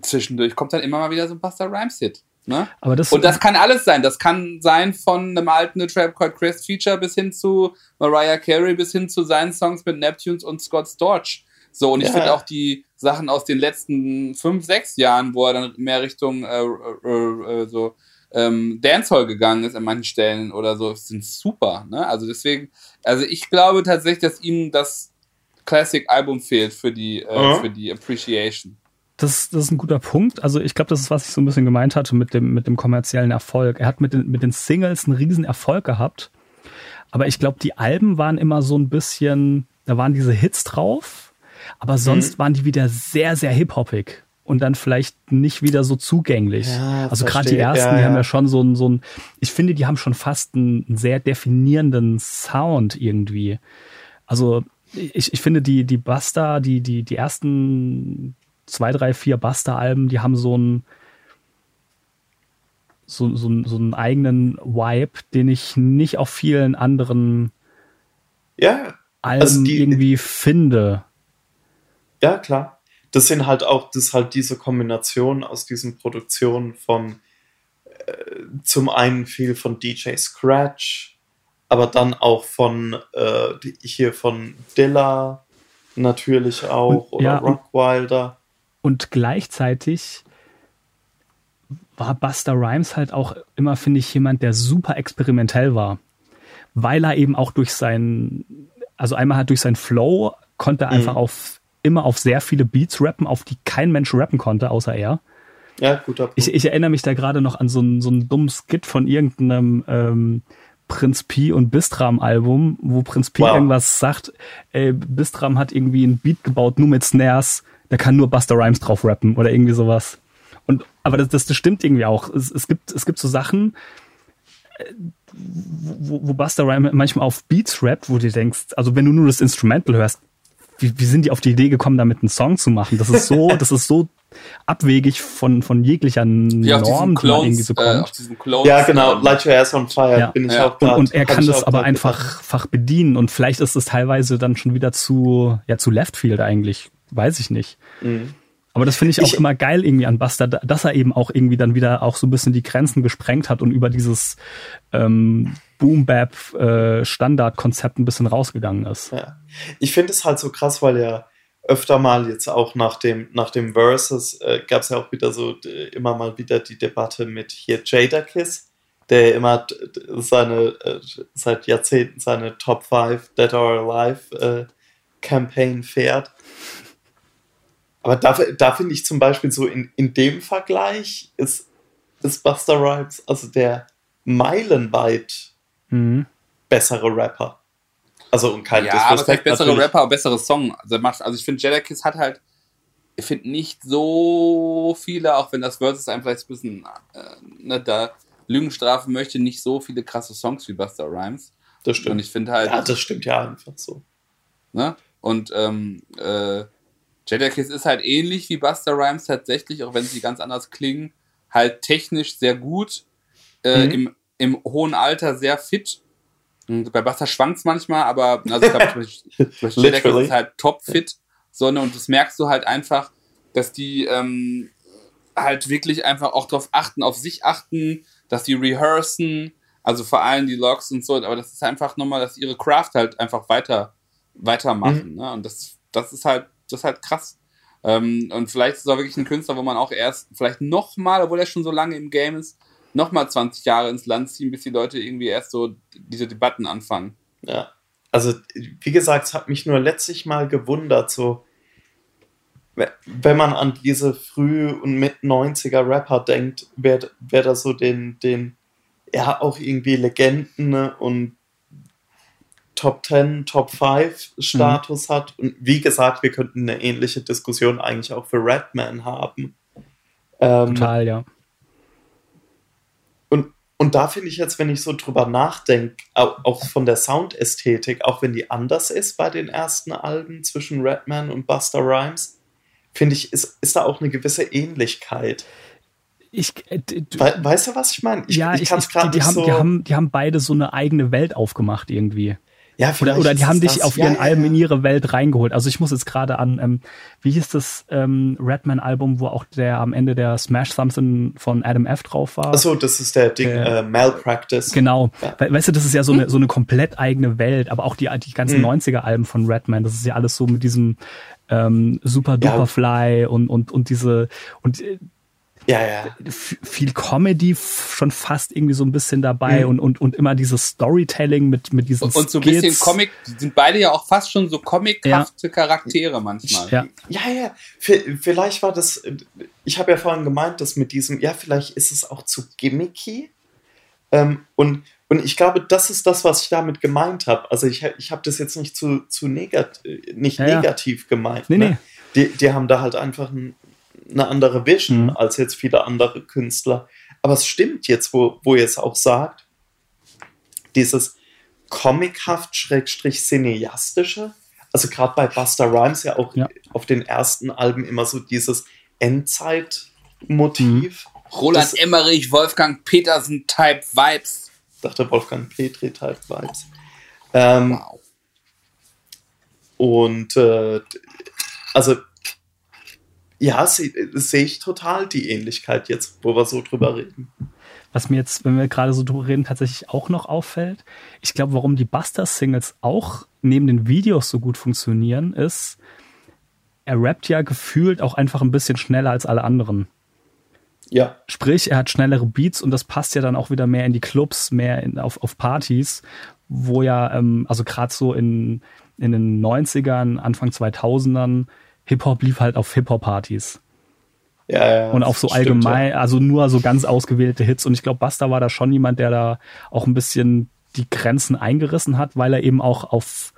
zwischendurch kommt dann immer mal wieder so ein Buster Rhymes Hit. Ne? Aber das, und das kann alles sein. Das kann sein von einem alten Trap Called Crest Feature bis hin zu Mariah Carey bis hin zu seinen Songs mit Neptunes und Scott Storch. So, und ich ja. finde auch die Sachen aus den letzten fünf, sechs Jahren, wo er dann mehr Richtung äh, äh, äh, so ähm, Dancehall gegangen ist an manchen Stellen oder so, sind super. Ne? Also deswegen, also ich glaube tatsächlich, dass ihm das Classic-Album fehlt für die, äh, mhm. für die Appreciation. Das, das ist ein guter Punkt. Also ich glaube, das ist, was ich so ein bisschen gemeint hatte mit dem, mit dem kommerziellen Erfolg. Er hat mit den, mit den Singles einen riesen Erfolg gehabt. Aber ich glaube, die Alben waren immer so ein bisschen, da waren diese Hits drauf, aber sonst mhm. waren die wieder sehr, sehr hip-hoppig und dann vielleicht nicht wieder so zugänglich. Ja, also gerade die ersten, ja, die haben ja schon so ein, so ein, ich finde, die haben schon fast einen, sehr definierenden Sound irgendwie. Also ich, ich finde die, die Buster, die, die, die ersten zwei, drei, vier Buster-Alben, die haben so einen, so, so, so einen eigenen Vibe, den ich nicht auf vielen anderen ja, Alben also die, irgendwie finde. Ja, klar. Das sind halt auch, das halt diese Kombination aus diesen Produktionen von äh, zum einen viel von DJ Scratch, aber dann auch von äh, hier von Dilla natürlich auch und, oder ja, Rockwilder. Und gleichzeitig war Buster Rhymes halt auch immer, finde ich, jemand, der super experimentell war. Weil er eben auch durch sein, also einmal halt durch sein Flow konnte er mhm. einfach auf, immer auf sehr viele Beats rappen, auf die kein Mensch rappen konnte, außer er. Ja, guter Punkt. Ich, ich erinnere mich da gerade noch an so einen, so einen dummen Skit von irgendeinem ähm, Prinz Pi und Bistram Album, wo Prinz Pi wow. irgendwas sagt, ey, Bistram hat irgendwie ein Beat gebaut, nur mit Snares da kann nur Buster Rhymes drauf rappen oder irgendwie sowas. Und, aber das, das, das stimmt irgendwie auch. Es, es, gibt, es gibt so Sachen, äh, wo, wo Buster Rhymes manchmal auf Beats rappt, wo du denkst, also wenn du nur das Instrumental hörst, wie, wie sind die auf die Idee gekommen, damit einen Song zu machen? Das ist so, das ist so abwegig von, von jeglicher Norm, die man irgendwie so kommt. Äh, ja, genau, Light Your Ass on Fire ja. bin ich ja. auch grad, Und, und er kann das aber einfach, einfach bedienen und vielleicht ist es teilweise dann schon wieder zu, ja, zu Leftfield eigentlich weiß ich nicht. Mhm. Aber das finde ich auch ich, immer geil irgendwie an Buster, dass er eben auch irgendwie dann wieder auch so ein bisschen die Grenzen gesprengt hat und über dieses ähm, Boom Bap äh, ein bisschen rausgegangen ist. Ja. Ich finde es halt so krass, weil er öfter mal jetzt auch nach dem nach dem Versus äh, gab es ja auch wieder so immer mal wieder die Debatte mit hier Jada Kiss, der immer seine äh, seit Jahrzehnten seine Top 5 Dead or Alive äh, Campaign fährt aber da, da finde ich zum Beispiel so in, in dem Vergleich ist, ist Buster Rhymes also der meilenweit mhm. bessere Rapper. Also und kein Ja, aber vielleicht bessere natürlich. Rapper, bessere Song. Also, also ich finde, Jadakiss hat halt, ich finde nicht so viele, auch wenn das Versus einem vielleicht ein bisschen äh, ne, da Lügen strafen möchte, nicht so viele krasse Songs wie Buster Rhymes. Das stimmt. Und ich finde halt. Ja, das stimmt ja einfach so. Ne? Und ähm, äh, Jadakiss ist halt ähnlich wie Buster Rhymes tatsächlich, auch wenn sie ganz anders klingen, halt technisch sehr gut, äh, mhm. im, im hohen Alter sehr fit. Und bei Buster schwankt es manchmal, aber also ich glaube, Jadakiss ist halt topfit, sondern und das merkst du halt einfach, dass die ähm, halt wirklich einfach auch darauf achten, auf sich achten, dass die rehearsen, also vor allem die Logs und so, aber das ist einfach nochmal, dass ihre Craft halt einfach weiter weitermachen. Mhm. Ne? Und das, das ist halt das ist halt krass. Ähm, und vielleicht ist er wirklich ein Künstler, wo man auch erst vielleicht nochmal, obwohl er schon so lange im Game ist, nochmal 20 Jahre ins Land ziehen, bis die Leute irgendwie erst so diese Debatten anfangen. Ja. also wie gesagt, es hat mich nur letztlich mal gewundert, so wenn man an diese früh- und mit 90er Rapper denkt, wer, wer da so den, den, ja, auch irgendwie Legenden ne, und Top 10, Top 5 Status mhm. hat. Und wie gesagt, wir könnten eine ähnliche Diskussion eigentlich auch für Redman haben. Ähm, Total, ja. Und, da finde ich jetzt, wenn ich so drüber nachdenke, auch, von der Soundästhetik, auch wenn die anders ist bei den ersten Alben zwischen Redman und Buster Rhymes, finde ich, ist, ist da auch eine gewisse Ähnlichkeit. Ich, äh, du, We weißt du, was ich meine? Ich, ja, ich, ich die, die, haben, so die, haben, die haben beide so eine eigene Welt aufgemacht irgendwie. Ja, oder, oder die haben dich das. auf ihren ja, Alben ja. in ihre Welt reingeholt. Also ich muss jetzt gerade an, ähm, wie hieß das ähm, Redman-Album, wo auch der am Ende der Smash Something von Adam F. drauf war. Achso, das ist der Ding, äh, Malpractice. Genau. We weißt du, das ist ja so eine, so eine komplett eigene Welt, aber auch die, die ganzen mhm. 90er-Alben von Redman, das ist ja alles so mit diesem ähm, Super Duper Fly und, und, und diese, und äh, ja, ja. viel Comedy schon fast irgendwie so ein bisschen dabei mhm. und, und, und immer dieses Storytelling mit, mit diesen Und, und so ein bisschen Comic, die sind beide ja auch fast schon so comichafte ja. Charaktere manchmal. Ja, ja, ja. Vielleicht war das, ich habe ja vorhin gemeint, dass mit diesem, ja, vielleicht ist es auch zu gimmicky. Ähm, und, und ich glaube, das ist das, was ich damit gemeint habe. Also ich, ich habe das jetzt nicht zu, zu negat, nicht ja, negativ gemeint. Nee, ne? nee. Die, die haben da halt einfach ein eine andere Vision mhm. als jetzt viele andere Künstler. Aber es stimmt jetzt, wo, wo ihr es auch sagt, dieses comichaft-cineastische, also gerade bei Buster Rhymes ja auch ja. auf den ersten Alben immer so dieses Endzeit-Motiv. Mhm. Roland das, Emmerich, Wolfgang Petersen Type Vibes. Dachte Wolfgang Petri Type Vibes. Ähm, wow. Und äh, also ja, sehe seh ich total die Ähnlichkeit jetzt, wo wir so drüber reden. Was mir jetzt, wenn wir gerade so drüber reden, tatsächlich auch noch auffällt, ich glaube, warum die Buster-Singles auch neben den Videos so gut funktionieren, ist, er rappt ja gefühlt auch einfach ein bisschen schneller als alle anderen. Ja. Sprich, er hat schnellere Beats und das passt ja dann auch wieder mehr in die Clubs, mehr in, auf, auf Partys, wo ja, ähm, also gerade so in, in den 90ern, Anfang 2000ern, Hip-Hop lief halt auf Hip-Hop-Partys. Ja, ja, und auf so allgemein, ja. also nur so ganz ausgewählte Hits. Und ich glaube, Basta war da schon jemand, der da auch ein bisschen die Grenzen eingerissen hat, weil er eben auch auf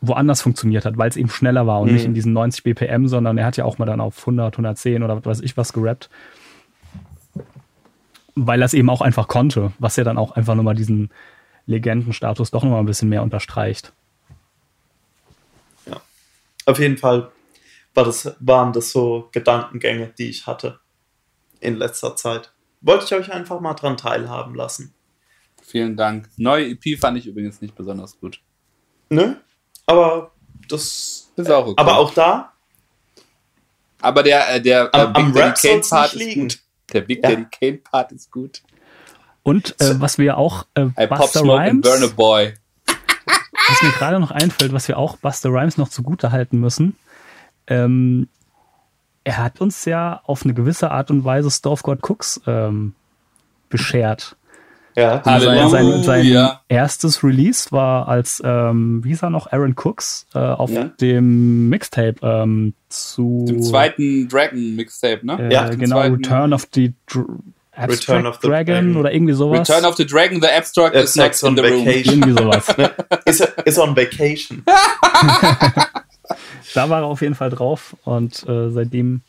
woanders funktioniert hat, weil es eben schneller war und mhm. nicht in diesen 90 BPM, sondern er hat ja auch mal dann auf 100, 110 oder was weiß ich was gerappt. Weil er es eben auch einfach konnte, was ja dann auch einfach nochmal diesen Legendenstatus doch nochmal ein bisschen mehr unterstreicht auf jeden Fall war das, waren das so Gedankengänge, die ich hatte in letzter Zeit. Wollte ich euch einfach mal dran teilhaben lassen. Vielen Dank. Neue EP fand ich übrigens nicht besonders gut. Nö, aber das ist auch okay. Aber auch da. Aber der, äh, der am, äh, Big Daddy Kane Part ist gut. Der Big ja. Daddy Kane Part ist gut. Und äh, was wir auch äh, I Buster Pop Smoke Rhymes, and Burn a Boy was mir gerade noch einfällt, was wir auch Buster Rhymes noch zugute halten müssen, ähm, er hat uns ja auf eine gewisse Art und Weise Storf God Cooks ähm, beschert. Ja, also sein, sein erstes Release war als, ähm, wie hieß er noch, Aaron Cooks äh, auf ja. dem Mixtape ähm, zu. Dem zweiten Dragon Mixtape, ne? Äh, ja, genau, Return of the Dr Abstract Return of the Dragon oder irgendwie sowas. Return of the Dragon, the Abstract is next in the vacation. room. Irgendwie sowas. is, is on vacation. da war er auf jeden Fall drauf und äh, seitdem.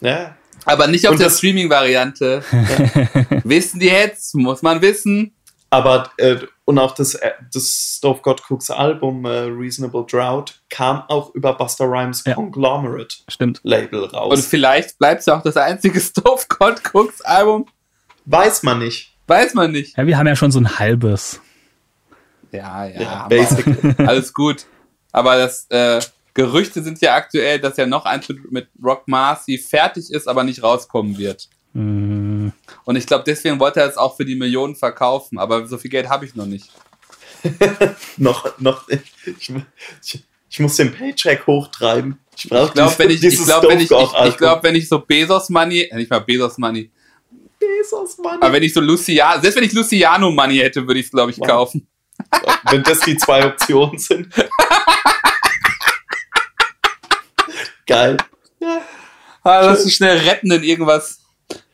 Ja. Aber nicht auf und der Streaming-Variante. Ja. wissen die jetzt? Muss man wissen. Aber äh, und auch das, äh, das Stove God Cooks Album äh, Reasonable Drought kam auch über Buster Rhymes ja. Conglomerate Stimmt. Label raus. Und vielleicht bleibt es auch das einzige Stove God Cooks Album. Weiß man nicht. Weiß man nicht. Ja, wir haben ja schon so ein halbes. Ja, ja, ja basic. alles gut. Aber das äh, Gerüchte sind ja aktuell, dass ja noch eins mit Rock Marcy fertig ist, aber nicht rauskommen wird. Mhm. Und ich glaube, deswegen wollte er es auch für die Millionen verkaufen, aber so viel Geld habe ich noch nicht. noch, noch, ich, ich, ich, muss den Paycheck hochtreiben. Ich, ich glaube, wenn ich, ich glaube, wenn ich, ich, ich glaube, wenn ich so Bezos Money, äh, nicht mal Bezos Money. Bezos Money. Aber wenn ich so Luciano, selbst wenn ich Luciano Money hätte, würde ich es, glaube ich, wow. kaufen. Wenn das die zwei Optionen sind. Geil. Ah, lass uns schnell retten in irgendwas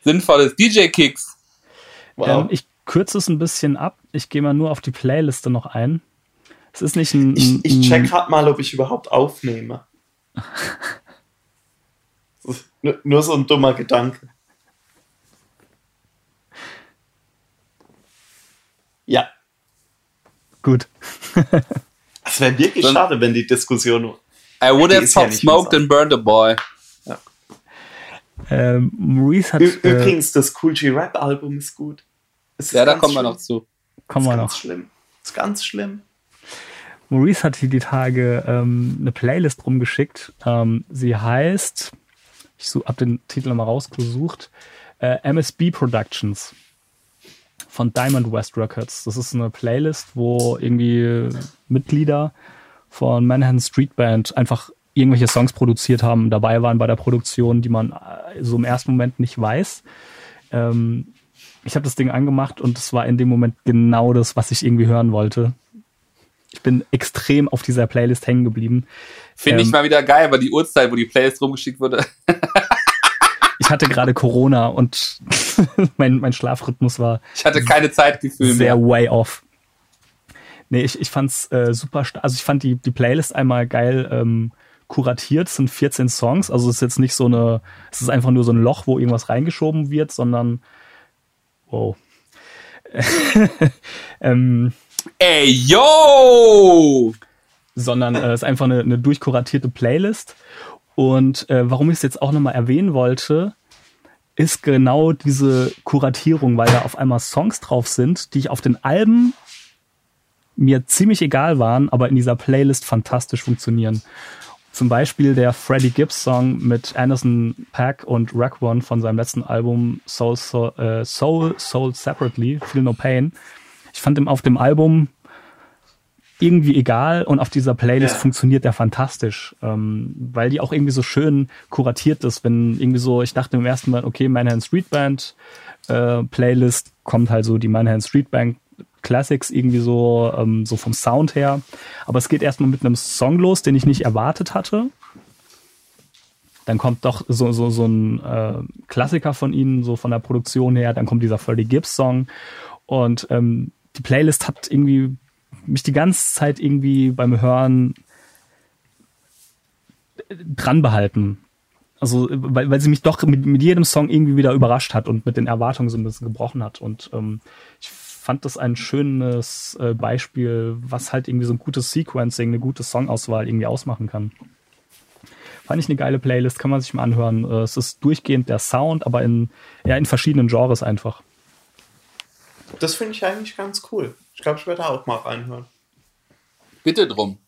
Sinnvolles. DJ Kicks. Wow. Ähm, ich kürze es ein bisschen ab. Ich gehe mal nur auf die Playliste noch ein. Es ist nicht ein. ich, ich check grad mal, ob ich überhaupt aufnehme. Nur, nur so ein dummer Gedanke. Ja. Gut. Es wäre wirklich Dann- schade, wenn die Diskussion. I would have ja pop smoked and burned a boy. Ähm, Maurice hat. Ü Äh, Übrigens, das Cool G Rap Album ist gut. Es ist Ja, da kommen wir noch zu. kommen ist wir ganz noch. schlimm. Ist ganz schlimm. Maurice hat hier die Tage ähm, eine Playlist rumgeschickt. Ähm, sie heißt, ich so, hab den Titel nochmal rausgesucht, äh, MSB Productions von Diamond West Records. Das ist eine Playlist, wo irgendwie Mitglieder von Manhattan Street Band einfach irgendwelche Songs produziert haben, dabei waren bei der Produktion, die man äh, so im ersten Moment nicht weiß. Ähm, ich habe das Ding angemacht und es war in dem Moment genau das, was ich irgendwie hören wollte. Ich bin extrem auf dieser Playlist hängen geblieben. Finde ich Ähm, mal wieder geil, weil die Uhrzeit, wo die Playlist rumgeschickt wurde. Ich hatte gerade Corona und mein, mein Schlafrhythmus war Ich hatte keine Zeitgefühl sehr mehr. way off. Nee, ich, ich fand's äh, super. Also ich fand die, die Playlist einmal geil ähm, kuratiert. Es sind 14 Songs. Also es ist jetzt nicht so eine, es ist einfach nur so ein Loch, wo irgendwas reingeschoben wird, sondern wow. ähm, Ey, yo! sondern äh, es ist einfach eine, eine durchkuratierte Playlist. Und äh, warum ich es jetzt auch nochmal erwähnen wollte, ist genau diese Kuratierung, weil da auf einmal Songs drauf sind, die ich auf den Alben mir ziemlich egal waren, aber in dieser Playlist fantastisch funktionieren. Zum Beispiel der Freddie Gibbs Song mit Anderson Pack und Rack One von seinem letzten Album Soul, Soul, äh, Soul, Soul Separately, Feel No Pain. Ich fand ihn auf dem Album irgendwie egal und auf dieser Playlist Ja. funktioniert der fantastisch, ähm, weil die auch irgendwie so schön kuratiert ist, wenn irgendwie so, ich dachte im ersten Mal, okay, Manhattan Street Band äh, Playlist kommt halt so die Manhattan Street Band Classics irgendwie so, ähm, so vom Sound her, aber es geht erstmal mit einem Song los, den ich nicht erwartet hatte. Dann kommt doch so, so, so ein äh, Klassiker von ihnen, so von der Produktion her. Dann kommt dieser Freddie Gibbs Song. Und ähm, die Playlist hat irgendwie mich die ganze Zeit irgendwie beim Hören dran behalten. Also, weil, weil sie mich doch mit, mit jedem Song irgendwie wieder überrascht hat und mit den Erwartungen so ein bisschen gebrochen hat. Und ähm, ich fand das ein schönes äh, Beispiel, was halt irgendwie so ein gutes Sequencing, eine gute Songauswahl irgendwie ausmachen kann. Fand ich eine geile Playlist, kann man sich mal anhören. Äh, Es ist durchgehend der Sound, aber in, ja, in verschiedenen Genres einfach. Das finde ich eigentlich ganz cool. Ich glaube, ich werde da auch mal reinhören. Bitte drum.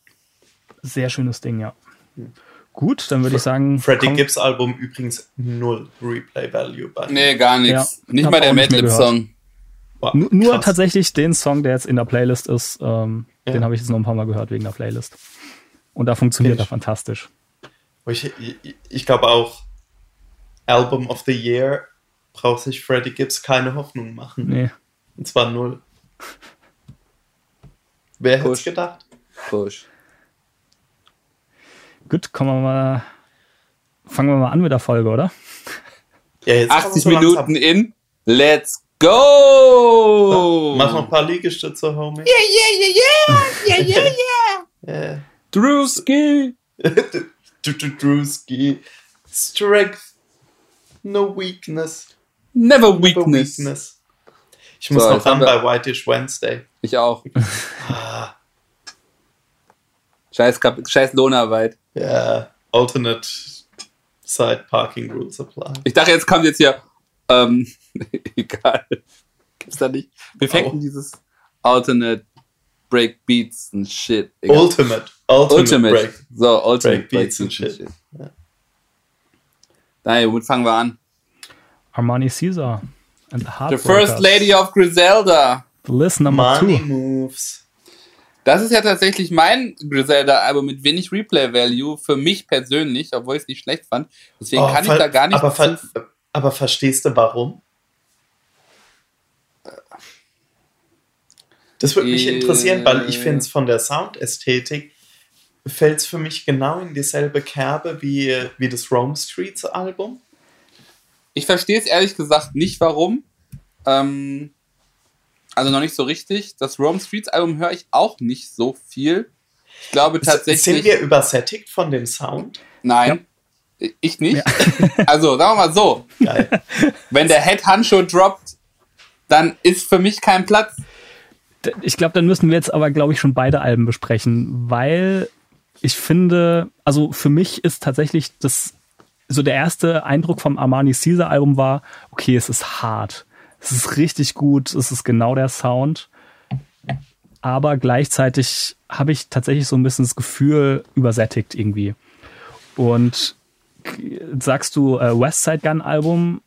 Sehr schönes Ding, ja. Gut, dann würde ich sagen. Freddie komm- Gibbs Album übrigens null Replay Value bei mir. Nee, gar nichts. Ja, nicht mal der mehr Madlib-Song. Wow, Nur, krass. tatsächlich den Song, der jetzt in der Playlist ist, ähm, Ja. den habe ich jetzt noch ein paar Mal gehört wegen der Playlist. Und da funktioniert er fantastisch. Ich, ich, ich glaube auch, Album of the Year braucht sich Freddie Gibbs keine Hoffnung machen. Nee. Und zwar null. Wer hätte es gedacht? Push. Gut, kommen wir mal. Fangen wir mal an mit der Folge, oder? Ja, jetzt kann man 80 so langsam- Minuten in. Let's go! Mach noch ein paar Liegestütze, Homie. Yeah, yeah, yeah, yeah, yeah, yeah. Yeah. Drewski. Du- du- Drewski. Strength. No weakness. Never weakness. weakness. Ich muss So, noch ran bei Whitish Wednesday. Ich auch. Ah, Scheiß, Kap Scheiß Lohnarbeit. Ja, alternate side parking rules apply. Ich dachte, jetzt kommt jetzt hier. Ähm, egal. Gibt's da nicht? Wir fängen Oh. dieses Alternate Break Beats und Shit. Egal. Ultimate. Ultimate, Ultimate. break. So, Ultimate Break Beats und Shit. Ja. Nein, womit fangen wir an? Armani Caesar and the The. First Lady of Griselda. List Number Money two. moves. Das ist ja tatsächlich mein Griselda-Album mit wenig Replay-Value für mich persönlich, obwohl ich es nicht schlecht fand. Deswegen Oh, kann ich da gar nicht aber, aber verstehst du warum? Das würde mich interessieren, weil ich finde es von der Soundästhetik fällt es für mich genau in dieselbe Kerbe wie, wie das Rome Streets Album. Ich verstehe es ehrlich gesagt nicht, warum. Ähm, also noch nicht so richtig. Das Rome Streets Album höre ich auch nicht so viel. Ich glaube tatsächlich. Sind wir übersättigt von dem Sound? Nein. Ich nicht. Ja. Also, sagen wir mal so. Geil. Wenn der Head Handschuh droppt, dann ist für mich kein Platz. Ich glaube, dann müssen wir jetzt aber, glaube ich, schon beide Alben besprechen, weil ich finde, also für mich ist tatsächlich das, so der erste Eindruck vom Armani Caesar Album war, okay, es ist hart. Es ist richtig gut, es ist genau der Sound. Aber gleichzeitig habe ich tatsächlich so ein bisschen das Gefühl, übersättigt irgendwie. Und sagst du äh, Westside Gun Album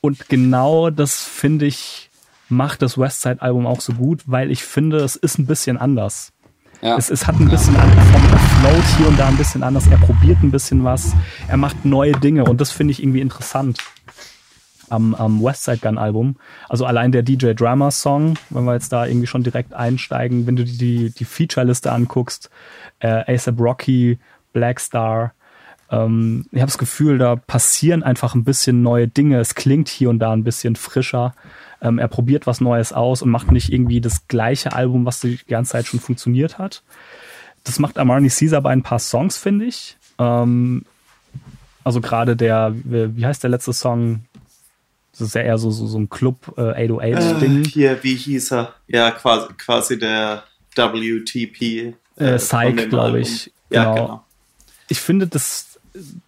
und genau das finde ich macht das Westside Album auch so gut, weil ich finde, es ist ein bisschen anders. Ja. Es, es hat ein bisschen ja. vom Float hier und da ein bisschen anders. Er probiert ein bisschen was. Er macht neue Dinge und das finde ich irgendwie interessant am, am Westside Gun Album. Also allein der DJ Drama Song, wenn wir jetzt da irgendwie schon direkt einsteigen, wenn du die, die Feature-Liste anguckst, äh, ASAP Rocky, Black Star, ähm, ich habe das Gefühl, da passieren einfach ein bisschen neue Dinge. Es klingt hier und da ein bisschen frischer. Ähm, er probiert was Neues aus und macht nicht irgendwie das gleiche Album, was die ganze Zeit schon funktioniert hat. Das macht Armani Caesar bei ein paar Songs, finde ich. Ähm, also gerade der, wie heißt der letzte Song? Das ist ja eher so, so, so ein Club äh, 808-Ding. Äh, hier, wie hieß er? Ja, quasi, quasi der WTP. Äh, äh Psych, glaube ich. Ja, genau. genau. Ich finde, das,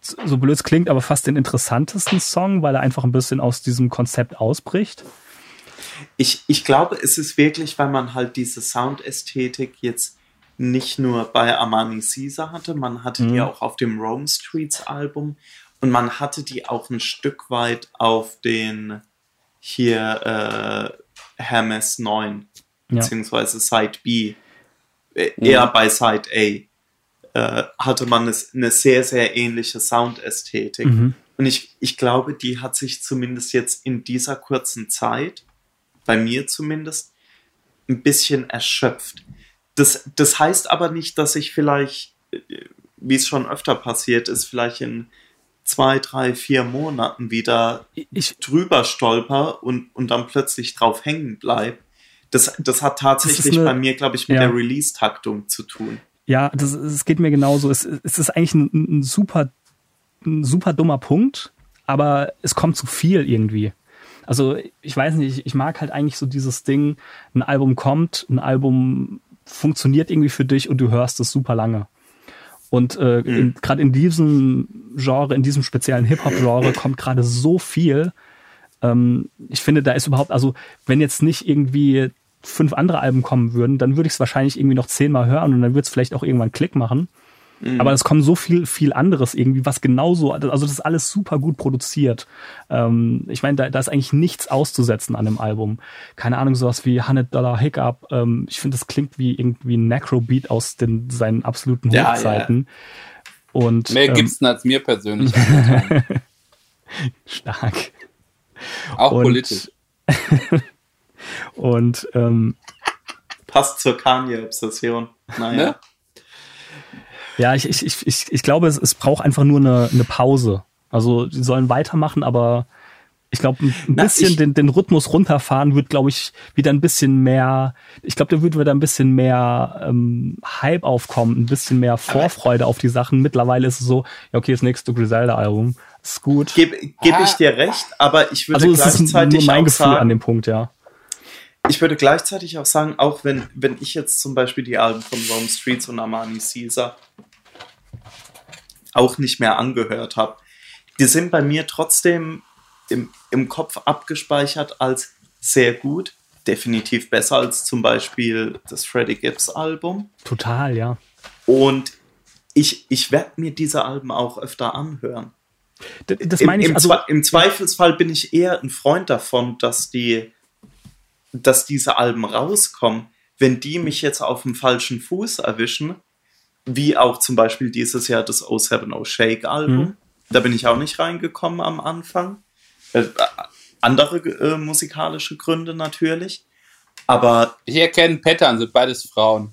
so blöd es klingt, aber fast den interessantesten Song, weil er einfach ein bisschen aus diesem Konzept ausbricht. Ich, ich glaube, es ist wirklich, weil man halt diese Soundästhetik jetzt nicht nur bei Armani Caesar hatte, man hatte mhm. die auch auf dem Rome Streets Album und man hatte die auch ein Stück weit auf den hier äh, Hermes 9, ja. beziehungsweise Side B, äh, eher bei Side A, äh, hatte man eine, eine, sehr, sehr ähnliche Soundästhetik. Mhm. Und ich, ich glaube, die hat sich zumindest jetzt in dieser kurzen Zeit bei mir zumindest, ein bisschen erschöpft. Das, das heißt aber nicht, dass ich vielleicht, wie es schon öfter passiert ist, vielleicht in zwei, drei, vier Monaten wieder ich, drüber stolper und, und dann plötzlich drauf hängen bleibe. Das, das hat tatsächlich das eine, bei mir, glaube ich, mit ja. der Release-Taktung zu tun. Ja, das, das geht mir genauso. Es, es ist eigentlich ein, ein, super, ein super dummer Punkt, aber es kommt zu viel irgendwie. Also ich weiß nicht, ich mag halt eigentlich so dieses Ding, ein Album kommt, ein Album funktioniert irgendwie für dich und du hörst es super lange. Und äh, mhm. gerade in diesem Genre, in diesem speziellen Hip-Hop-Genre kommt gerade so viel. Ähm, ich finde, da ist überhaupt, also wenn jetzt nicht irgendwie fünf andere Alben kommen würden, dann würde ich es wahrscheinlich irgendwie noch zehnmal hören und dann würde es vielleicht auch irgendwann Klick machen. Mhm. Aber es kommt so viel, viel anderes irgendwie, was genauso, also das ist alles super gut produziert. Ähm, ich meine, da, da ist eigentlich nichts auszusetzen an dem Album. Keine Ahnung, sowas wie 100 Dollar Hiccup. Ähm, ich finde, das klingt wie irgendwie ein Necro-Beat aus den, seinen absoluten Hochzeiten. Ja, ja. Und, Mehr ähm, Gibson als mir persönlich. Stark. Auch und, politisch. und ähm, passt zur Kanye-Obsession. Naja. Ne? Ja, ich, ich, ich, ich glaube, es, es braucht einfach nur eine, eine Pause. Also die sollen weitermachen, aber ich glaube, ein, bisschen den, den Rhythmus runterfahren wird, glaube ich, wieder ein bisschen mehr, ich glaube, da wird wieder ein bisschen mehr ähm, Hype aufkommen, ein bisschen mehr Vorfreude auf die Sachen. Mittlerweile ist es so, ja, okay, das nächste Griselda-Album ist gut. Gebe geb ich dir recht, aber ich würde also gleichzeitig ist nur mein Gefühl sagen, an dem Punkt, ja. Ich würde gleichzeitig auch sagen, auch wenn, wenn ich jetzt zum Beispiel die Alben von Rome Streets und Armani Caesar auch nicht mehr angehört habe. Die sind bei mir trotzdem im, im Kopf abgespeichert als sehr gut. Definitiv besser als zum Beispiel das Freddie Gibbs Album. Total, ja. Und ich, ich werde mir diese Alben auch öfter anhören. Das, meine Im, ich, also, Im Zweifelsfall bin ich eher ein Freund davon, dass die, dass diese Alben rauskommen. Wenn die mich jetzt auf dem falschen Fuß erwischen, wie auch zum Beispiel dieses Jahr das 070 Shake Album. Mhm. Da bin ich auch nicht reingekommen am Anfang. Äh, andere äh, musikalische Gründe natürlich. Aber Ich erkenne Pattern, sind beides Frauen.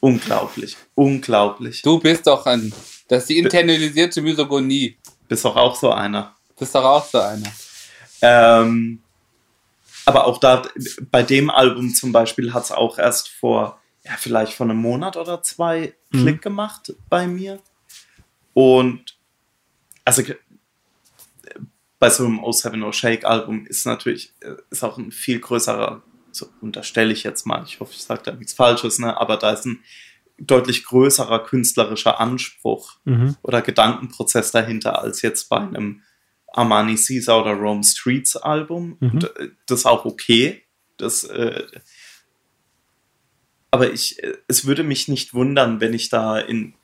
unglaublich, unglaublich. Du bist doch ein. Das ist die internalisierte Misogonie. Bist doch auch so einer. Bist doch auch so einer. Ähm, aber auch da, bei dem Album zum Beispiel hat es auch erst vor, ja, vielleicht vor einem Monat oder zwei Mhm. Klick gemacht bei mir. Und also bei so einem 070 Shake Album ist natürlich, äh, ist auch ein viel größerer, so unterstelle ich jetzt mal, ich hoffe, ich sage da nichts Falsches, ne? aber da ist ein deutlich größerer künstlerischer Anspruch Mhm. oder Gedankenprozess dahinter als jetzt bei einem Armani Caesar oder Rome Streets Album. Mhm. Und, äh, Das ist auch okay. Das, äh, aber ich, äh, es würde mich nicht wundern, wenn ich da in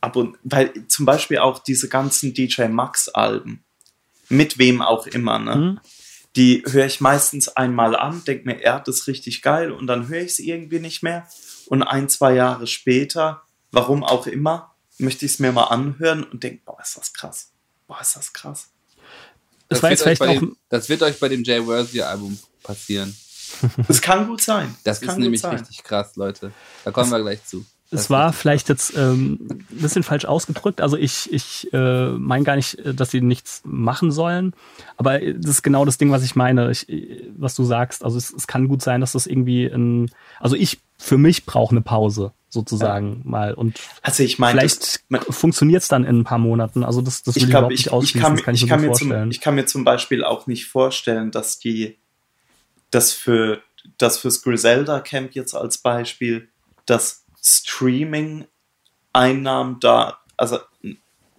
ab und weil zum Beispiel auch diese ganzen DJ Max Alben, mit wem auch immer, ne? Mhm. Die höre ich meistens einmal an, denke mir, er das ist richtig geil und dann höre ich es irgendwie nicht mehr. Und ein, zwei Jahre später, warum auch immer, möchte ich es mir mal anhören und denke, boah, ist das krass. Boah, ist das krass. Das war wird jetzt euch vielleicht bei auch. dem, das wird euch bei dem Jay Worthy Album passieren. Das kann gut sein. Das, kann ist nämlich sein. richtig krass, Leute. Da kommen wir gleich zu. Das Es war vielleicht jetzt ähm, ein bisschen falsch ausgedrückt. Also ich, ich äh, meine gar nicht, dass sie nichts machen sollen. Aber das ist genau das Ding, was ich meine, ich, äh, was du sagst. Also es, es kann gut sein, dass das irgendwie ein, also ich für mich brauche eine Pause sozusagen mal. Und Also ich meine, vielleicht das- funktioniert es dann in ein paar Monaten. Also das, das will ich ich, glaube, überhaupt ich, nicht ich, ausschließen. kann, das kann ich, ich, mir kann mir zum, vorstellen. ich kann mir zum Beispiel auch nicht vorstellen, dass die, das für das fürs Griselda Camp jetzt als Beispiel, dass Streaming Einnahmen da, also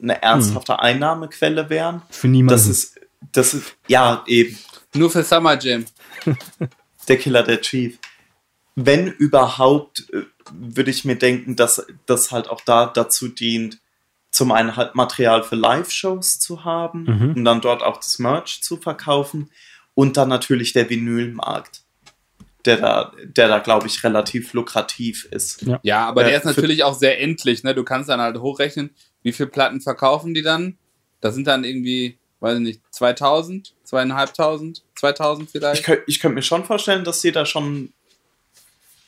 eine ernsthafte Einnahmequelle wären. für niemanden. Das ist, das ist, ja, eben, Nur für Summer Jam. der Killer der Chief. Wenn überhaupt, äh, würde ich mir denken, dass das halt auch da dazu dient, zum einen halt Material für Live-Shows zu haben, Mhm. um dann dort auch das Merch zu verkaufen und dann natürlich der Vinylmarkt, der da, der da glaube ich relativ lukrativ ist. Ja. Ja, aber Ja, der ist natürlich auch sehr endlich. Ne? Du kannst dann halt hochrechnen, wie viele Platten verkaufen die dann. Das sind dann irgendwie, weiß ich nicht, 2000, zweieinhalbtausend, 2000 vielleicht. Ich könnte ich könnt mir schon vorstellen, dass sie da schon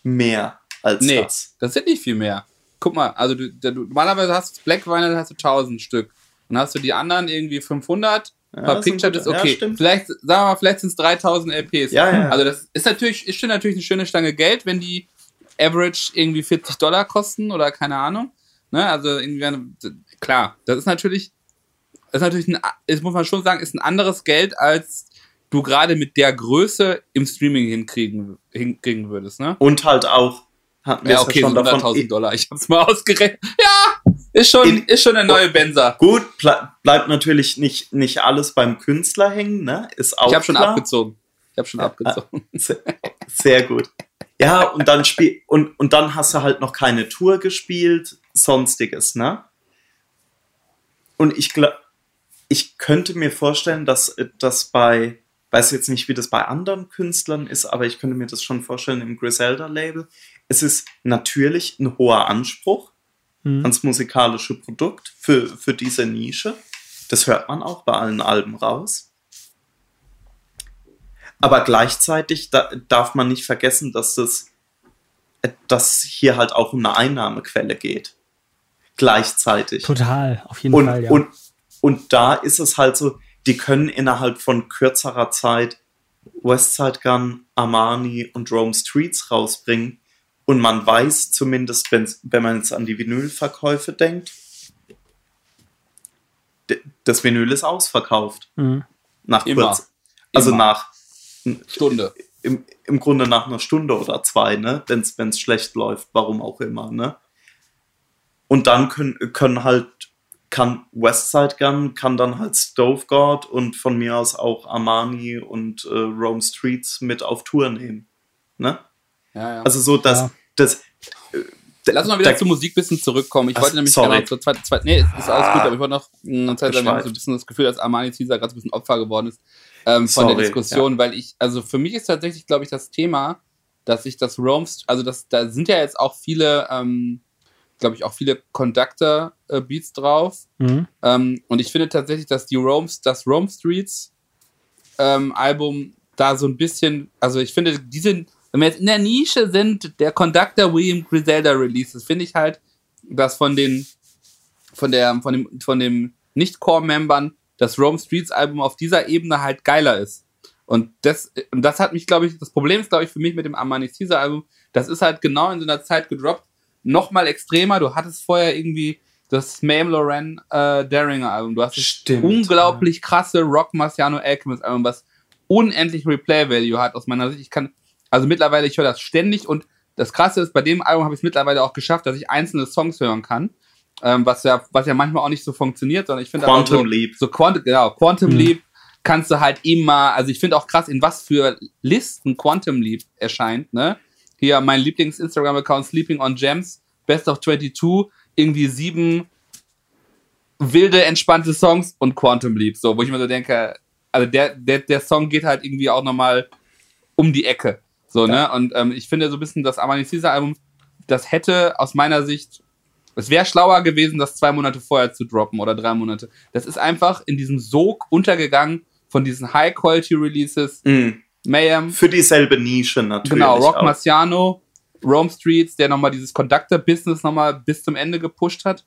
mehr als nee, das. das sind nicht viel mehr. Guck mal, also du, du, normalerweise hast du Black Vinyl hast du 1000 Stück. Dann hast du die anderen irgendwie 500. Ja, sind Picture ist okay. ja, vielleicht, sagen wir mal, vielleicht sind es 3000 LPs. Ja, ja. Also das ist natürlich, ist schon natürlich eine schöne Stange Geld, wenn die Average irgendwie 40 Dollar kosten oder keine Ahnung. Ne? Also irgendwie, klar, das ist natürlich, das ist natürlich ein, das muss man schon sagen, ist ein anderes Geld, als du gerade mit der Größe im Streaming hinkriegen, hinkriegen würdest, ne? Und halt auch, hatten Ja, okay, ja so schon davon, 100.000 Dollar. Ich hab's mal ausgerechnet. Ja, ist schon, In- ist schon eine neue Benzer. Gut, ble bleibt natürlich nicht, nicht alles beim Künstler hängen, ne? Ist auch Ich habe schon abgezogen. Ich habe schon abgezogen. Sehr, sehr gut. Ja, und dann spiel und, und dann hast du halt noch keine Tour gespielt, sonstiges, ne? Und ich glaube, ich könnte mir vorstellen, dass das bei, weiß jetzt nicht, wie das bei anderen Künstlern ist, aber ich könnte mir das schon vorstellen im Griselda-Label. Es ist natürlich ein hoher Anspruch Mhm. ans musikalische Produkt für, für diese Nische. Das hört man auch bei allen Alben raus. Aber gleichzeitig da, darf man nicht vergessen, dass das dass hier halt auch um eine Einnahmequelle geht. Gleichzeitig. Total, auf jeden Und, Fall, ja. und, und da ist es halt so, die können innerhalb von kürzerer Zeit Westside Gun, Armani und Rome Streets rausbringen. Und man weiß zumindest, wenn's, wenn man jetzt an die Vinylverkäufe denkt, das Vinyl ist ausverkauft. Mhm. Nach Immer. kurz, also Immer. nach Stunde. im, im Grunde nach einer Stunde oder zwei, ne? Wenn es schlecht läuft, warum auch immer, ne? Und dann können, können halt, kann Westside Gun, kann dann halt Stove God und von mir aus auch Armani und äh, Rome Streets mit auf Tour nehmen. Ne? Ja, ja. Also so, dass Ja. das. äh, Lass uns mal wieder da- zur Musik ein bisschen zurückkommen. Ich Ach, wollte nämlich sorry. gerne zur zweiten, zweiten, nee, ist alles Ah. gut, aber ich wollte noch eine Zeit lang, haben so ein bisschen das Gefühl, dass Armani Caesar gerade so ein bisschen Opfer geworden ist ähm, von Sorry, der Diskussion, weil ich, also für mich ist tatsächlich, glaube ich, das Thema, dass ich das Rome, also das, da sind ja jetzt auch viele, ähm, glaube ich, auch viele Conductor-Beats drauf. Mhm. Ähm, und ich finde tatsächlich, dass die Rome, das Rome Streets ähm, Album da so ein bisschen, also ich finde, diese, wenn wir jetzt in der Nische sind, der Conductor William Griselda Releases, finde ich halt, dass von den, von der, von dem, von dem Nicht-Core-Membern das Rome Streets Album auf dieser Ebene halt geiler ist. Und das, und das hat mich, glaube ich, das Problem ist, glaube ich, für mich mit dem Amani Caesar Album, das ist halt genau in so einer Zeit gedroppt, nochmal extremer. Du hattest vorher irgendwie das Mame Loren äh, Daringer Album. Du hast das Stimmt, unglaublich krasse Rock Marciano Alchemist Album, was unendlich Replay Value hat aus meiner Sicht. Ich kann, also mittlerweile, ich höre das ständig und das Krasse ist, bei dem Album habe ich es mittlerweile auch geschafft, dass ich einzelne Songs hören kann. Ähm, was ja, was ja manchmal auch nicht so funktioniert, sondern ich finde Quantum so, Leap. so Quantum, genau, Quantum Mhm. Leap kannst du halt immer, also ich finde auch krass, in was für Listen Quantum Leap erscheint, ne? Hier mein Lieblings-Instagram-Account Sleeping on Gems, Best of 22, irgendwie sieben wilde, entspannte Songs und Quantum Leap, so, wo ich mir so denke, also der, der, der Song geht halt irgendwie auch nochmal um die Ecke, so, ne? Und ähm, ich finde so ein bisschen das Amani Caesar Album, das hätte aus meiner Sicht, es wäre schlauer gewesen, das zwei Monate vorher zu droppen oder drei Monate. Das ist einfach in diesem Sog untergegangen von diesen High-Quality-Releases. Mhm. Mayhem, Für dieselbe Nische natürlich. genau, Rock auch. Marciano, Rome Streets, der nochmal dieses Conductor-Business nochmal bis zum Ende gepusht hat.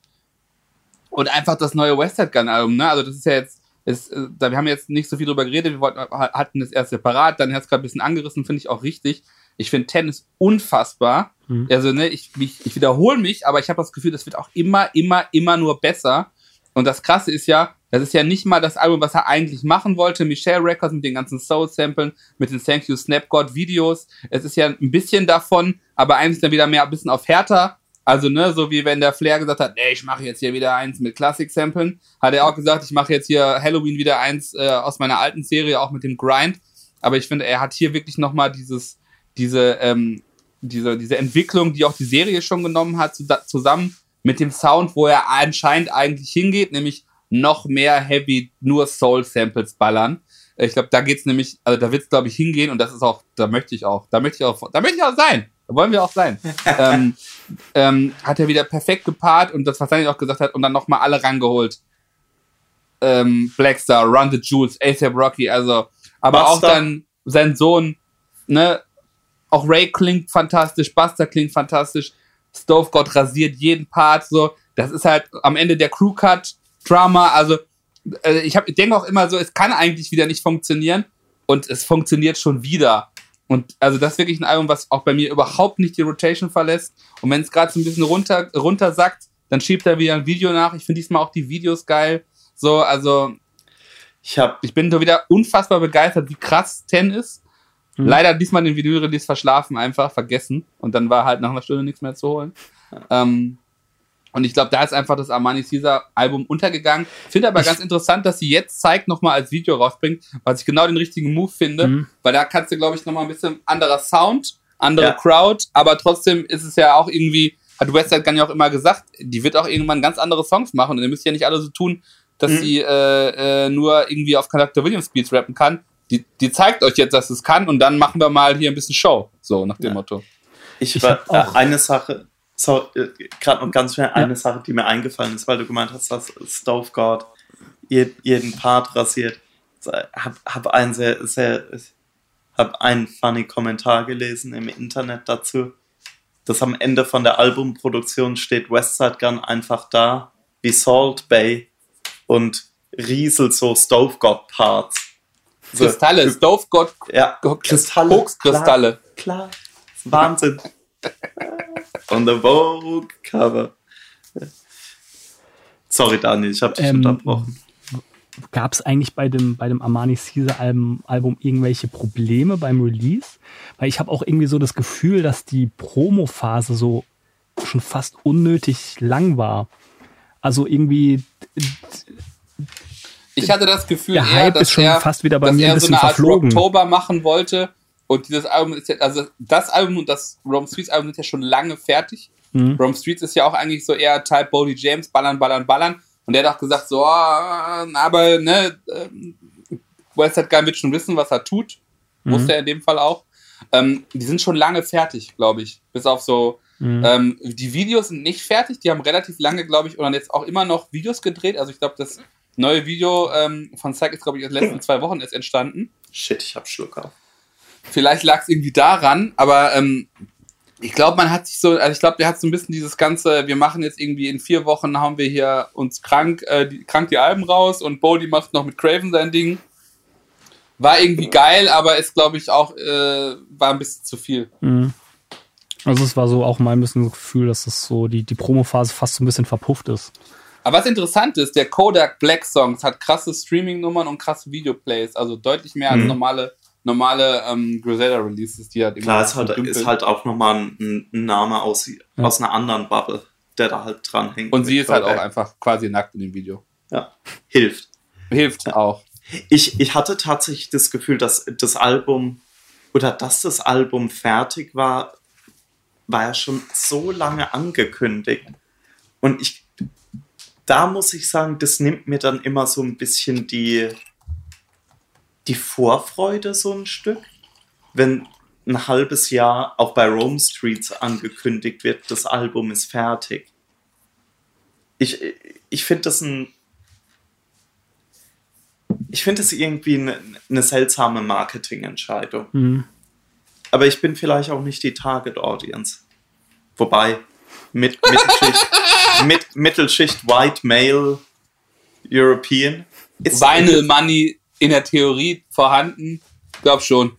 Und einfach das neue Westside Gun-Album, ne? Also das ist ja jetzt, ist, äh, da wir haben jetzt nicht so viel drüber geredet, wir wollten, hatten das erst separat, dann hat es gerade ein bisschen angerissen, finde ich auch richtig. Ich finde Tennis unfassbar. Mhm. Also, ne, ich, ich, ich wiederhole mich, aber ich habe das Gefühl, das wird auch immer, immer, immer nur besser. Und das Krasse ist ja, das ist ja nicht mal das Album, was er eigentlich machen wollte. Michelle Records mit den ganzen Soul-Samplen, mit den Thank You Snap God Videos. Es ist ja ein bisschen davon, aber eigentlich dann wieder mehr ein bisschen auf härter. Also, ne, so wie wenn der Flair gesagt hat, nee, ich mache jetzt hier wieder eins mit Classic-Samplen, hat er auch gesagt, ich mache jetzt hier Halloween wieder eins äh, aus meiner alten Serie, auch mit dem Grind. Aber ich finde, er hat hier wirklich nochmal dieses, diese, ähm, diese, diese Entwicklung, die auch die Serie schon genommen hat, zu, zusammen mit dem Sound, wo er anscheinend eigentlich hingeht, nämlich noch mehr Heavy, nur Soul-Samples ballern. Ich glaube, da geht's nämlich, also da wird's, glaube ich, hingehen und das ist auch, da möchte ich auch, da möchte ich auch, da möchte ich auch sein. Da wollen wir auch sein. ähm, ähm, hat er wieder perfekt gepaart und das, was Daniel auch gesagt hat, und dann nochmal alle rangeholt. Ähm, Blackstar, Run the Jewels, ASAP Rocky, also, aber auch Busta. dann sein Sohn, ne, auch Ray klingt fantastisch, Buster klingt fantastisch, Stove God rasiert jeden Part, so, das ist halt am Ende der Crew-Cut, Drama, also, äh, ich, hab- ich denke auch immer so, es kann eigentlich wieder nicht funktionieren und es funktioniert schon wieder. Und also das ist wirklich ein Album, was auch bei mir überhaupt nicht die Rotation verlässt. Und wenn es gerade so ein bisschen runter, runtersackt, dann schiebt er wieder ein Video nach. Ich finde diesmal auch die Videos geil. So, also Ich habe ich bin so wieder unfassbar begeistert, wie krass Ten ist. Mhm. Leider diesmal den Video-Release verschlafen, einfach vergessen. Und dann war halt nach einer Stunde nichts mehr zu holen. Ähm, und ich glaube, da ist einfach das Armani Caesar Album untergegangen. Finde aber ganz interessant, dass sie jetzt zeigt nochmal als Video rausbringt, was ich genau den richtigen Move finde. Mhm. Weil da kannst du, glaube ich, nochmal ein bisschen anderer Sound, andere Ja. Crowd, aber trotzdem ist es ja auch irgendwie, hat Westside Gun ja auch immer gesagt, die wird auch irgendwann ganz andere Songs machen und ihr müsst ja nicht alle so tun, dass Mhm. sie äh, äh, nur irgendwie auf Conductor Williams Beats rappen kann. Die, die zeigt euch jetzt, dass es kann und dann machen wir mal hier ein bisschen Show. So, nach dem Ja. Motto. Ich, Ich war auch- äh, eine Sache, so, äh, gerade noch ganz schnell eine Ja. Sache, die mir eingefallen ist, weil du gemeint hast, dass Stove God je, jeden Part rasiert. So, Hab, hab einen sehr, sehr, hab einen funny Kommentar gelesen im Internet dazu, dass am Ende von der Albumproduktion steht Westside Gun einfach da, wie Salt Bay und rieselt so Stove God Parts. So, Kristalle, Stove God, ja, Kristalle. Kokskristalle. Klar, klar. Wahnsinn. On the Vogue Cover. Sorry, Daniel, ich habe dich Ähm, unterbrochen. Gab es eigentlich bei dem, bei dem Armani Caesar Album, Album irgendwelche Probleme beim Release? Weil ich habe auch irgendwie so das Gefühl, dass die Promo-Phase so schon fast unnötig lang war. Also irgendwie, Ich hatte das Gefühl, der eher, Hype dass ist schon er, fast wieder bei mir ein so bisschen Art verflogen. Rocktober machen wollte. Und dieses Album ist ja, also das Album und das Rome Streets Album sind ja schon lange fertig. Mhm. Rome Streets ist ja auch eigentlich so eher Type Bodie James, ballern, ballern, ballern. Und der hat auch gesagt, so, ah, aber ne, ähm, Westside Gun wird schon wissen, was er tut. Wusste er in dem Fall auch. Ähm, die sind schon lange fertig, glaube ich. Bis auf so, Mhm. ähm, die Videos sind nicht fertig, die haben relativ lange, glaube ich, oder jetzt auch immer noch Videos gedreht. Also ich glaube, das neue Video ähm, von Zack ist, glaube ich, in den letzten zwei Wochen erst entstanden. Shit, ich hab Schluck auf. Vielleicht lag es irgendwie daran, aber ähm, ich glaube, man hat sich so, also ich glaube, der hat so ein bisschen dieses ganze, wir machen jetzt irgendwie in vier Wochen, haben wir hier uns krank, äh, die, krank die Alben raus und Bodie macht noch mit Craven sein Ding. War irgendwie geil, aber ist, glaube ich, auch, äh, war ein bisschen zu viel. Mhm. Also es war so auch mein bisschen das Gefühl, dass das so die, die Promo-Phase fast so ein bisschen verpufft ist. Aber was interessant ist, der Kodak Black Songs hat krasse Streaming-Nummern und krasse Videoplays, also deutlich mehr als Mhm. normale, normale ähm, Griselda-Releases, die halt Klar, ist halt, ist halt auch nochmal ein, ein Name aus, aus einer anderen Bubble, der da halt dran hängt. Und sie ist halt auch einfach quasi nackt in dem Video. Ja, hilft. Hilft auch. Ich, ich hatte tatsächlich das Gefühl, dass das Album oder dass das Album fertig war, war ja schon so lange angekündigt. Und ich, da muss ich sagen, das nimmt mir dann immer so ein bisschen die, die Vorfreude so ein Stück. Wenn ein halbes Jahr auch bei Rome Streets angekündigt wird, das Album ist fertig. Ich, ich finde das ein ich finde es irgendwie eine, eine seltsame Marketingentscheidung. Mhm. Aber ich bin vielleicht auch nicht die Target Audience. Wobei, mit, Mittelschicht, mit, Mittelschicht White Male European ist. Vinyl Money in der Theorie vorhanden. Glaub schon.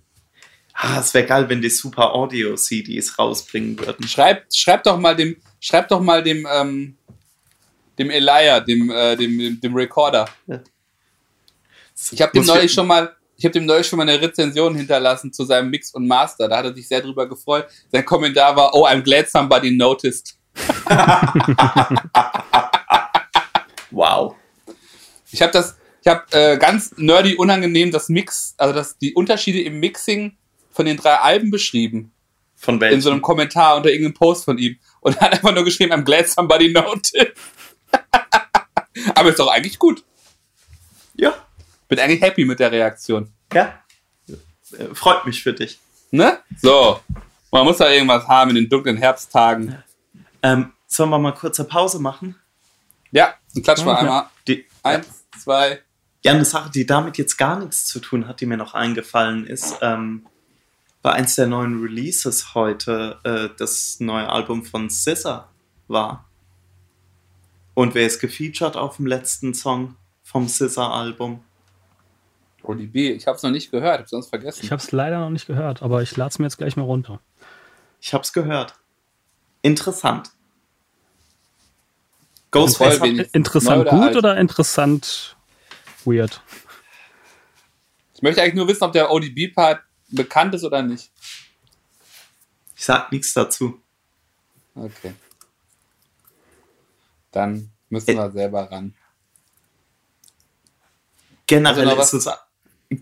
Ah, es wäre geil, wenn die Super Audio CDs rausbringen würden. Schreib, schreib doch mal dem, schreib doch mal dem, ähm, dem Elia, dem, äh, dem, dem, dem Recorder. Ich habe dem neulich schon mal, ich habe dem neulich schon mal eine Rezension hinterlassen zu seinem Mix und Master. Da hat er sich sehr drüber gefreut. Sein Kommentar war, oh, I'm glad somebody noticed. Wow. Ich habe das, ich habe äh, ganz nerdy unangenehm das Mix, also das, die Unterschiede im Mixing von den drei Alben beschrieben. Von In welchen? so einem Kommentar unter irgendeinem Post von ihm. Und er hat einfach nur geschrieben, I'm glad somebody noticed. Aber ist doch eigentlich gut. ja, Bin eigentlich happy mit der Reaktion. ja. Äh, Freut mich für dich. Ne? So. Man muss da irgendwas haben in den dunklen Herbsttagen. Ähm, sollen wir mal kurze Pause machen? Ja, dann klatsch mal Okay. einmal. Die, Eins, zwei. Ja, eine Sache, die damit jetzt gar nichts zu tun hat, die mir noch eingefallen ist, ähm, war eins der neuen Releases heute äh, das neue Album von SZA war. Und wer ist gefeatured auf dem letzten Song vom SZA-Album? ODB, ich hab's noch nicht gehört, hab's sonst vergessen. Ich habe es leider noch nicht gehört, aber ich lade es mir jetzt gleich mal runter. Ich hab's gehört. Interessant. Voll Ghostface hat, wenig. Interessant Neu oder gut alt? oder interessant weird? ich möchte eigentlich nur wissen, ob der ODB-Part bekannt ist oder nicht. ich sag nichts dazu. Okay. Dann müssen wir selber ran. Generell Also ist es,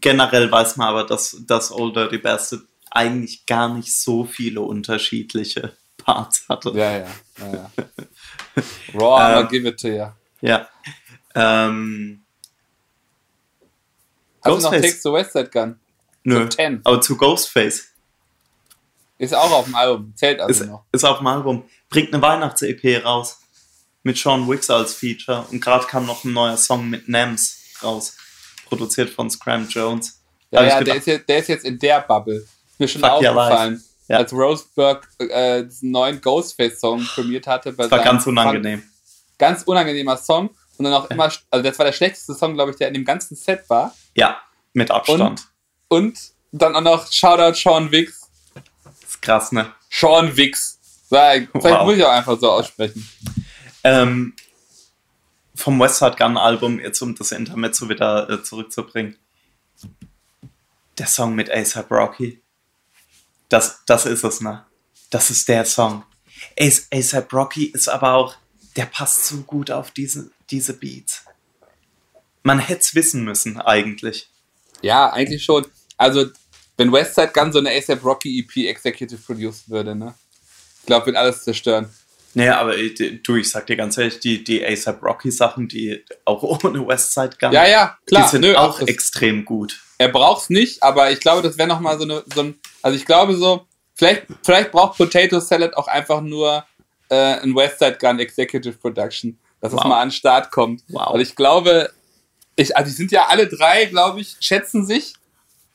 generell weiß man aber, dass das Old Dirty Bastard eigentlich gar nicht so viele unterschiedliche Parts hatte. Ja, ja. ja, ja. Raw, Ähm, aber give it to you. Ja. Ähm, Hast du noch Ghostface? Takes the West Side Gun? nö. So 10. Aber zu Ghostface Ist auch auf dem Album. Zählt also ist, noch. ist auf dem Album. Bringt eine Weihnachts-EP raus. Mit Sean Wicks als Feature. Und gerade kam noch ein neuer Song mit Nams raus. Produziert von Scram Jones. Ja, ja, der ist, jetzt, der ist jetzt in der Bubble. Ist mir schon Fuck aufgefallen. Ja. Als Roseberg äh, diesen neuen Ghostface-Song prämiert hatte. Bei das war ganz unangenehm. Fun- Ganz unangenehmer Song. Und dann auch immer, also das war der schlechteste Song, glaube ich, der in dem ganzen Set war. Ja, mit Abstand. Und dann auch noch Shoutout Sean Wicks. Das ist krass, ne? Sean Wicks. Vielleicht Wow. muss ich auch einfach so aussprechen. Ähm, vom Westside Gun Album, jetzt um das Intermezzo wieder äh, zurückzubringen. Der Song mit ASAP Rocky. Das, das ist es, ne? Das ist der Song. As- ASAP Rocky ist aber auch, der passt so gut auf diese, diese Beats. Man hätte es wissen müssen, eigentlich. Ja, eigentlich schon. Also, wenn Westside Gun so eine ASAP Rocky EP executive produced würde, ne? Ich glaube, wird alles zerstören. Naja, aber äh, du, ich sag dir ganz ehrlich, die, die ASAP Rocky Sachen, die auch ohne Westside Gun, Ja, ja, klar. die sind Nö, auch das- extrem gut. Er braucht's nicht, aber ich glaube, das wäre nochmal so eine, so ein, also ich glaube so, vielleicht, vielleicht braucht Potato Salad auch einfach nur äh, ein Westside Gun Executive Production, dass es Wow. mal an den Start kommt. Wow. Weil ich glaube, ich, also die sind ja alle drei, glaube ich, schätzen sich.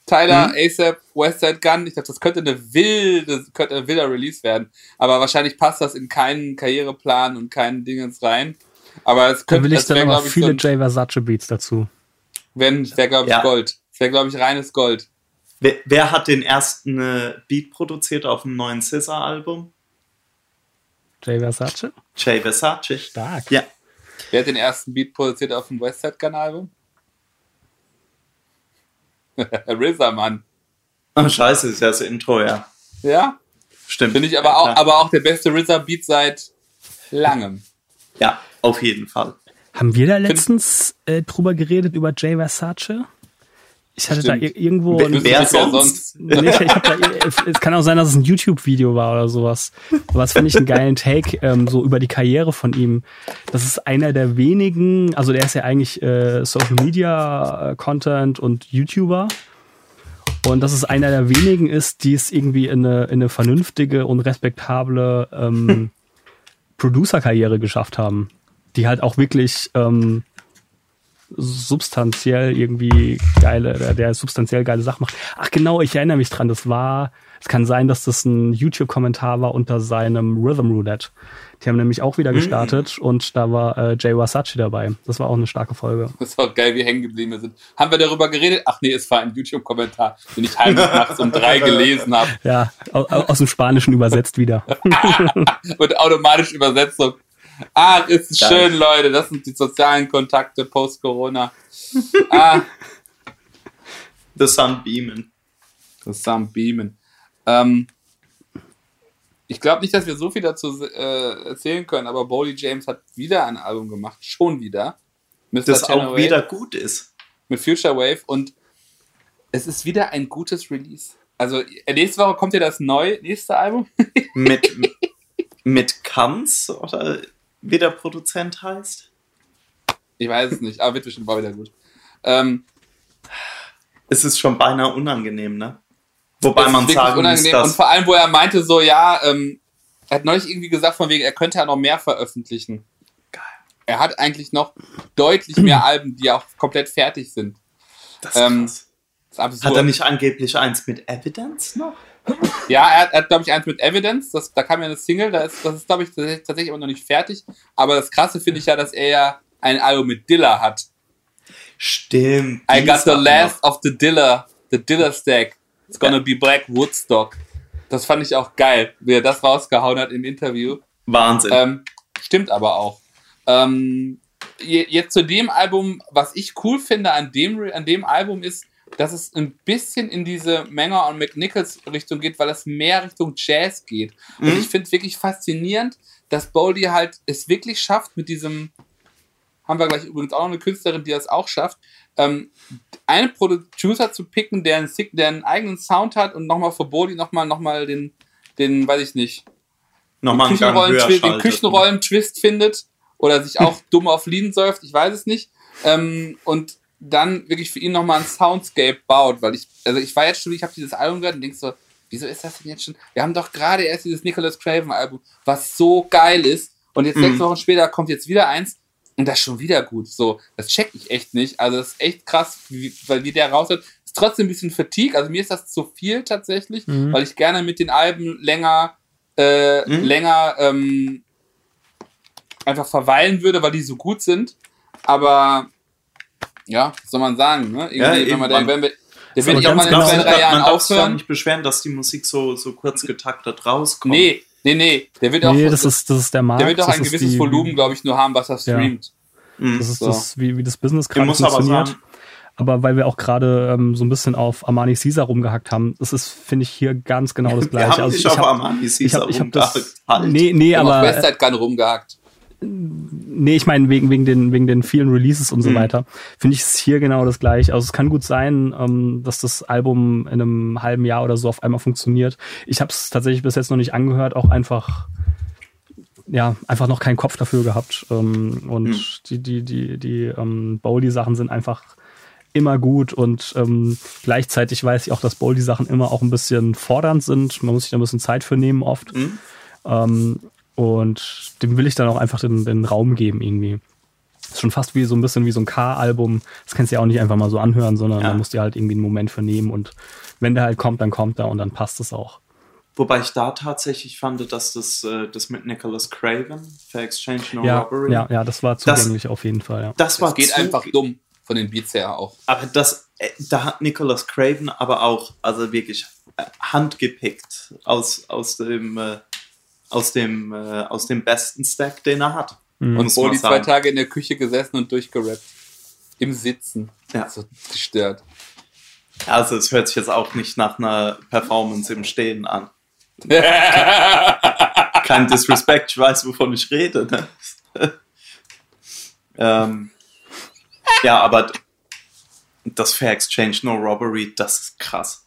Tyler, Mhm. ASAP, Westside Gun. Ich glaube, das könnte eine wilde, könnte ein wilder Release werden. Aber wahrscheinlich passt das in keinen Karriereplan und keinen Dingens rein. Aber es Da könnte, will ich dann wäre, aber so viele ein, Jay Versace Beats dazu. wenn, wäre, glaube ich, Ja. Gold. Das wäre, glaube ich, reines Gold. Wer, wer hat den ersten äh, Beat produziert auf dem neuen Scissor-Album? Jay Versace? Jay Versace. Stark. Ja. Wer hat den ersten Beat produziert auf dem Westside Gun Album? RZA, Mann. Oh, scheiße, ist ja das Intro, ja. Ja? Stimmt. Finde ich aber ja, auch, aber auch der beste RZA Beat seit langem. Ja, auf jeden Fall. Haben wir da letztens äh, drüber geredet, über Jay Versace? Ich hatte Stimmt. da ir- irgendwo... Wer, ein- wer sonst? Ich, ich da, es kann auch sein, dass es ein YouTube-Video war oder sowas. Aber das finde ich einen geilen Take, ähm, so über die Karriere von ihm. Das ist einer der wenigen, also der ist ja eigentlich äh, Social Media äh, Content und YouTuber. Und dass es einer der wenigen ist, die es irgendwie in eine, in eine vernünftige und respektable ähm, Producer-Karriere geschafft haben. Die halt auch wirklich ähm, substanziell irgendwie geile, der, der substanziell geile Sachen macht. Ach genau, ich erinnere mich dran, das war, es kann sein, dass das ein YouTube-Kommentar war unter seinem Rhythm Roulette. Die haben nämlich auch wieder gestartet und da war äh, Jay Wasachi dabei. Das war auch eine starke Folge. Das auch geil, wie hängen geblieben wir sind. Haben wir darüber geredet? Ach nee, es war ein YouTube-Kommentar, den ich heimlich nachts um drei gelesen habe. Ja, aus, aus dem Spanischen übersetzt wieder. Mit automatischer Übersetzung. Ah, ist Geil. schön, Leute. Das sind die sozialen Kontakte post-Corona. Ah, The Sun Beamen. das ist am Beamen. Ähm, ich glaube nicht, dass wir so viel dazu äh, erzählen können, aber Boldy James hat wieder ein Album gemacht. Schon wieder. Mr. Das auch Tenaway wieder gut ist. mit Future Wave und es ist wieder ein gutes Release. Also äh, nächste Woche kommt ja das neue nächste Album. Mit, mit Kanz oder wie der Produzent heißt. Ich weiß es nicht, aber wird bestimmt mal wieder gut. Ähm, Es ist schon beinahe unangenehm, ne? Wobei man sagen muss, unangenehm. Und dass vor allem, wo er meinte, so, ja, ähm, er hat neulich irgendwie gesagt, von wegen, er könnte ja noch mehr veröffentlichen. Geil. Er hat eigentlich noch deutlich mehr Alben, die auch komplett fertig sind. das ist ähm. Das ist absurd. Hat er nicht angeblich eins mit Evidence noch? Ja, er hat, hat glaube ich, eins mit Evidence. Das, da kam ja eine Single. Da ist, das ist, glaube ich, tatsächlich immer noch nicht fertig. Aber das Krasse finde ich ja, dass er ja ein Album mit Dilla hat. Stimmt. I got the last of the Dilla, the Dilla Stack. It's gonna be Black Woodstock. Das fand ich auch geil, wie er das rausgehauen hat im Interview. Wahnsinn. Ähm, stimmt aber auch. Ähm, je- jetzt zu dem Album, was ich cool finde an dem, an dem Album ist, dass es ein bisschen in diese Menger und McNichols Richtung geht, weil es mehr Richtung Jazz geht. Und Mhm. ich finde wirklich faszinierend, dass Boldy halt es wirklich schafft mit diesem, haben wir gleich übrigens auch noch eine Künstlerin, die das auch schafft, ähm, einen Producer zu picken, der einen, der einen eigenen Sound hat und nochmal für Boldy nochmal noch mal den, den, weiß ich nicht, Nochmal höher Küchenrollen-Twist- den schaltet. Küchenrollen-Twist findet oder sich auch dumm auf Lean säuft, ich weiß es nicht. Ähm, und dann wirklich für ihn nochmal ein Soundscape baut, weil ich, also ich war jetzt schon, ich habe dieses Album gehört und denkst so, wieso ist das denn jetzt schon? Wir haben doch gerade erst dieses Nicholas Craven-Album, was so geil ist. Und jetzt Mhm. sechs Wochen später kommt jetzt wieder eins und das ist schon wieder gut. So, das check ich echt nicht. Also das ist echt krass, wie, weil wie der raus hat. Ist trotzdem ein bisschen Fatigue. Also mir ist das zu viel tatsächlich, Mhm. weil ich gerne mit den Alben länger, äh, Mhm. länger ähm, einfach verweilen würde, weil die so gut sind. Aber ja, soll man sagen, ne? Irgendwie, Ja, wenn eben, man man- wenn wir, der wird ja auch mal in genau. zwei, drei Jahren man darf sich auch aufhören. nicht beschweren, dass die Musik so, so kurz getaktet rauskommt. Nee, nee, nee. Der wird auch, Nee, das ist, das ist der Markt. der wird auch ein gewisses die, Volumen, glaube ich, nur haben, was er Ja. streamt. Mhm. Das ist So. das, wie, wie das Business Ich gerade aber funktioniert. Aber weil wir auch gerade ähm, so ein bisschen auf Armani Caesar rumgehackt haben, das ist, finde ich, hier ganz genau das wir Gleiche. haben Also nicht ich auf hab- Armani ich Caesar habe ich hab das. rumgehackt. Nee, nee, Wir haben auf aber. Westside Gun rumgehackt. Nee, ich meine, wegen, wegen, den, wegen den vielen Releases und so Mhm. weiter, finde ich es hier genau das gleiche. Also es kann gut sein, ähm, dass das Album in einem halben Jahr oder so auf einmal funktioniert. Ich habe es tatsächlich bis jetzt noch nicht angehört, auch einfach, ja, einfach noch keinen Kopf dafür gehabt. Ähm, und Mhm. die, die, die, die ähm, Bowley-Sachen sind einfach immer gut und ähm, gleichzeitig weiß ich auch, dass Bowley-Sachen immer auch ein bisschen fordernd sind. Man muss sich da ein bisschen Zeit für nehmen oft. Mhm. Ähm, und dem will ich dann auch einfach den, den Raum geben irgendwie. ist schon fast wie so ein bisschen wie so ein K-Album. Das kannst du ja auch nicht einfach mal so anhören, sondern Ja. da musst du halt irgendwie einen Moment für nehmen und wenn der halt kommt, dann kommt er und dann passt es auch. Wobei ich da tatsächlich fand, dass das, äh, das mit Nicholas Craven für Exchange No Ja, Robbery, ja, ja, das war Das- zugänglich auf jeden Fall, ja. das war Es geht einfach dumm von den Beats her auch. Aber das, äh, da hat Nicholas Craven aber auch, also wirklich äh, handgepickt aus, aus dem, äh, aus dem, äh, aus dem besten Stack, den er hat. Und Muss man Boli zwei. Tage in der Küche gesessen und durchgerappt. Im Sitzen. Ja. So gestört. Also es hört sich jetzt auch nicht nach einer Performance im Stehen an. Kein Disrespect, ich weiß, wovon ich rede. Ne? ähm, ja, aber das Fair Exchange No Robbery, das ist krass.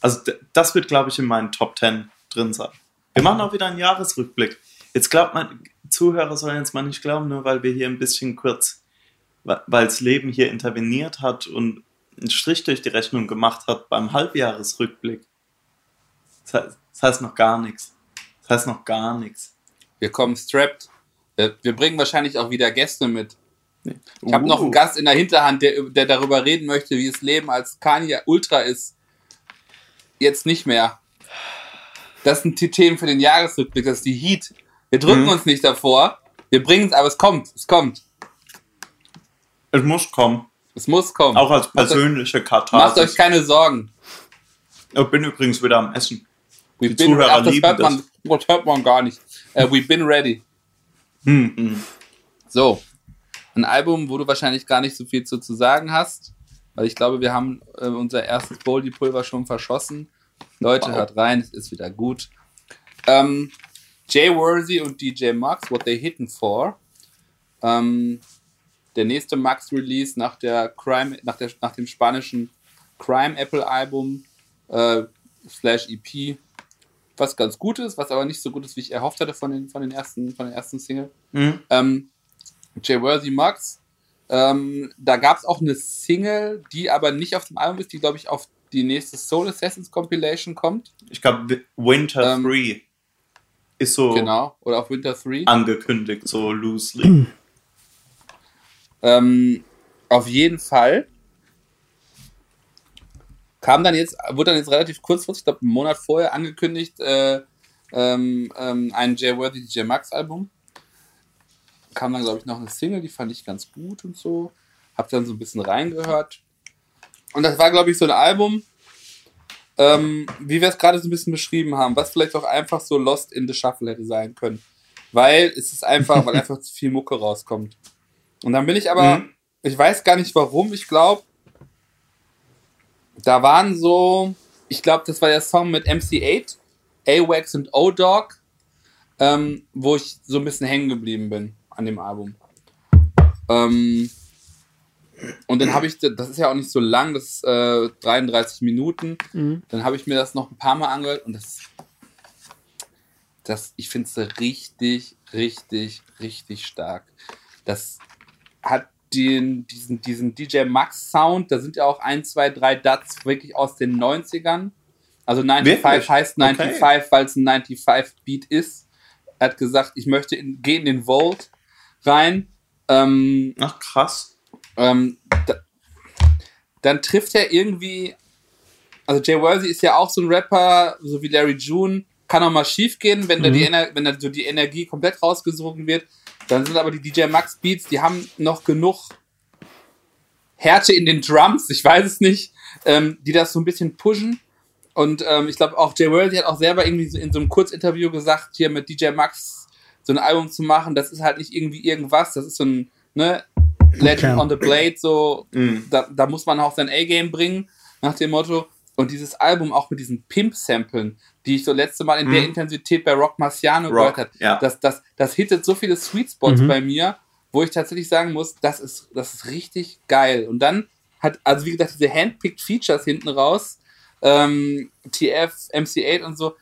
Also das wird, glaube ich, in meinen Top 10 drin sein. Wir machen auch wieder einen Jahresrückblick. Jetzt glaubt man, Zuhörer sollen jetzt mal nicht glauben, nur weil wir hier ein bisschen kurz, weil das Leben hier interveniert hat und einen Strich durch die Rechnung gemacht hat beim Halbjahresrückblick. Das heißt, das heißt noch gar nichts. Das heißt noch gar nichts. Wir kommen strapped. Wir wir bringen wahrscheinlich auch wieder Gäste mit. Nee. Ich habe noch einen Gast in der Hinterhand, der, der darüber reden möchte, wie das Leben als Kanye Ultra ist. Jetzt nicht mehr. Das sind die Themen für den Jahresrückblick, das ist die Heat. Wir drücken Mhm. uns nicht davor. Wir bringen es, aber es kommt. Es kommt. Es muss kommen. Es muss kommen. Auch als Macht persönliche Macht Katharsis. euch keine Sorgen. Ich bin übrigens wieder am Essen. Die Zuhörer ach, das lieben hört man, das hört man gar nicht. Äh, we've been ready. Hm, hm. So, ein Album, wo du wahrscheinlich gar nicht so viel zu, zu sagen hast, weil ich glaube, wir haben äh, unser erstes Boldy-Pulver schon verschossen. Leute, Wow. hört rein, es ist wieder gut. Ähm, Jay Worthy und DJ Max, What They Hitting For. Ähm, der nächste Max-Release nach der Crime, nach, der, nach dem spanischen Crime Apple Album äh, slash EP, was ganz gut ist, was aber nicht so gut ist, wie ich erhofft hatte von den, von den ersten, von den ersten Single. Hm. Ähm, Jay Worthy Max. Ähm, da gab es auch eine Single, die aber nicht auf dem Album ist, die, glaube ich, auf die nächste Soul Assassins Compilation kommt. Ich glaube, Winter Ähm, 3 ist so Genau. Oder auf Winter 3. angekündigt, so loosely. Ähm, auf jeden Fall kam dann jetzt, wurde dann jetzt relativ kurzfristig, ich glaube einen Monat vorher angekündigt, äh, ähm, ähm, ein Jay Worthy DJ Max Album. Kam dann, glaube ich, noch eine Single, die fand ich ganz gut und so. Hab dann so ein bisschen reingehört. Und das war, glaube ich, so ein Album, ähm, wie wir es gerade so ein bisschen beschrieben haben, was vielleicht auch einfach so Lost in the Shuffle hätte sein können. Weil es ist einfach, weil einfach zu viel Mucke rauskommt. Und dann bin ich aber, Mhm. ich weiß gar nicht warum, ich glaube, da waren so, ich glaube, das war der Song mit MC8, A-Wax und O-Dog, ähm, wo ich so ein bisschen hängen geblieben bin an dem Album. Ähm, und dann habe ich, das ist ja auch nicht so lang, das ist äh, 33 Minuten. Dann habe ich mir das noch ein paar Mal angehört und das, das ich finde es richtig, richtig, richtig stark. Das hat den, diesen, diesen DJ Max Sound, da sind ja auch ein, zwei, drei Duds wirklich aus den 90ern. Also 95 Wirklich? heißt 95, weil es ein 95 Beat ist. Er hat gesagt, ich möchte in, geh in den Vault rein. Ähm, Ach, krass. Ähm, da, dann trifft er irgendwie, also Jay Worthy ist ja auch so ein Rapper, so wie Larry June, kann auch mal schief gehen, wenn da die, Ener wenn da so die Energie komplett rausgesogen wird. Dann sind aber die DJ Max Beats, die haben noch genug Härte in den Drums, ich weiß es nicht, ähm, die das so ein bisschen pushen. Und ähm, ich glaube auch Jay Worthy hat auch selber irgendwie so in so einem Kurzinterview gesagt, hier mit DJ Max so ein Album zu machen, das ist halt nicht irgendwie irgendwas, das ist so ein, ne, Legend on the Blade, so, Mhm. da, da muss man auch sein A-Game bringen, nach dem Motto. Und dieses Album auch mit diesen Pimp-Samplen, die ich so letzte Mal in der Mhm. Intensität bei Rock Marciano Rock, gehört habe, ja. das, das, das hittet so viele Sweet Spots Mhm. bei mir, wo ich tatsächlich sagen muss, das ist, das ist richtig geil. Und dann hat, also wie gesagt, diese Handpicked Features hinten raus, ähm, TF, MC8 und so,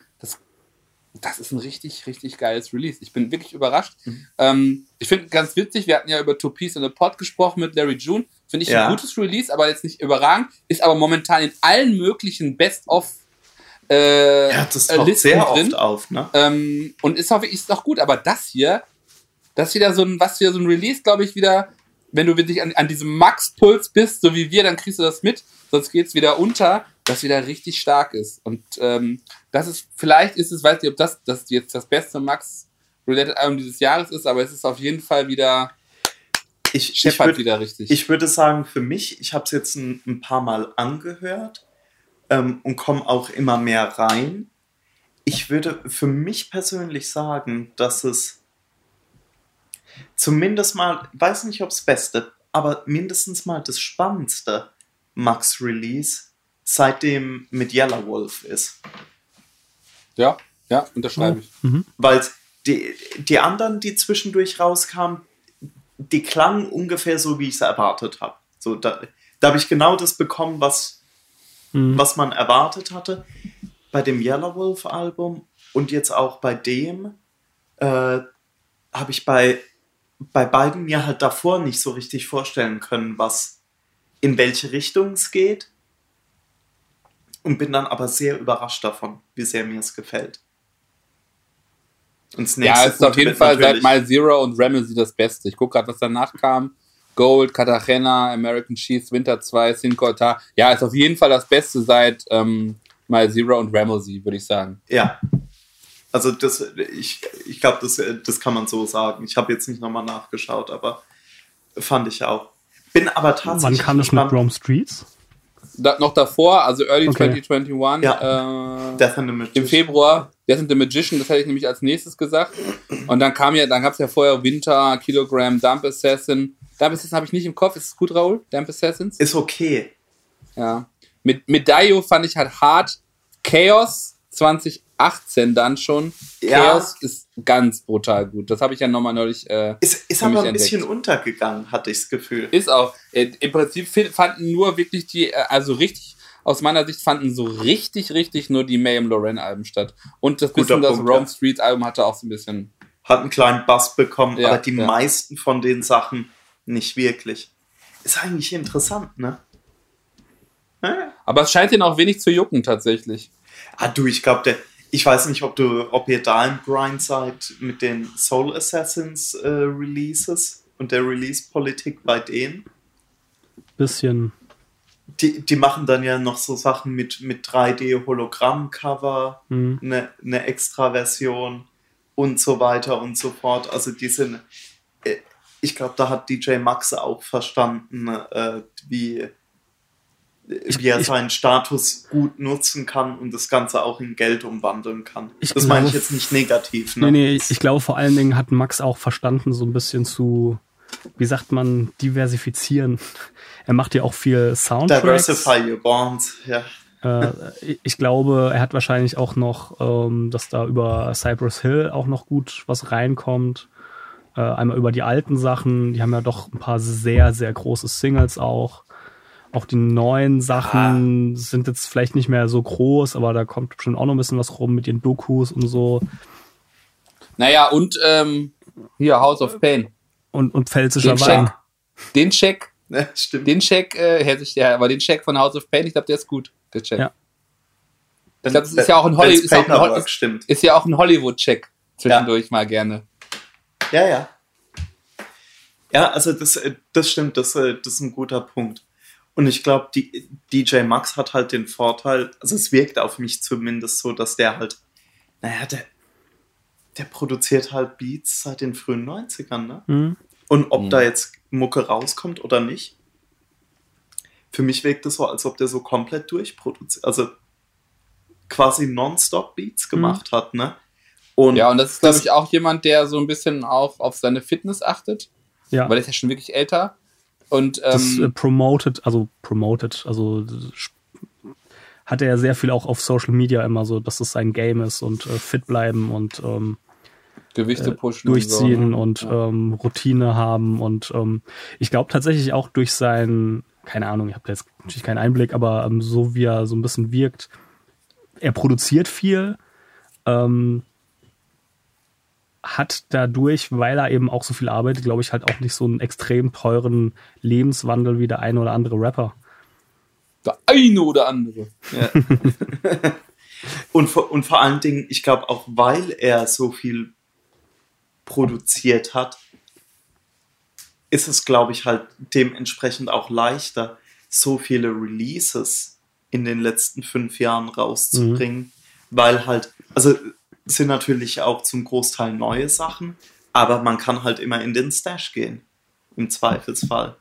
das, ist ein richtig, richtig geiles Release. Ich bin wirklich überrascht. Mhm. Ähm, ich finde ganz witzig, wir hatten ja über Two Piece in the Pod gesprochen mit Larry June. Finde ich Ja. ein gutes Release, aber jetzt nicht überragend. Ist aber momentan in allen möglichen Best-of äh, Ja, das taucht Listen sehr drin. oft auf, ne? Ähm, und ist auch, ist auch gut, aber das hier, das ist wieder so ein, was wieder so ein Release, glaube ich, wieder, wenn du wirklich an, an diesem Max-Puls bist, so wie wir, dann kriegst du das mit, sonst geht's wieder unter, das wieder richtig stark ist. Und ähm, das ist, vielleicht ist es, weiß nicht, ob das, das jetzt das beste Max-Related-Album dieses Jahres ist, aber es ist auf jeden Fall wieder, Ich, ich, scheppert würd, wieder richtig. ich würde sagen, für mich, ich habe es jetzt ein, ein paar Mal angehört ähm, und komme auch immer mehr rein. Ich würde für mich persönlich sagen, dass es zumindest mal, weiß nicht, ob es beste, aber mindestens mal das spannendste Max-Release seitdem mit Yellow Wolf ist. ja, ja, unterschreibe ich. Weil die, die anderen, die zwischendurch rauskamen, die klangen ungefähr so, wie ich es erwartet habe. So, da da habe ich genau das bekommen, was, Mhm. was man erwartet hatte. Bei dem Yellow Wolf Album und jetzt auch bei dem äh, habe ich bei, bei beiden mir halt davor nicht so richtig vorstellen können, was in welche Richtung es geht. Und bin dann aber sehr überrascht davon, wie sehr mir es gefällt. Und das Ja, es ist auf jeden Fall seit Mile Zero und Ramsey das Beste. Ich gucke gerade, was danach kam. Gold, Cartagena, American Cheese, Winter 2, Sincorta. Ja, ist auf jeden Fall das Beste seit ähm, Mile Zero und Ramsey, würde ich sagen. Ja. Also das, ich, ich glaube, das, das kann man so sagen. Ich habe jetzt nicht nochmal nachgeschaut, aber fand ich auch. Bin aber Wann tatsächlich kam das mit. Rome Streets? Da, noch davor, also Early Okay. 2021, Ja. äh, Death and the Magician. im Februar, Death and the Magician, das hätte ich nämlich als nächstes gesagt. Und dann kam ja, dann gab es ja vorher Winter, Kilogramm, Dump Assassin. Dump Assassin habe ich nicht im Kopf. Ist es gut, Raul? Dump Assassins? Ist okay. Ja. Mit, mit Dio fand ich halt hart. Chaos 2018 dann schon. Ja. Chaos ist ganz brutal gut. Das habe ich ja nochmal neulich. Äh, Ist, ist aber ein entdeckt. bisschen untergegangen, hatte ich das Gefühl. ist auch. Äh, Im Prinzip fanden nur wirklich die, äh, also richtig, aus meiner Sicht fanden so richtig, richtig nur die Mayhem Loren Alben statt. Und das Guter bisschen das Punkt, Rome ja. Street Album hatte auch so ein bisschen. Hat einen kleinen Bass bekommen, Ja, aber die ja. meisten von den Sachen nicht wirklich. Ist eigentlich interessant, ne? Aber es scheint ihn auch wenig zu jucken tatsächlich. Ah, du, ich glaube, der. Ich weiß nicht, ob du, ob ihr da im Grind seid mit den Soul Assassins äh, Releases und der Release-Politik bei denen. Bisschen. Die, die machen dann ja noch so Sachen mit, mit 3D-Hologramm-Cover, Mhm. eine, eine Extra-Version und so weiter und so fort. Also die sind, äh, ich glaube, da hat DJ Max auch verstanden, äh, wie, wie er seinen Status gut nutzen kann und das Ganze auch in Geld umwandeln kann. Das meine ich jetzt nicht negativ. Ne? Nee, nee, ich glaube vor allen Dingen hat Max auch verstanden, so ein bisschen zu, wie sagt man, diversifizieren. Er macht ja auch viel Soundtracks. Diversify your bonds, ja. Äh, ich glaube, er hat wahrscheinlich auch noch, ähm, dass da über Cypress Hill auch noch gut was reinkommt. Äh, einmal über die alten Sachen, die haben ja doch ein paar sehr, sehr große Singles auch. Auch die neuen Sachen sind jetzt vielleicht nicht mehr so groß, aber da kommt bestimmt auch noch ein bisschen was rum mit den Dokus und so. Naja, und ähm, hier House of Pain. Und, und pfälzischer Den Wein. Check, den Check, ja stimmt. den Check äh, hätte ich ja, aber den Check von House of Pain, ich glaube, der ist gut. Der Check. Ja. Ich glaube, das ist ja auch ein, Holly ist, auch ein, Paperwork Hol- stimmt. ist ja auch ein Hollywood-Check zwischendurch mal gerne. Ja, ja. Ja, also das, äh, das stimmt, das, äh, das ist ein guter Punkt. Und ich glaube, die DJ Max hat halt den Vorteil, also es wirkt auf mich zumindest so, dass der halt, naja, der, der produziert halt Beats seit den frühen 90ern, ne? Mhm. Und ob Mhm. da jetzt Mucke rauskommt oder nicht, für mich wirkt es so, als ob der so komplett durchproduziert, also quasi nonstop Beats gemacht hat, ne? Und Ja, und das ist, glaube ich, auch jemand, der so ein bisschen auch auf seine Fitness achtet, Ja. weil er ist ja schon wirklich älter. Und das äh, ähm, promoted, also promoted, also äh, hat er ja sehr viel auch auf Social Media immer so, dass es sein Game ist und äh, fit bleiben und ähm, Gewichte äh, pushen. durchziehen und, so, und, ne? Ja. ähm, Routine haben und ähm, ich glaube tatsächlich auch durch sein, keine Ahnung, ich habe jetzt natürlich keinen Einblick, aber ähm, so wie er so ein bisschen wirkt, er produziert viel, ähm, hat dadurch, weil er eben auch so viel arbeitet, glaube ich, halt auch nicht so einen extrem teuren Lebenswandel wie der eine oder andere Rapper. Der eine oder andere. Ja. und, vor, und vor allen Dingen, ich glaube auch, weil er so viel produziert hat, ist es, glaube ich, halt dementsprechend auch leichter, so viele Releases in den letzten fünf Jahren rauszubringen, mhm. weil halt, also sind natürlich auch zum Großteil neue Sachen, aber man kann halt immer in den Stash gehen, im Zweifelsfall.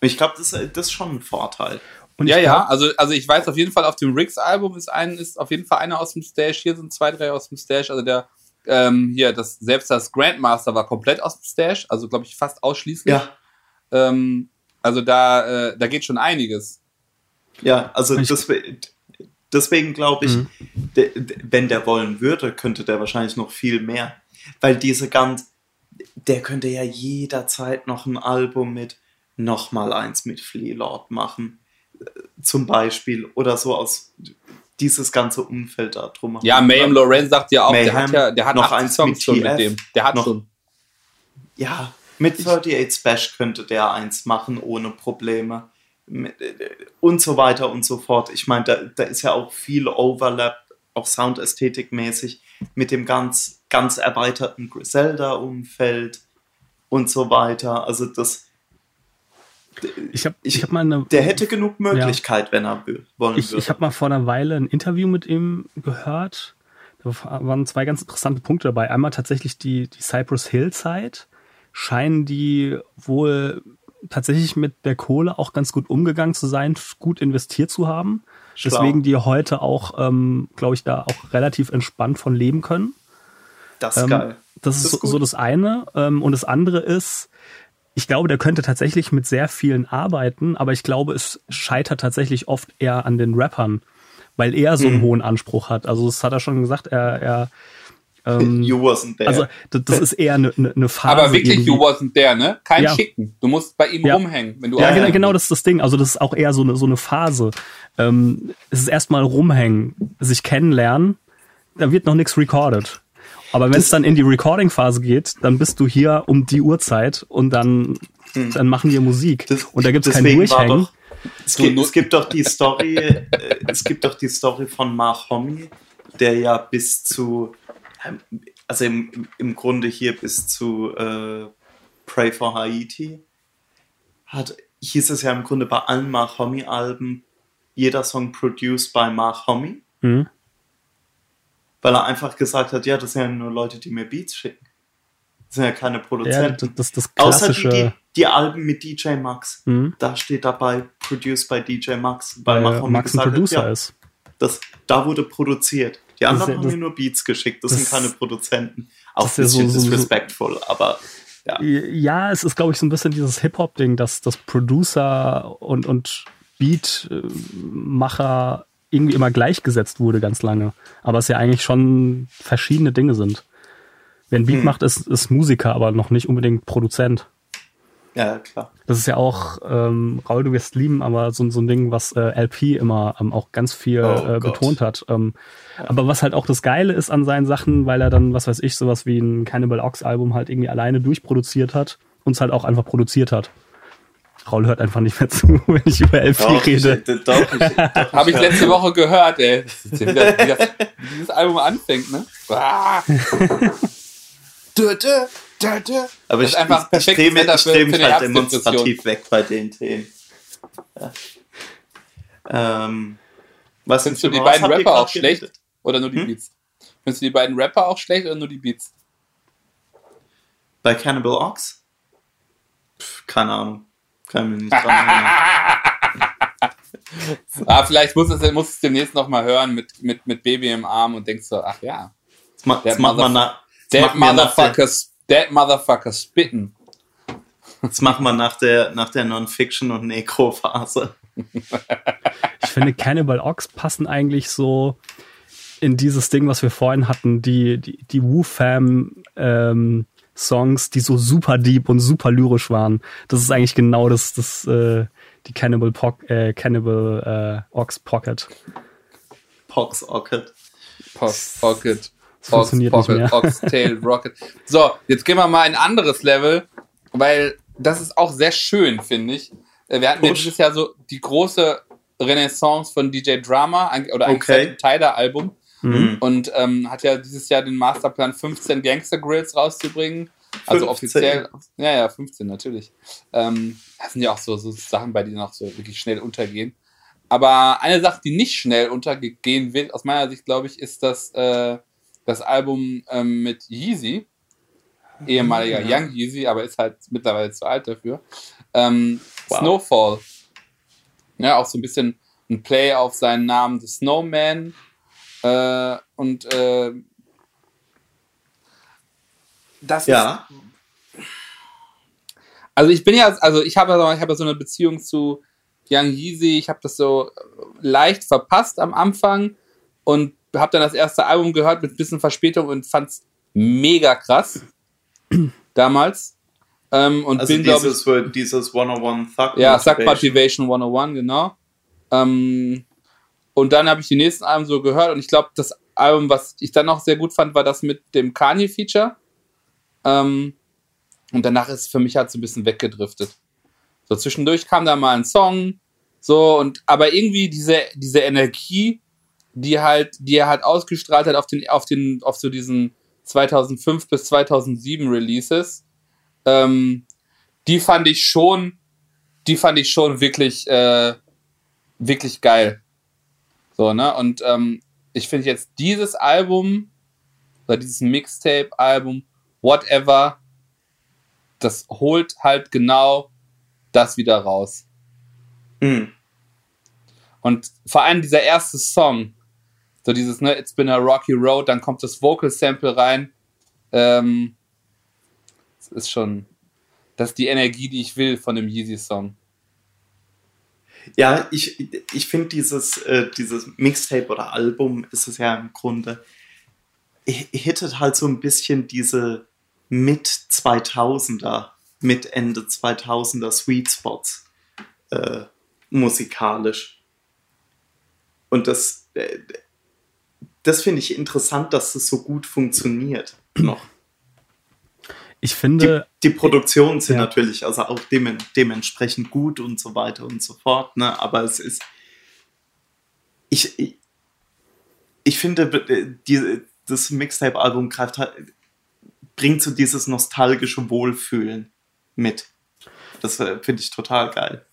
Ich glaube, das, das ist schon ein Vorteil. Und ja, ja, also, also ich weiß auf jeden Fall, auf dem Riggs-Album ist, ein, ist auf jeden Fall einer aus dem Stash, hier sind zwei, drei aus dem Stash, also der, ähm, hier, das, selbst das Grandmaster war komplett aus dem Stash, also glaube ich fast ausschließlich. Ja. Ähm, also da, äh, da geht schon einiges. Ja, also deswegen, deswegen glaube ich, mhm. de, de, wenn der wollen würde, könnte der wahrscheinlich noch viel mehr. Weil diese ganz, der könnte ja jederzeit noch ein Album mit nochmal eins mit Flea Lord machen zum Beispiel oder so aus dieses ganze Umfeld da drum. Ja, Mayhem Lorenz sagt ja auch, Mayhem, der hat ja, der hat noch einen Song mit schon mit dem. Der hat noch, schon. Ja, mit 38 Spash könnte der eins machen ohne Probleme. Und so weiter und so fort. Ich meine, da, da ist ja auch viel Overlap, auch Soundästhetikmäßig, mit dem ganz, ganz erweiterten Griselda-Umfeld und so weiter. Also das, ich habe ich hab mal eine. Der hätte genug Möglichkeit, ja. wenn er wollen ich, würde. Ich habe mal vor einer Weile ein Interview mit ihm gehört. Da waren zwei ganz interessante Punkte dabei. Einmal tatsächlich die, die Cypress Hill Zeit. Scheinen die wohl tatsächlich mit der Kohle auch ganz gut umgegangen zu sein, gut investiert zu haben. Schlau. Deswegen die heute auch, ähm, glaube ich, da auch relativ entspannt von leben können. Das ist ähm, geil. Das, das ist, so, so, das eine. Ähm, und das andere ist, ich glaube, der könnte tatsächlich mit sehr vielen arbeiten, aber ich glaube, es scheitert tatsächlich oft eher an den Rappern, weil er so einen mhm. hohen Anspruch hat. Also das hat er schon gesagt, er, er ähm, you wasn't there. Also das ist eher eine, eine Phase. Aber wirklich, irgendwie. you wasn't there, ne? Kein ja. Schicken. Du musst bei ihm ja. rumhängen, wenn du Ja, genau, genau, das ist das Ding. Also das ist auch eher so eine, so eine Phase. Ähm, es ist erstmal rumhängen, sich kennenlernen, da wird noch nichts recorded. Aber wenn es dann in die Recording-Phase geht, dann bist du hier um die Uhrzeit und dann, hm. dann machen wir Musik. Das, und da gibt es kein Durchhängen. Doch, es, gibt, es gibt doch die Story, äh, es gibt doch die Story von Mark Homme, der ja bis zu, also im, im Grunde hier bis zu äh, Pray for Haiti hat, hieß es ja im Grunde bei allen Mark Homme Alben, jeder Song produced by Mark Homme. Mhm weil er einfach gesagt hat, ja, das sind ja nur Leute, die mir Beats schicken. Das sind ja keine Produzenten. Ja, das, das klassische... Außer die, die, die, Alben mit DJ Max. Mhm. Da steht dabei, produced by DJ Max. Weil, weil Max ein Producer hat, ja, ist. Das, da wurde produziert. Die anderen haben mir nur Beats geschickt. Das, das sind keine Produzenten. Auch das ist ja so, disrespectful, aber ja. Ja, es ist, glaube ich, so ein bisschen dieses Hip-Hop-Ding, dass das Producer und, und Beatmacher irgendwie immer gleichgesetzt wurde ganz lange. Aber es ja eigentlich schon verschiedene Dinge sind. Wer ein Beat hm. macht, ist, ist Musiker, aber noch nicht unbedingt Produzent. Ja, klar. Das ist ja auch, ähm, Raul, du wirst lieben, aber so, so ein Ding, was äh, LP immer ähm, auch ganz viel oh, äh, betont hat. Ähm, ja. Aber was halt auch das Geile ist an seinen Sachen, weil er dann, was weiß ich, sowas wie ein Cannibal Ox Album halt irgendwie alleine durchproduziert hat und es halt auch einfach produziert hat. Raul hört einfach nicht mehr zu, wenn ich über LP doch, rede. Ich, doch, ich, doch, Habe ich letzte Woche gehört, ey. Wie, das, wie, das, wie dieses Album anfängt, ne? Ah. Aber ich, einfach ich, ich mich, ich dreh mich halt demonstrativ weg bei den Themen. Ja. Ähm, was Findest du die beiden Rapper auch schlecht? Geredet? Oder nur die hm? Beats? Findest du die beiden Rapper auch schlecht oder nur die Beats? Bei Cannibal Ox? Pff, keine Ahnung. Kann mich nicht dran ah, vielleicht muss es, muss es demnächst noch mal hören mit, mit, mit Baby im Arm und denkst so, ach ja. Das, ma, das macht man nach, Dead Motherfuckers, Dead Motherfuckers spitten. Das machen wir nach der, nach der Non-Fiction- und Necro-Phase. ich finde, Cannibal Ox passen eigentlich so in dieses Ding, was wir vorhin hatten, die, die, die Wu-Fam ähm, Songs, die so super deep und super lyrisch waren. Das ist eigentlich genau das, das äh, die Cannibal, po äh, Cannibal äh, Ox Pocket. Pox Pocket. Pox Pocket. Pox Pocket, Oxtail Rocket. So, jetzt gehen wir mal ein anderes Level, weil das ist auch sehr schön, finde ich. Äh, wir hatten ja dieses Jahr so die große Renaissance von DJ Drama oder eigentlich okay. Teil der Album. Mhm. und ähm, hat ja dieses Jahr den Masterplan 15 Gangster Grills rauszubringen. Also 15. offiziell, ja, ja, 15 natürlich. Ähm, das sind ja auch so, so Sachen, bei denen auch so wirklich schnell untergehen. Aber eine Sache, die nicht schnell untergehen wird, aus meiner Sicht, glaube ich, ist das, äh, das Album ähm, mit Yeezy, ehemaliger Ja. Young Yeezy, aber ist halt mittlerweile zu alt dafür. Ähm, Wow. Snowfall. Ja, auch so ein bisschen ein Play auf seinen Namen The Snowman. Äh, und äh, das ist Ja. also ich bin ja, also ich habe ja, ich habe ja so eine Beziehung zu Young Yeezy. Ich habe das so leicht verpasst am Anfang und habe dann das erste Album gehört mit ein bisschen Verspätung und fand es mega krass damals. Ähm, und Also bin, glaube ich, dieses, für dieses 101 Thug ja, Suck Motivation. Motivation 101, genau. Ähm, und dann habe ich die nächsten Alben so gehört und ich glaube, das Album, was ich dann noch sehr gut fand, war das mit dem Kanye-Feature. Ähm, und danach ist es für mich halt so ein bisschen weggedriftet. So zwischendurch kam da mal ein Song, so und aber irgendwie diese, diese Energie, die halt, die er halt ausgestrahlt hat auf den, auf den, auf so diesen 2005 bis 2007 Releases, ähm, die fand ich schon, die fand ich schon wirklich, äh, wirklich geil. So, ne? Und ähm, ich finde jetzt dieses Album, oder dieses Mixtape-Album, whatever, das holt halt genau das wieder raus. Mhm. Und vor allem dieser erste Song, so dieses, ne, It's been a rocky road, dann kommt das Vocal Sample rein. Ähm, das ist schon, das ist die Energie, die ich will von dem Yeezy-Song. Ja, ich, ich finde dieses, äh, dieses Mixtape oder Album ist es ja im Grunde, hittet halt so ein bisschen diese mit 2000er, mit Ende 2000er Sweet Spots äh, musikalisch. Und das, äh, das finde ich interessant, dass das so gut funktioniert noch. Ich Die, finde, die Produktionen sind Ja. natürlich also auch dem, dementsprechend gut und so weiter und so fort, ne? aber es ist. Ich, ich, ich finde, äh, die, das Mixtape-Album greift halt, bringt so dieses nostalgische Wohlfühlen mit. Das äh, finde ich total geil.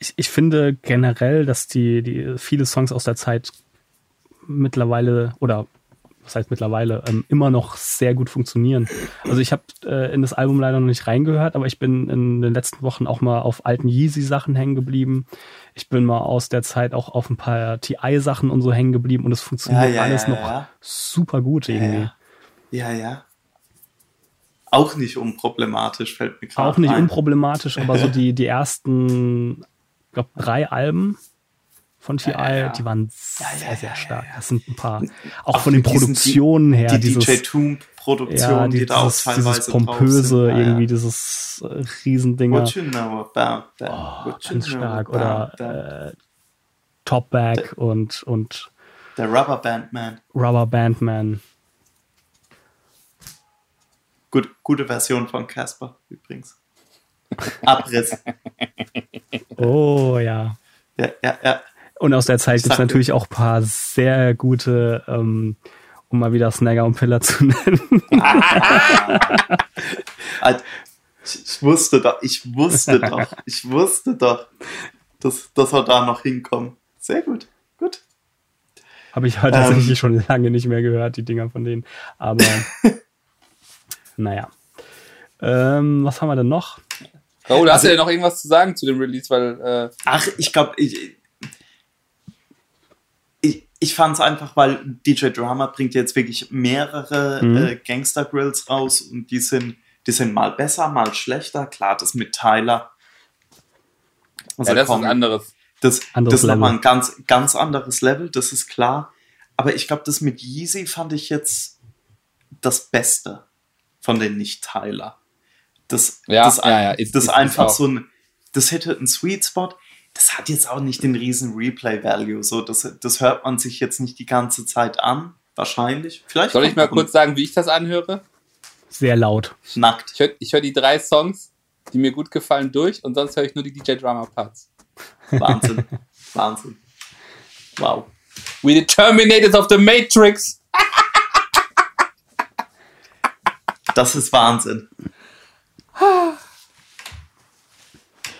ich, ich finde generell, dass die, die viele Songs aus der Zeit mittlerweile oder was heißt mittlerweile ähm, immer noch sehr gut funktionieren. Also ich habe äh, in das Album leider noch nicht reingehört, aber ich bin in den letzten Wochen auch mal auf alten Yeezy Sachen hängen geblieben. Ich bin mal aus der Zeit auch auf ein paar TI Sachen und so hängen geblieben und es funktioniert alles noch super gut irgendwie. Ja, ja. ja. Auch nicht unproblematisch, fällt mir gerade Auch nicht ein. unproblematisch, aber so die, die ersten, ich glaube, drei Alben von TI, Ja, ja, die waren sehr, sehr stark. Das sind ein paar, auch, Auch von den Produktionen her, Die dieses, DJ Toon-Produktion, ja, die, die, da auch teilweise dieses pompöse. Ja, irgendwie dieses äh, Riesendinger. What you know about them? Oh, ganz stark. Oder them? äh, Topback und, und Der Rubber Band Man. Rubber Bandman. Gut, gute Version von Casper übrigens. Abriss. Oh ja. ja, ja, ja. Und aus der Zeit gibt es natürlich auch ein paar sehr gute, ähm, um mal wieder Snagger und Pillar zu nennen. Ich, ich wusste doch, ich wusste doch, ich wusste doch, dass, dass wir da noch hinkommen. Sehr gut, gut. Habe ich halt Ähm. tatsächlich schon lange nicht mehr gehört, die Dinger von denen. Aber naja. Ähm, was haben wir denn noch? Oh, da hast Also- du ja noch irgendwas zu sagen zu dem Release, weil äh, Ach, ich glaube, ich, ich fand es einfach, weil DJ Drama bringt jetzt wirklich mehrere Mhm. äh, Gangster Grills raus und die sind, die sind mal besser, mal schlechter. Klar, das mit Tyler. Also ja, das ist komm, was anderes. Das, Anderes das ist nochmal Level. ein ganz, ganz anderes Level, das ist klar. Aber ich glaube, das mit Yeezy fand ich jetzt das Beste von den Nicht-Tyler. Das, Ja, das, ja, ja, ist- das ist- ist einfach auch. so ein, das hätte einen Sweet Spot. Das hat jetzt auch nicht den riesen Replay-Value. So, das, das hört man sich jetzt nicht die ganze Zeit an. Wahrscheinlich. Vielleicht Soll ich mal kurz sagen, wie ich das anhöre? Sehr laut. nackt. Ich höre hör die drei Songs, die mir gut gefallen, durch und sonst höre ich nur die DJ Drama Parts. Wahnsinn. Wahnsinn. Wow. We the Terminators of the Matrix. Das ist Wahnsinn.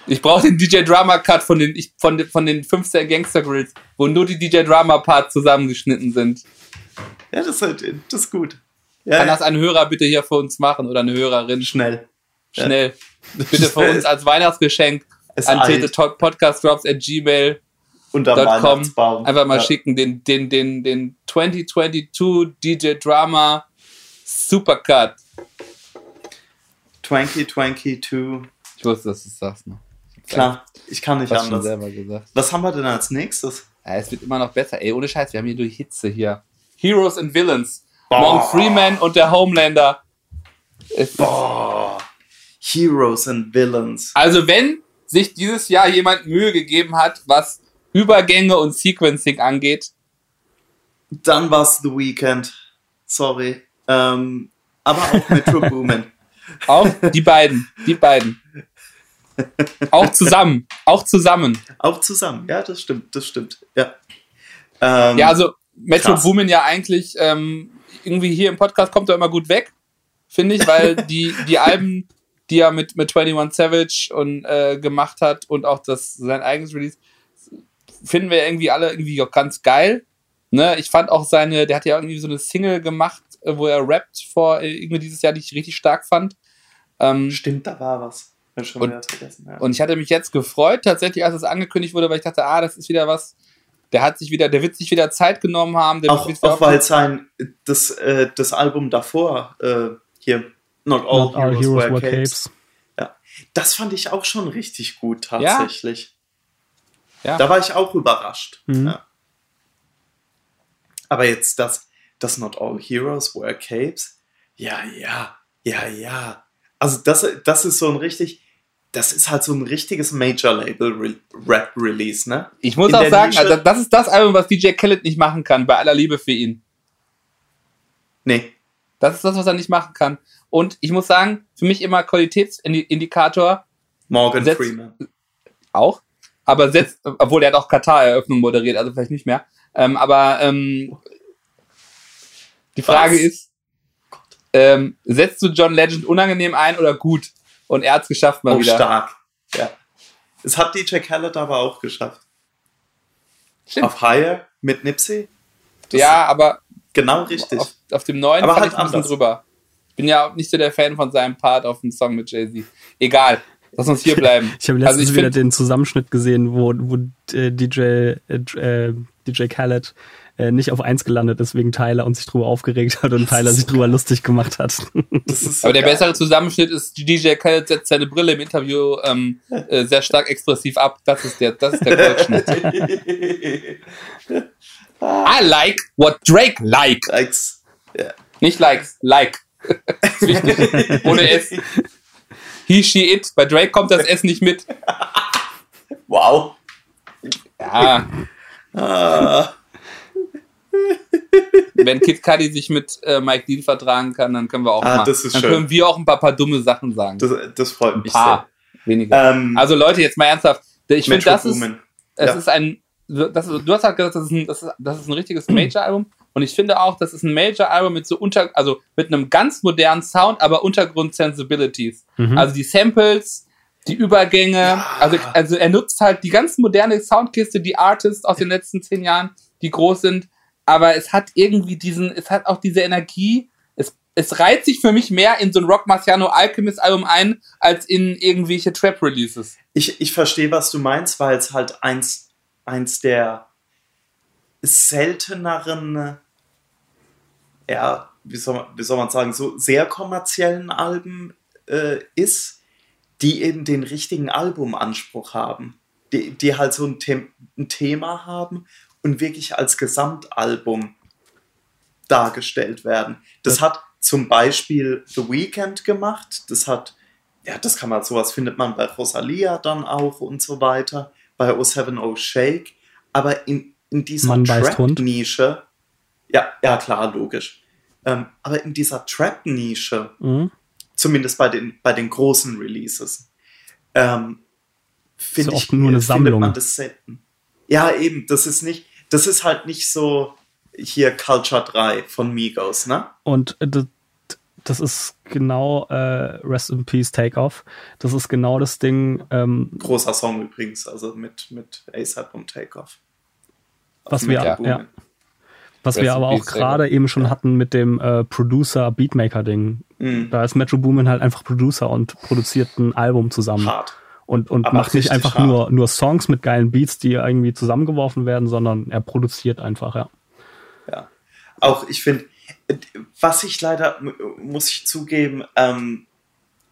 Ich brauche den DJ Drama Cut von den, ich, von, von den 15 Gangster Grills, wo nur die DJ Drama Parts zusammengeschnitten sind. Ja, das ist, halt, das ist gut. Ja, Kann ja. das ein Hörer bitte hier für uns machen oder eine Hörerin? schnell. Schnell. Bitte für uns als Weihnachtsgeschenk Es an eilt. podcastdrops at gmail.com Unterm einfach mal ja. schicken den, den, den, den 2022 DJ Drama Supercut. Twanky Twanky 2. Ich wusste, dass du es sagst. Ne? Klar, ich kann nicht anders. Was haben wir denn als nächstes? Ja, es wird immer noch besser. Ey, ohne Scheiß, wir haben hier durch Hitze hier. Heroes and Villains. Boah. Morgan Freeman und der Homelander. Es Oh, Heroes and Villains. also wenn sich dieses Jahr jemand Mühe gegeben hat, was Übergänge und Sequencing angeht, Dann war's The Weeknd. Sorry. Ähm, aber auch Metro Boomin. auch die beiden, die beiden. Auch zusammen, auch zusammen. Auch zusammen. Ja, das stimmt, das stimmt. Ja. Ähm, Ja, also Metro Krass. Boomin ja eigentlich ähm, irgendwie hier im Podcast kommt er immer gut weg, finde ich, weil die, die Alben, die er mit, mit 21 Savage und äh, gemacht hat und auch das sein eigenes Release, finden wir irgendwie alle irgendwie auch ganz geil. Ne? Ich fand auch seine, der hat ja irgendwie so eine Single gemacht, äh, wo er rappt vor äh, irgendwie dieses Jahr, die ich richtig stark fand. Ähm, Stimmt, da war was. Schon Und- wieder vergessen. Ja. und ich hatte mich jetzt gefreut, tatsächlich, als es angekündigt wurde, weil ich dachte, ah, das ist wieder was. Der hat sich wieder, der wird sich wieder Zeit genommen haben. Der auch, auch weil sein das, äh, das Album davor äh, hier Not All, Not Heroes, Heroes Wear Wear Capes. Capes. Das fand ich auch schon richtig gut tatsächlich. Ja. Da war ich auch überrascht. Mhm. Ja. Aber jetzt das, das Not All Heroes Wear Capes. Ja, ja, ja, ja. Also das, das ist so ein richtig, das ist halt so ein richtiges Major-Label-Rap-Release, ne? Ich muss In auch sagen, Nische- also das ist das Album, was DJ Khaled nicht machen kann, bei aller Liebe für ihn. Nee. Das ist das, was er nicht machen kann. Und ich muss sagen, für mich immer Qualitätsindikator Morgan Setz- Freeman. auch, aber setzt, obwohl er hat auch Katar-Eröffnung moderiert, also vielleicht nicht mehr. Ähm, aber ähm, die Frage Was? ist, ähm, setzt du John Legend unangenehm ein oder gut? Und er hat es geschafft mal Oh, wieder. stark. Ja. Es hat DJ Khaled aber auch geschafft. Stimmt. Auf Higher mit Nipsey. Das ja, aber Genau richtig. auf, auf dem neuen Aber fand halt ich ein bisschen anders. drüber. Ich bin ja auch nicht so der Fan von seinem Part auf dem Song mit Jay-Z. Egal. Lass uns hier bleiben. Ich habe Also letztens ich wieder den Zusammenschnitt gesehen, wo, wo äh, DJ, äh, äh, DJ Khaled äh, nicht auf eins gelandet ist wegen Tyler und sich drüber aufgeregt hat und Tyler sich drüber lustig gemacht hat. So Aber der geil. bessere Zusammenschnitt ist, DJ Khaled setzt seine Brille im Interview ähm, äh, sehr stark expressiv ab. Das ist der, das ist der Goldschnitt. I like what Drake like. Likes. Ja. Nicht likes, like. ist wichtig. Ohne S. He, she, it. Bei Drake kommt das S nicht mit. Wow. Ja, Ah, wenn Kid Cudi sich mit äh, Mike Dean vertragen kann, dann können wir auch Ah, mal. das ist dann schön. können wir auch ein paar, paar dumme Sachen sagen. das, das freut ein mich paar. Weniger. sehr. Ähm, Also Leute, jetzt mal ernsthaft. Ich finde, das ist, es Ja. ist ein, das, du hast halt gesagt, das ist ein, das ist, das ist ein richtiges Major-Album. Und ich finde auch, das ist ein Major-Album mit so unter, also mit einem ganz modernen Sound, aber Untergrund-Sensibilities. Mhm. Also die Samples, die Übergänge, also, also er nutzt halt die ganz moderne Soundkiste, die Artists aus den letzten zehn Jahren, die groß sind, aber es hat irgendwie diesen, es hat auch diese Energie, es, es reiht sich für mich mehr in so ein Rock Marciano Alchemist Album ein, als in irgendwelche Trap-Releases. Ich, ich verstehe, was du meinst, weil es halt eins, eins der selteneren, ja, wie soll, man, wie soll man sagen, so sehr kommerziellen Alben äh, ist, die eben den richtigen Albumanspruch haben. Die, die halt so ein, The ein Thema haben und wirklich als Gesamtalbum dargestellt werden. Das hat zum Beispiel The Weeknd gemacht, das hat ja, das kann man, sowas findet man bei Rosalia dann auch und so weiter, bei O70 Shake, aber in, in dieser. Trap-Nische, ja, ja, klar, logisch, ähm, aber in dieser Trap-Nische, Mhm. zumindest bei den, bei den großen Releases, ähm, finde ich, nur eine findet Sammlung. man das selten. Ja, eben, das ist nicht, das ist halt nicht so hier Culture 3 von Migos, ne? Und äh, das, das ist genau äh, Rest in Peace Takeoff. Das ist genau das Ding. Ähm, Großer Song übrigens, also mit, mit ASAP und Takeoff. Was wir, ja. Was Rest wir aber auch gerade eben schon hatten mit dem äh, Producer Beatmaker Ding. Mhm. Da ist Metro Boomin halt einfach Producer und produziert ein Album zusammen. Hart. Und, und Aber macht nicht einfach hart. nur, nur Songs mit geilen Beats, die irgendwie zusammengeworfen werden, sondern er produziert einfach, ja. Ja. Auch ich finde, was ich leider, muss ich zugeben, ähm,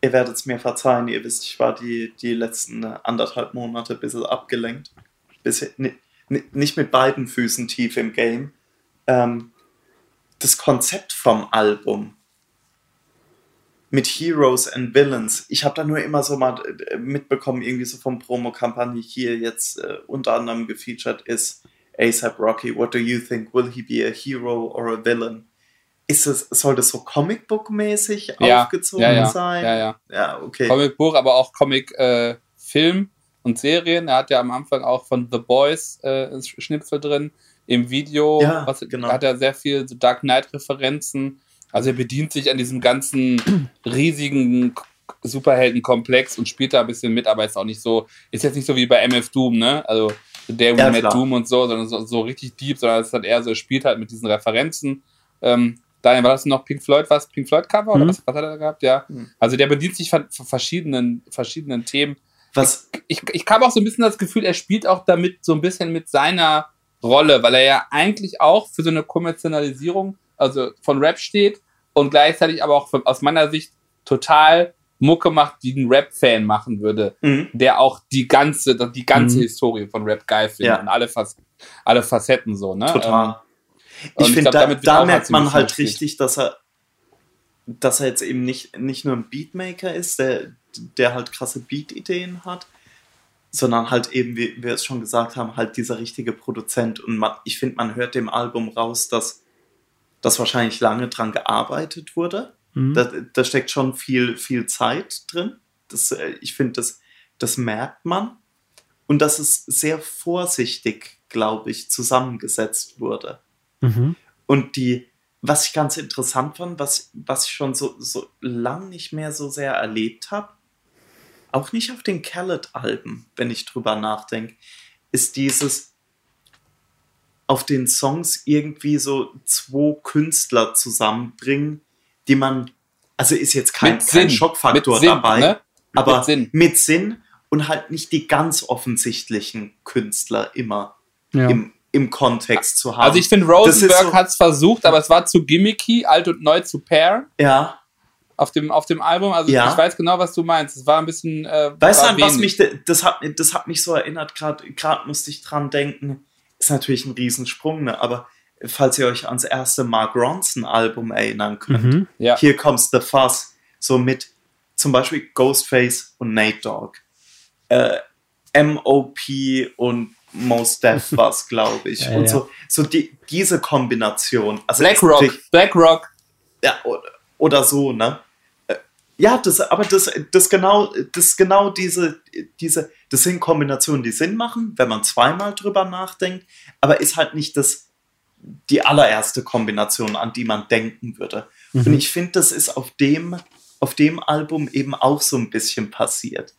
ihr werdet es mir verzeihen, ihr wisst, ich war die, die letzten anderthalb Monate ein bisschen abgelenkt. Bisschen, ni- ni- nicht mit beiden Füßen tief im Game. Ähm, das Konzept vom Album mit Heroes and Villains, ich habe da nur immer so mal äh, mitbekommen, irgendwie so vom Promo-Kampagne hier jetzt äh, unter anderem gefeatured ist ASAP Rocky, what do you think? Will he be a hero or a villain? Ist es, soll das so Comicbook-mäßig Ja, aufgezogen ja, ja, sein? ja, ja. Ja, okay. Comicbuch, aber auch Comic-Film und Serien. Er hat ja am Anfang auch von The Boys äh, Schnipsel drin. Im Video Ja, was, genau. hat er sehr viel so Dark Knight-Referenzen. Also er bedient sich an diesem ganzen riesigen Superheldenkomplex und spielt da ein bisschen mit, aber ist auch nicht so, ist jetzt nicht so wie bei MF Doom, ne? Also der Ja, klar. Doom und so, sondern so, so richtig deep, sondern es hat eher so, er spielt halt mit diesen Referenzen. Ähm, Daniel, war das noch Pink Floyd, was? Pink Floyd Cover oder Mhm. was, was hat er da gehabt? Ja. Mhm. Also der bedient sich von, von verschiedenen, verschiedenen Themen. Was, Ich, ich habe auch so ein bisschen das Gefühl, er spielt auch damit so ein bisschen mit seiner Rolle, weil er ja eigentlich auch für so eine Kommerzialisierung, also von Rap steht und gleichzeitig aber auch von, aus meiner Sicht total Mucke macht, die ein Rap-Fan machen würde, Mhm. der auch die ganze, die ganze Mhm. Historie von Rap geil findet Ja. und alle, Fac alle Facetten so, ne? Total. Ähm, ich finde, da, da merkt man halt richtig, dass er, dass er jetzt eben nicht, nicht nur ein Beatmaker ist, der, der halt krasse Beat-Ideen hat, sondern halt eben, wie wir es schon gesagt haben, halt dieser richtige Produzent. Und man, ich finde, man hört dem Album raus, dass, dass wahrscheinlich lange dran gearbeitet wurde. Mhm. Da, da steckt schon viel, viel Zeit drin. Das, äh, ich finde, das, das merkt man. Und dass es sehr vorsichtig, glaube ich, zusammengesetzt wurde. Mhm. Und die, was ich ganz interessant fand, was, was ich schon so, so lang nicht mehr so sehr erlebt habe, auch nicht auf den Khaled-Alben, wenn ich drüber nachdenke, ist dieses auf den Songs irgendwie so zwei Künstler zusammenbringen, die man, also ist jetzt kein, Mit kein Schockfaktor mit Sinn, dabei, ne? aber Mit Sinn. mit Sinn und halt nicht die ganz offensichtlichen Künstler immer Ja. im, im Kontext zu haben. Also ich finde, Rosenberg so- hat es versucht, aber es war zu gimmicky, alt und neu zu pair ja, auf dem, auf dem Album. Also Ja. ich weiß genau, was du meinst. Es war ein bisschen. Äh, Weißt du, was mich, das hat, das hat mich so erinnert, gerade gerade musste ich dran denken, ist natürlich ein Riesensprung, ne? aber falls ihr euch ans erste Mark Ronson-Album erinnern könnt, Mhm. Ja. Here Comes the Fuss, so mit zum Beispiel Ghostface und Nate Dogg, äh, M.O.P. und Most Def was, glaube ich. Ja, und ja. so, so die, diese Kombination. Also Blackrock. ist- Blackrock. ja, oder, oder so, ne? Ja, das, aber das, das genau, das genau diese, diese, das sind Kombinationen, die Sinn machen, wenn man zweimal drüber nachdenkt, aber ist halt nicht das, die allererste Kombination, an die man denken würde. Mhm. Und ich finde, das ist auf dem, auf dem Album eben auch so ein bisschen passiert.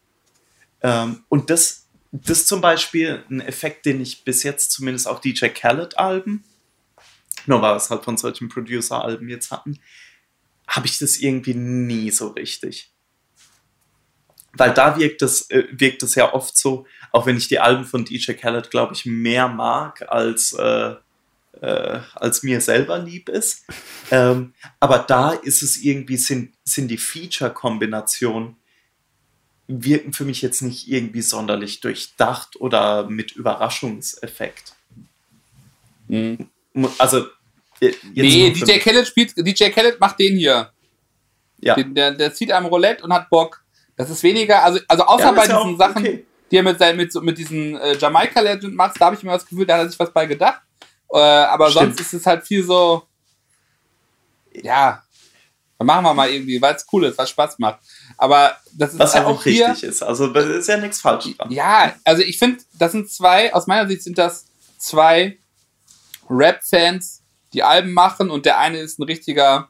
Ähm, und das, das zum Beispiel ein Effekt, den ich bis jetzt zumindest auch DJ Khaled-Alben, nur weil wir es halt von solchen Producer-Alben jetzt hatten, habe ich das irgendwie nie so richtig. Weil da wirkt es, äh, wirkt es ja oft so, auch wenn ich die Alben von DJ Khaled, glaube ich, mehr mag, als, äh, äh, als mir selber lieb ist. Ähm, aber da ist es irgendwie, sind, sind die Feature-Kombinationen, wirken für mich jetzt nicht irgendwie sonderlich durchdacht oder mit Überraschungseffekt. Mhm. Also, jetzt Nee, DJ. Khaled spielt, DJ Khaled macht den hier. ja. Den, der, der zieht am Roulette und hat Bock. Das ist weniger, also, also außer Ja, bei diesen auch Sachen, okay. die er mit, seinen, mit, so- mit diesen äh, Jamaika Legend macht, da habe ich mir das Gefühl, da hat er sich was bei gedacht. Äh, aber Stimmt. sonst ist es halt viel so, ja, dann machen wir mal irgendwie, weil es cool ist, was Spaß macht. Aber das ist Was ja also auch hier, richtig ist. Also, da ist ja nichts falsch dran. Ja, also ich finde, das sind zwei, aus meiner Sicht sind das zwei Rap-Fans, die Alben machen und der eine ist ein richtiger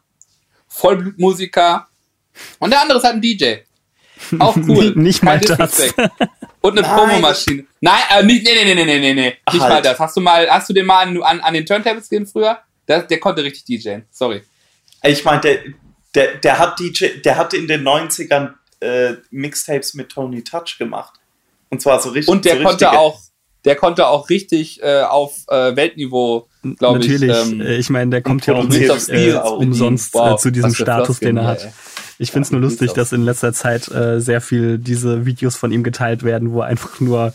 Vollblutmusiker und der andere ist halt ein DJ. Auch cool. nicht mal das. Und eine Promomaschine. Nein, äh, nicht, nee, nee, nee, nee, nee, nee. Nicht halt. mal das. Hast du mal, hast du den mal an, an, an den Turntables gesehen früher? Der, der konnte richtig DJen. Sorry. Ich meine, der, der, der hat DJ, der hatte in den 90ern äh, Mixtapes mit Tony Touch gemacht. Und zwar so richtig. Und der so konnte auch, der konnte auch richtig äh, auf äh, Weltniveau, glaube ich. Natürlich, ähm, äh, ich meine, der kommt ja auch nicht äh, umsonst wow, äh, zu diesem Status, den er hat. Ey. Ich finde es nur lustig, dass in letzter Zeit äh, sehr viel diese Videos von ihm geteilt werden, wo er einfach nur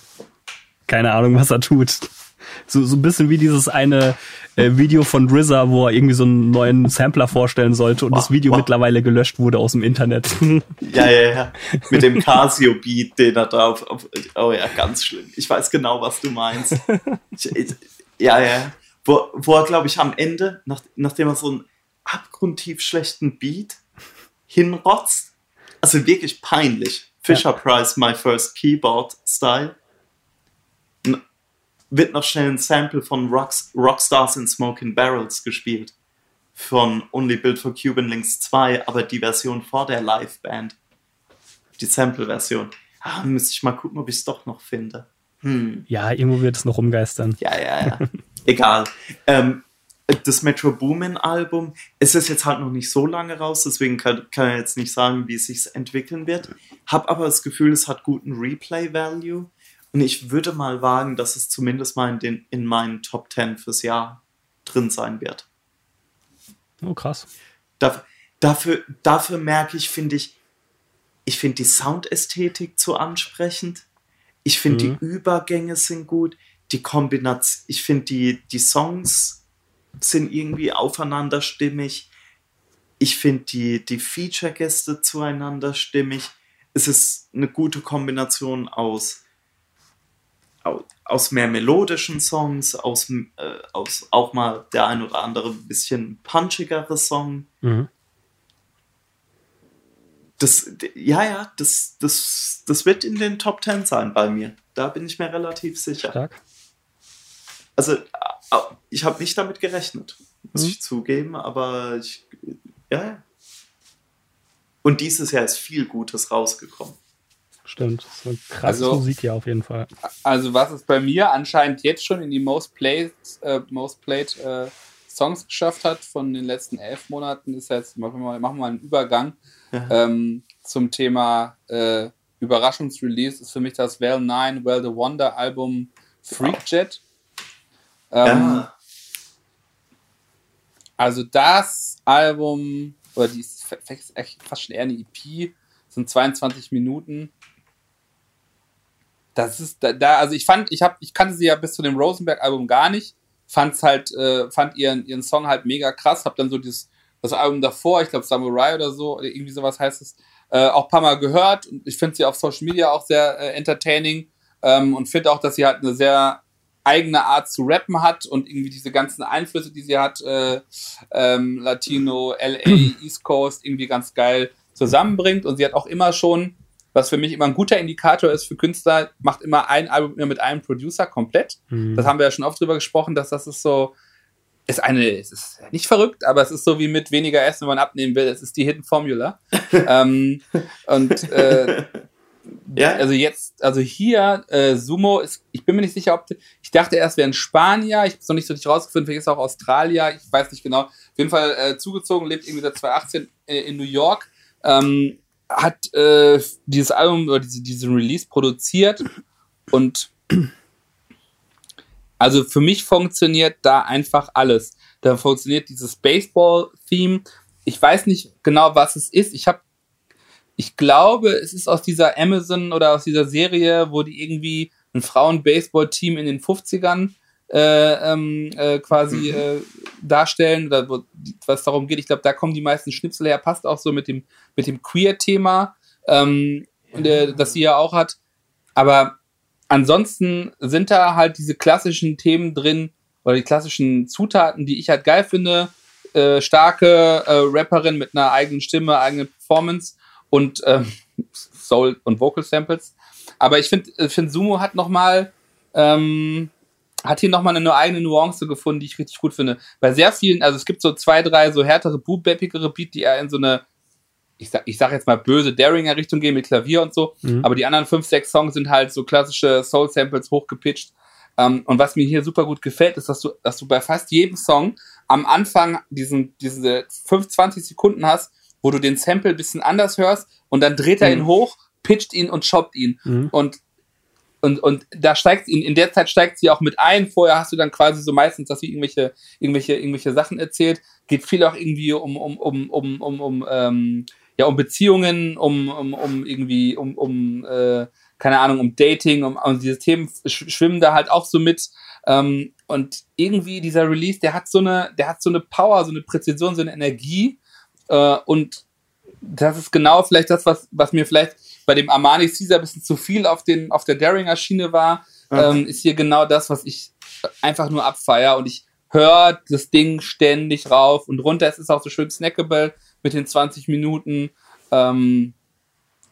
keine Ahnung, was er tut. So, so ein bisschen wie dieses eine äh, Video von RZA, wo er irgendwie so einen neuen Sampler vorstellen sollte und wow, das Video wow. mittlerweile gelöscht wurde aus dem Internet. Ja, ja, ja. Mit dem Casio-Beat, den er drauf. Auf, oh ja, ganz schlimm. Ich weiß genau, was du meinst. Ich, ich, ja, ja. Wo, wo er, glaube ich, am Ende, nach, nachdem er so einen abgrundtief schlechten Beat hinrotzt. Also wirklich peinlich. Fisher ja. Price, My First Keyboard Style. Wird noch schnell ein Sample von Rocks, Rockstars in Smoking Barrels gespielt. Von Only Built for Cuban Links 2, aber die Version vor der Liveband. Die Sample-Version. Ah, müsste ich mal gucken, ob ich es doch noch finde. Hm. Ja, irgendwo wird es noch rumgeistern. Ja, ja, ja. Egal. Ähm, das Metro Boomin Album, es ist jetzt halt noch nicht so lange raus, deswegen kann, kann ich jetzt nicht sagen, wie es sich entwickeln wird. Hab aber das Gefühl, es hat guten Replay Value und ich würde mal wagen, dass es zumindest mal in, den, in meinen Top 10 fürs Jahr drin sein wird. Oh, krass. Dafür, dafür, dafür merke ich, finde ich, ich finde die Soundästhetik zu ansprechend. Ich finde mhm. die Übergänge sind gut. Die Kombination, ich finde die, die Songs sind irgendwie aufeinander stimmig. Ich finde die, die Feature-Gäste zueinander stimmig. Es ist eine gute Kombination aus, aus mehr melodischen Songs, aus, äh, aus auch mal der ein oder andere bisschen punchigere Song. Mhm. Das, ja, ja, das, das, das wird in den Top Ten sein bei mir. Da bin ich mir relativ sicher. Stark. Also ich habe nicht damit gerechnet, muss mhm. ich zugeben, aber ich, ja. Und dieses Jahr ist viel Gutes rausgekommen. Stimmt, so krasse also, Musik ja auf jeden Fall. Also was es bei mir anscheinend jetzt schon in die Most Played, äh, Most Played äh, Songs geschafft hat von den letzten elf Monaten, ist jetzt, machen wir mal, machen wir mal einen Übergang ja. ähm, zum Thema äh, Überraschungsrelease, ist für mich das Well 9, Well the Wonder Album Freak Jet. Ähm, ja. Also das Album, oder die ist fast schon eher eine EP, sind 22 Minuten. Das ist da, da also ich fand, ich habe, ich kannte sie ja bis zu dem Rosenberg-Album gar nicht, fand's halt, äh, fand ihren, ihren Song halt mega krass, hab dann so dieses, das Album davor, ich glaube Samurai oder so, oder irgendwie sowas heißt es, äh, auch ein paar Mal gehört. Und ich finde sie auf Social Media auch sehr äh, entertaining. Ähm, und finde auch, dass sie halt eine sehr eigene Art zu rappen hat und irgendwie diese ganzen Einflüsse, die sie hat, äh, ähm, Latino, LA, East Coast, irgendwie ganz geil zusammenbringt. Und sie hat auch immer schon, was für mich immer ein guter Indikator ist für Künstler, macht immer ein Album mit einem Producer komplett. Mhm. Das haben wir ja schon oft drüber gesprochen, dass das ist so, ist eine, es ist nicht verrückt, aber es ist so wie mit weniger Essen, wenn man abnehmen will. Es ist die Hidden Formula. ähm, und äh, ja. Also jetzt, also hier, äh, Sumo ist, ich bin mir nicht sicher, ob, ich dachte erst wäre ein Spanier, ich habe es noch nicht so richtig rausgefunden, vielleicht ist auch Australier, ich weiß nicht genau. Auf jeden Fall äh, zugezogen, lebt irgendwie seit 2018 äh, in New York, ähm, hat äh, dieses Album oder diese, diesen Release produziert und also für mich funktioniert da einfach alles. Da funktioniert dieses Baseball-Theme. Ich weiß nicht genau, was es ist. Ich habe ich glaube, es ist aus dieser Amazon oder aus dieser Serie, wo die irgendwie ein Frauen-Baseball-Team in den 50ern äh, ähm, äh, quasi mhm. äh, darstellen, oder wo, was darum geht. Ich glaube, da kommen die meisten Schnipsel her. Passt auch so mit dem, mit dem Queer-Thema, ähm, das sie ja auch hat. Aber ansonsten sind da halt diese klassischen Themen drin, oder die klassischen Zutaten, die ich halt geil finde. Äh, starke äh, Rapperin mit einer eigenen Stimme, eigenen Performance und ähm, Soul und Vocal Samples. Aber ich finde, find Sumo hat noch mal ähm, hat hier nochmal eine eigene Nuance gefunden, die ich richtig gut finde. Bei sehr vielen, also es gibt so zwei, drei so härtere, bootbappigere Beat, die eher in so eine, ich sag, ich sag jetzt mal böse Daringer-Richtung gehen mit Klavier und so, mhm. aber die anderen fünf, sechs Songs sind halt so klassische Soul-Samples hochgepitcht. Um, ähm, und was mir hier super gut gefällt, ist, dass du, dass du bei fast jedem Song am Anfang diesen, diese 25 Sekunden hast, wo du den Sample ein bisschen anders hörst und dann dreht er mhm. ihn hoch, pitcht ihn und choppt ihn. Mhm. Und und, und da steigt in, in der Zeit steigt sie auch mit ein. Vorher hast du dann quasi so meistens, dass sie irgendwelche, irgendwelche, irgendwelche Sachen erzählt. Geht viel auch irgendwie um, um, um, um, um, um, ähm, ja, um Beziehungen, um, um, um irgendwie, um, um, äh, keine Ahnung, um Dating, um, um diese Themen schwimmen da halt auch so mit. Ähm, und irgendwie dieser Release, der hat so eine, der hat so eine Power, so eine Präzision, so eine Energie. Äh, und das ist genau vielleicht das, was, was mir vielleicht bei dem Armani Caesar ein bisschen zu viel auf, den, auf der Daringer Schiene war, okay. ähm, ist hier genau das, was ich einfach nur abfeier und ich höre das Ding ständig rauf und runter. Es ist auch so schön snackable mit den 20 Minuten. Ähm,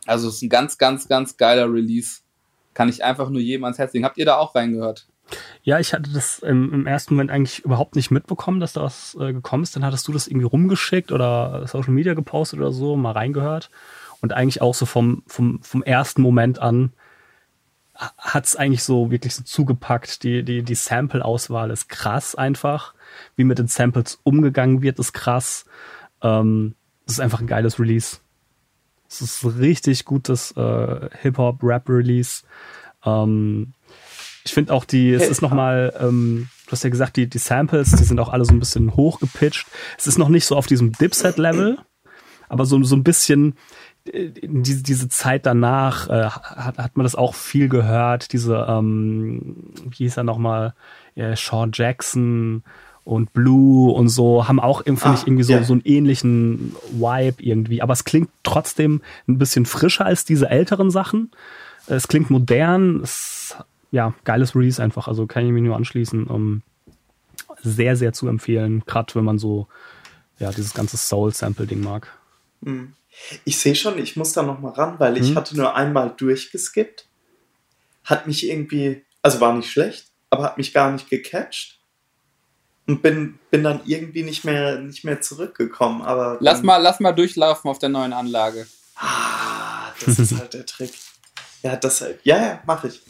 also es ist ein ganz, ganz, ganz geiler Release. Kann ich einfach nur jedem ans Herz legen. Habt ihr da auch reingehört? Ja, ich hatte das im, im ersten Moment eigentlich überhaupt nicht mitbekommen, dass da was äh, gekommen ist. Dann hattest du das irgendwie rumgeschickt oder Social Media gepostet oder so, mal reingehört. Und eigentlich auch so vom, vom, vom ersten Moment an hat es eigentlich so wirklich so zugepackt. Die, die, die Sample-Auswahl ist krass einfach. Wie mit den Samples umgegangen wird, ist krass. Ähm, es ist einfach ein geiles Release. Es ist ein richtig gutes äh, Hip-Hop-Rap-Release. Ähm, ich finde auch die, es ist nochmal, ähm, du hast ja gesagt, die, die Samples, die sind auch alle so ein bisschen hochgepitcht. Es ist noch nicht so auf diesem Dipset-Level, aber so, so ein bisschen, diese, diese Zeit danach äh, hat, hat man das auch viel gehört, diese, ähm, wie hieß er nochmal, ja, Sean Jackson und Blue und so, haben auch, finde ah, ich, irgendwie so, yeah. so einen ähnlichen Vibe irgendwie. Aber es klingt trotzdem ein bisschen frischer als diese älteren Sachen. Es klingt modern, es, ja, geiles Release einfach, also kann ich mich nur anschließen. Um, ähm, sehr, sehr zu empfehlen, gerade wenn man so, ja, dieses ganze Soul-Sample-Ding mag. Mhm. Ich sehe schon, ich muss da noch mal ran, weil ich hm. hatte nur einmal durchgeskippt. Hat mich irgendwie, also war nicht schlecht, aber hat mich gar nicht gecatcht. Und bin, bin dann irgendwie nicht mehr, nicht mehr zurückgekommen. Aber lass, mal, lass mal durchlaufen auf der neuen Anlage. Ah, das ist halt der Trick. Ja, das halt. Ja, ja, mache ich.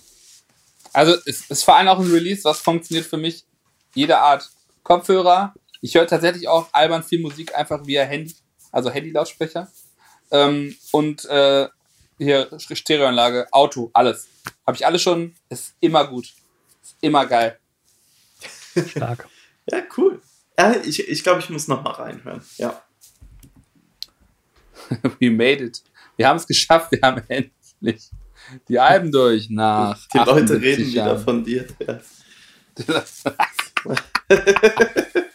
Also es ist vor allem auch ein Release, was funktioniert für mich jede Art Kopfhörer. Ich höre tatsächlich auch albern viel Musik einfach via Handy, also Handy-Lautsprecher. Ähm, und äh, hier Stereoanlage, Auto, alles. Habe ich alles schon. Ist immer gut. Ist immer geil. Stark. ja, cool. Ja, ich, ich glaube, ich muss noch mal reinhören. Ja. We made it. Wir haben es geschafft. Wir haben endlich die Alben durch nach. Die Leute reden Jahren. wieder von dir. Ja.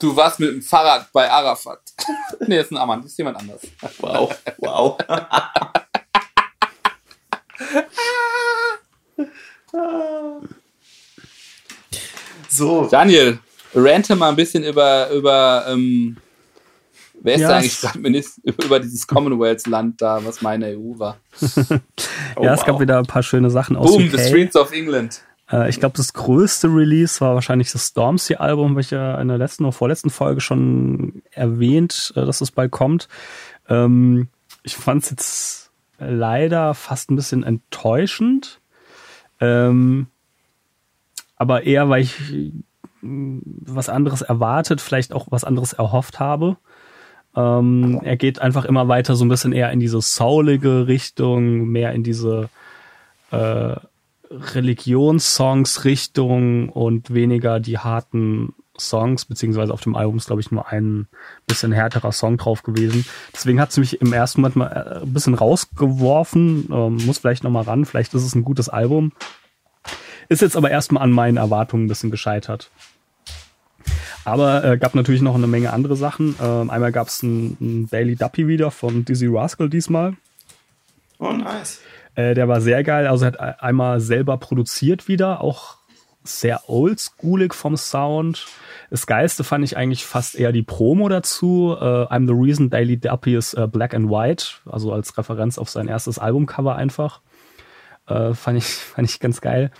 Du warst mit dem Fahrrad bei Arafat. nee, das ist ein Ammann, das ist jemand anders. Wow, wow. so. Daniel, rante mal ein bisschen über, über ähm, wer ist ja, da eigentlich gerade Minister, über dieses Commonwealth-Land da, was meine EU war. oh, ja, es wow. gab wieder ein paar schöne Sachen aus Boom, UK. The Streets of England. Äh, ich glaube, das größte Release war wahrscheinlich das Stormzy-Album, welches ja in der letzten oder vorletzten Folge schon erwähnt, äh, dass es bald kommt. Ähm, ich fand es jetzt leider fast ein bisschen enttäuschend. Ähm, aber eher, weil ich was anderes erwartet, vielleicht auch was anderes erhofft habe. Ähm, er geht einfach immer weiter so ein bisschen eher in diese soulige Richtung, mehr in diese äh, Religionssongs Richtung und weniger die harten Songs, beziehungsweise auf dem Album ist, glaube ich, nur ein bisschen härterer Song drauf gewesen. Deswegen hat es mich im ersten Moment mal äh, ein bisschen rausgeworfen. Ähm, muss vielleicht nochmal ran, vielleicht ist es ein gutes Album. Ist jetzt aber erstmal an meinen Erwartungen ein bisschen gescheitert. Aber äh, gab natürlich noch eine Menge andere Sachen. Ähm, einmal gab es ein, ein Daily Duppy wieder von Dizzy Rascal diesmal. Oh, nice. Äh, der war sehr geil. Also hat einmal selber produziert wieder, auch sehr oldschoolig vom Sound. Das Geilste fand ich eigentlich fast eher die Promo dazu. Uh, I'm the reason Daily Duppy is uh, black and white, also als Referenz auf sein erstes Albumcover einfach. Äh, fand, ich, fand ich ganz geil.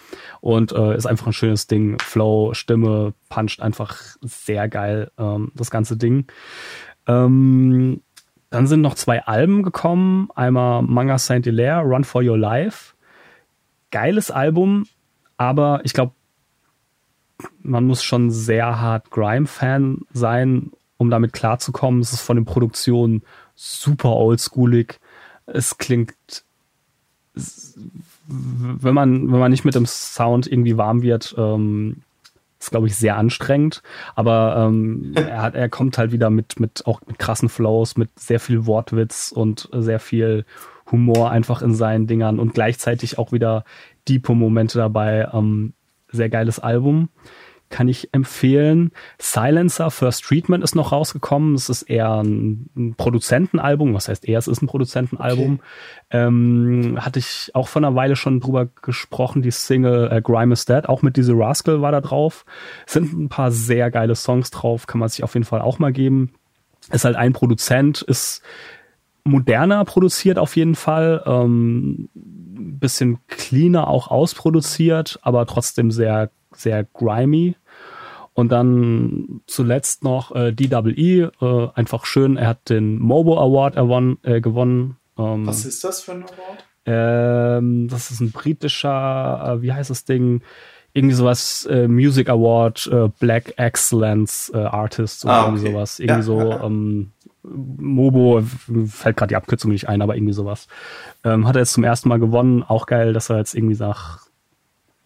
Und äh, ist einfach ein schönes Ding. Flow, Stimme, puncht einfach sehr geil, ähm, das ganze Ding. Ähm, dann sind noch zwei Alben gekommen. Einmal Manga Saint Hilaire, Run for Your Life. Geiles Album, aber ich glaube, man muss schon sehr hart Grime-Fan sein, um damit klarzukommen. Es ist von den Produktionen super oldschoolig. Es klingt, wenn man, wenn man nicht mit dem Sound irgendwie warm wird, ähm, ist, glaube ich, sehr anstrengend. Aber ähm, er, hat, er kommt halt wieder mit, mit auch mit krassen Flows, mit sehr viel Wortwitz und sehr viel Humor einfach in seinen Dingern und gleichzeitig auch wieder diepe Momente dabei. Ähm, sehr geiles Album kann ich empfehlen. Silencer First Treatment ist noch rausgekommen. Es ist eher ein, ein Produzentenalbum. Was heißt eher? Es ist ein Produzentenalbum. Okay. Ähm, hatte ich auch vor einer Weile schon drüber gesprochen. Die Single äh, Grime is Dead, auch mit diese Rascal war da drauf. Es sind ein paar sehr geile Songs drauf. Kann man sich auf jeden Fall auch mal geben. Ist halt ein Produzent, ist moderner produziert auf jeden Fall. Ähm, bisschen cleaner auch ausproduziert, aber trotzdem sehr sehr grimy. Und dann zuletzt noch äh, DWE, äh, einfach schön, er hat den Mobo Award erwon, äh, gewonnen. Ähm, Was ist das für ein Award? Ähm, das ist ein britischer, äh, wie heißt das Ding? Irgendwie sowas, äh, Music Award, äh, Black Excellence äh, Artist oder ah, okay. irgendwie sowas. Irgendwie ja, so. Ähm, Mobo, fällt gerade die Abkürzung nicht ein, aber irgendwie sowas. Ähm, hat er jetzt zum ersten Mal gewonnen. Auch geil, dass er jetzt irgendwie nach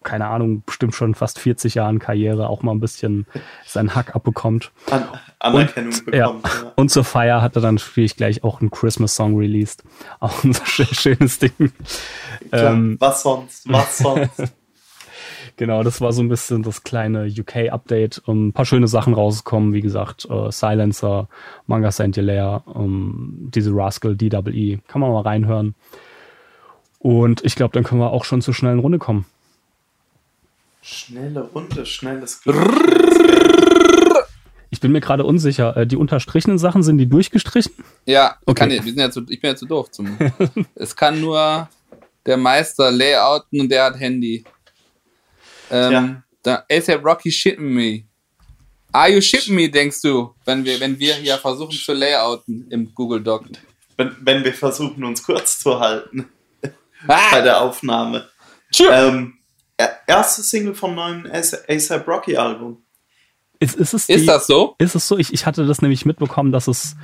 keine Ahnung, bestimmt schon fast 40 Jahren Karriere auch mal ein bisschen seinen Hack abbekommt. An Anerkennung und, bekommt. Ja. ja. Und zur Feier hat er dann natürlich gleich auch einen Christmas-Song released. Auch ein schönes Ding. Klar, ähm, was sonst? Was sonst? genau, das war so ein bisschen das kleine UK-Update. Um, ein paar schöne Sachen rausgekommen, wie gesagt, uh, Silencer, Manga Saint Hilaire, um, diese Rascal DWE. Kann man mal reinhören. Und ich glaube, dann können wir auch schon zur schnellen Runde kommen. Schnelle Runde, schnelles Ich bin mir gerade unsicher. Äh, die unterstrichenen Sachen sind die durchgestrichen? Ja, okay. Ich, wir sind ja zu, ich bin ja zu doof zum. es kann nur der Meister layouten und der hat Handy. Ähm, ja. Da ASAP Rocky shipping me. Are you shipping me, denkst du, wenn wir, wenn wir hier versuchen zu layouten im Google Doc? Wenn, wenn wir versuchen, uns kurz zu halten ah! bei der Aufnahme. Ähm, erste Single vom neuen ASAP Rocky Album. Ist, ist, es die, ist das so? Ist es so? Ich, ich hatte das nämlich mitbekommen, dass es,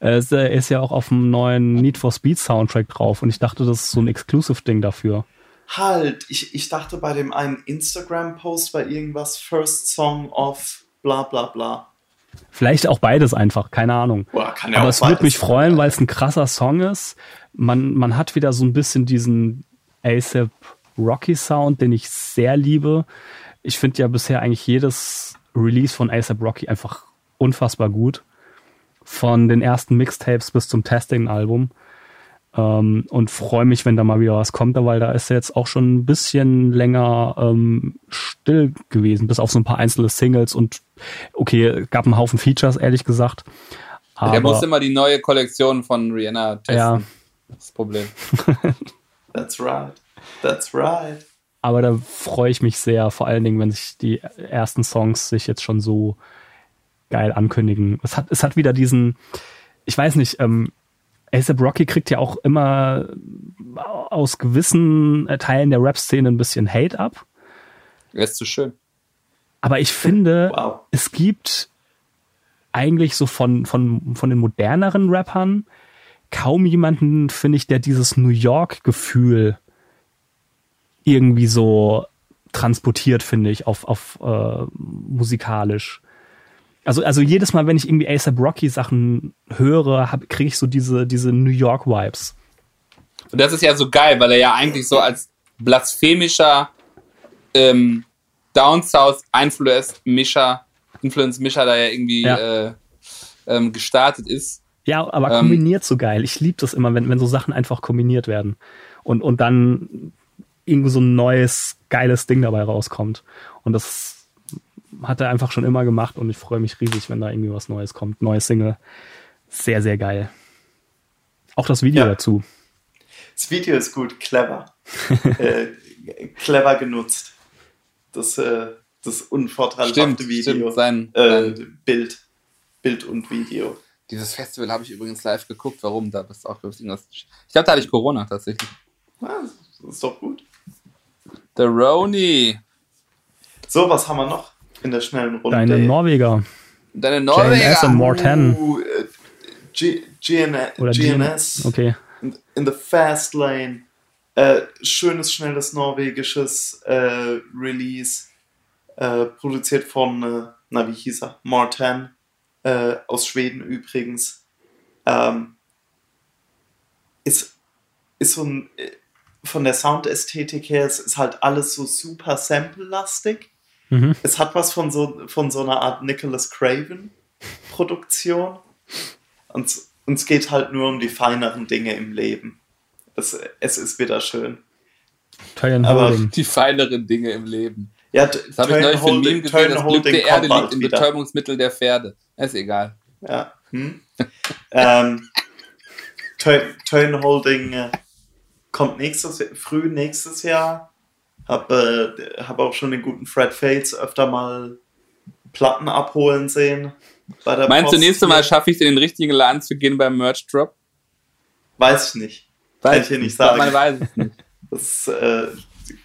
äh, ist ja auch auf dem neuen Need for Speed Soundtrack drauf und ich dachte, das ist so ein Exclusive-Ding dafür. Halt, ich, ich dachte bei dem einen Instagram-Post war irgendwas First Song of bla bla bla. Vielleicht auch beides einfach, keine Ahnung. Boah, ja Aber es würde mich freuen, weil es ein krasser Song ist. Man, man hat wieder so ein bisschen diesen ASAP Rocky Sound, den ich sehr liebe. Ich finde ja bisher eigentlich jedes Release von ASAP Rocky einfach unfassbar gut. Von den ersten Mixtapes bis zum Testing-Album. Ähm, und freue mich, wenn da mal wieder was kommt, weil da ist er jetzt auch schon ein bisschen länger ähm, still gewesen, bis auf so ein paar einzelne Singles und okay, gab einen Haufen Features, ehrlich gesagt. Aber, er muss immer die neue Kollektion von Rihanna testen. Ja. Das Problem. That's right. That's right. Aber da freue ich mich sehr, vor allen Dingen, wenn sich die ersten Songs sich jetzt schon so geil ankündigen. Es hat, es hat wieder diesen, ich weiß nicht, ähm, ASAP Rocky kriegt ja auch immer aus gewissen Teilen der Rap-Szene ein bisschen Hate ab. Er ist zu schön. Aber ich finde, wow. es gibt eigentlich so von, von, von den moderneren Rappern kaum jemanden, finde ich, der dieses New York-Gefühl irgendwie so transportiert, finde ich, auf, auf äh, musikalisch. Also, also jedes Mal, wenn ich irgendwie ASAP Rocky Sachen höre, kriege ich so diese, diese New York Vibes. Und das ist ja so geil, weil er ja eigentlich so als blasphemischer ähm, Down South Influence Mischer, Influence Mischer da ja irgendwie ja. Äh, ähm, gestartet ist. Ja, aber ähm, kombiniert so geil. Ich liebe das immer, wenn, wenn so Sachen einfach kombiniert werden. Und, und dann irgendwie so ein neues, geiles Ding dabei rauskommt. Und das hat er einfach schon immer gemacht und ich freue mich riesig, wenn da irgendwie was Neues kommt. Neues Single. Sehr, sehr geil. Auch das Video ja. dazu. Das Video ist gut, clever. äh, clever genutzt. Das, äh, das unvorteilhafte Stimmt, Video. stimmt, sein- äh, sein- Bild. Bild und Video. Dieses Festival habe ich übrigens live geguckt. Warum? Da bist du auch irgendwas. Ich glaube, da hatte ich Corona tatsächlich. Ah, das ist doch gut. The Roni. So, was haben wir noch in der schnellen Runde? Deine Norweger. Deine JNS Norweger. und Morten. Uh, G GN Oder GNS. Okay. in, in the Fast Lane. Äh, schönes, schnelles norwegisches äh, Release. Äh, produziert von, äh, na wie hieß er? Martin. Äh, aus Schweden übrigens. Ähm, ist, ist so ein, äh, von der Soundästhetik her, es ist halt alles so super sample-lastig. Mhm. Es hat was von so, von so einer Art Nicholas Craven-Produktion. Und, und es geht halt nur um die feineren Dinge im Leben. Es, es ist wieder schön. Teilen Aber- Holding. Die feineren Dinge im Leben. Ja, Das habe ich neulich für ein Meme gesehen. Das Glück der Erde liegt im wieder. Betäubungsmittel der Pferde. Ist egal. Ja. Hm? ähm, Turn Turn Holding äh, kommt nächstes früh nächstes Jahr. Hab, äh, hab auch schon den guten Fred Fates öfter mal Platten abholen sehen. Meinst du, Post nächstes hier. Mal schaffe ich es in den richtigen Laden zu gehen beim Merch Drop? Weiß ich nicht. Kann ich dir nicht sagen. Man weiß es nicht. Das äh,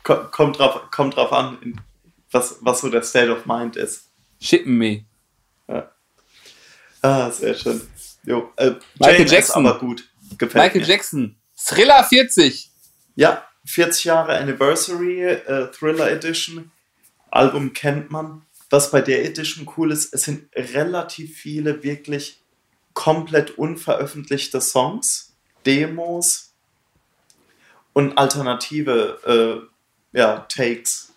ko- kommt, drauf, kommt drauf an, was, was so der State of Mind ist. Shippen me. Ah, sehr schön. Jo, äh, Michael Jackson. aber gut. Gefällt Michael mir. Jackson. Thriller 40. Ja, 40 Jahre Anniversary, äh, Thriller Edition. Album kennt man. Was bei der Edition cool ist, es sind relativ viele wirklich komplett unveröffentlichte Songs, Demos und alternative äh, ja, Takes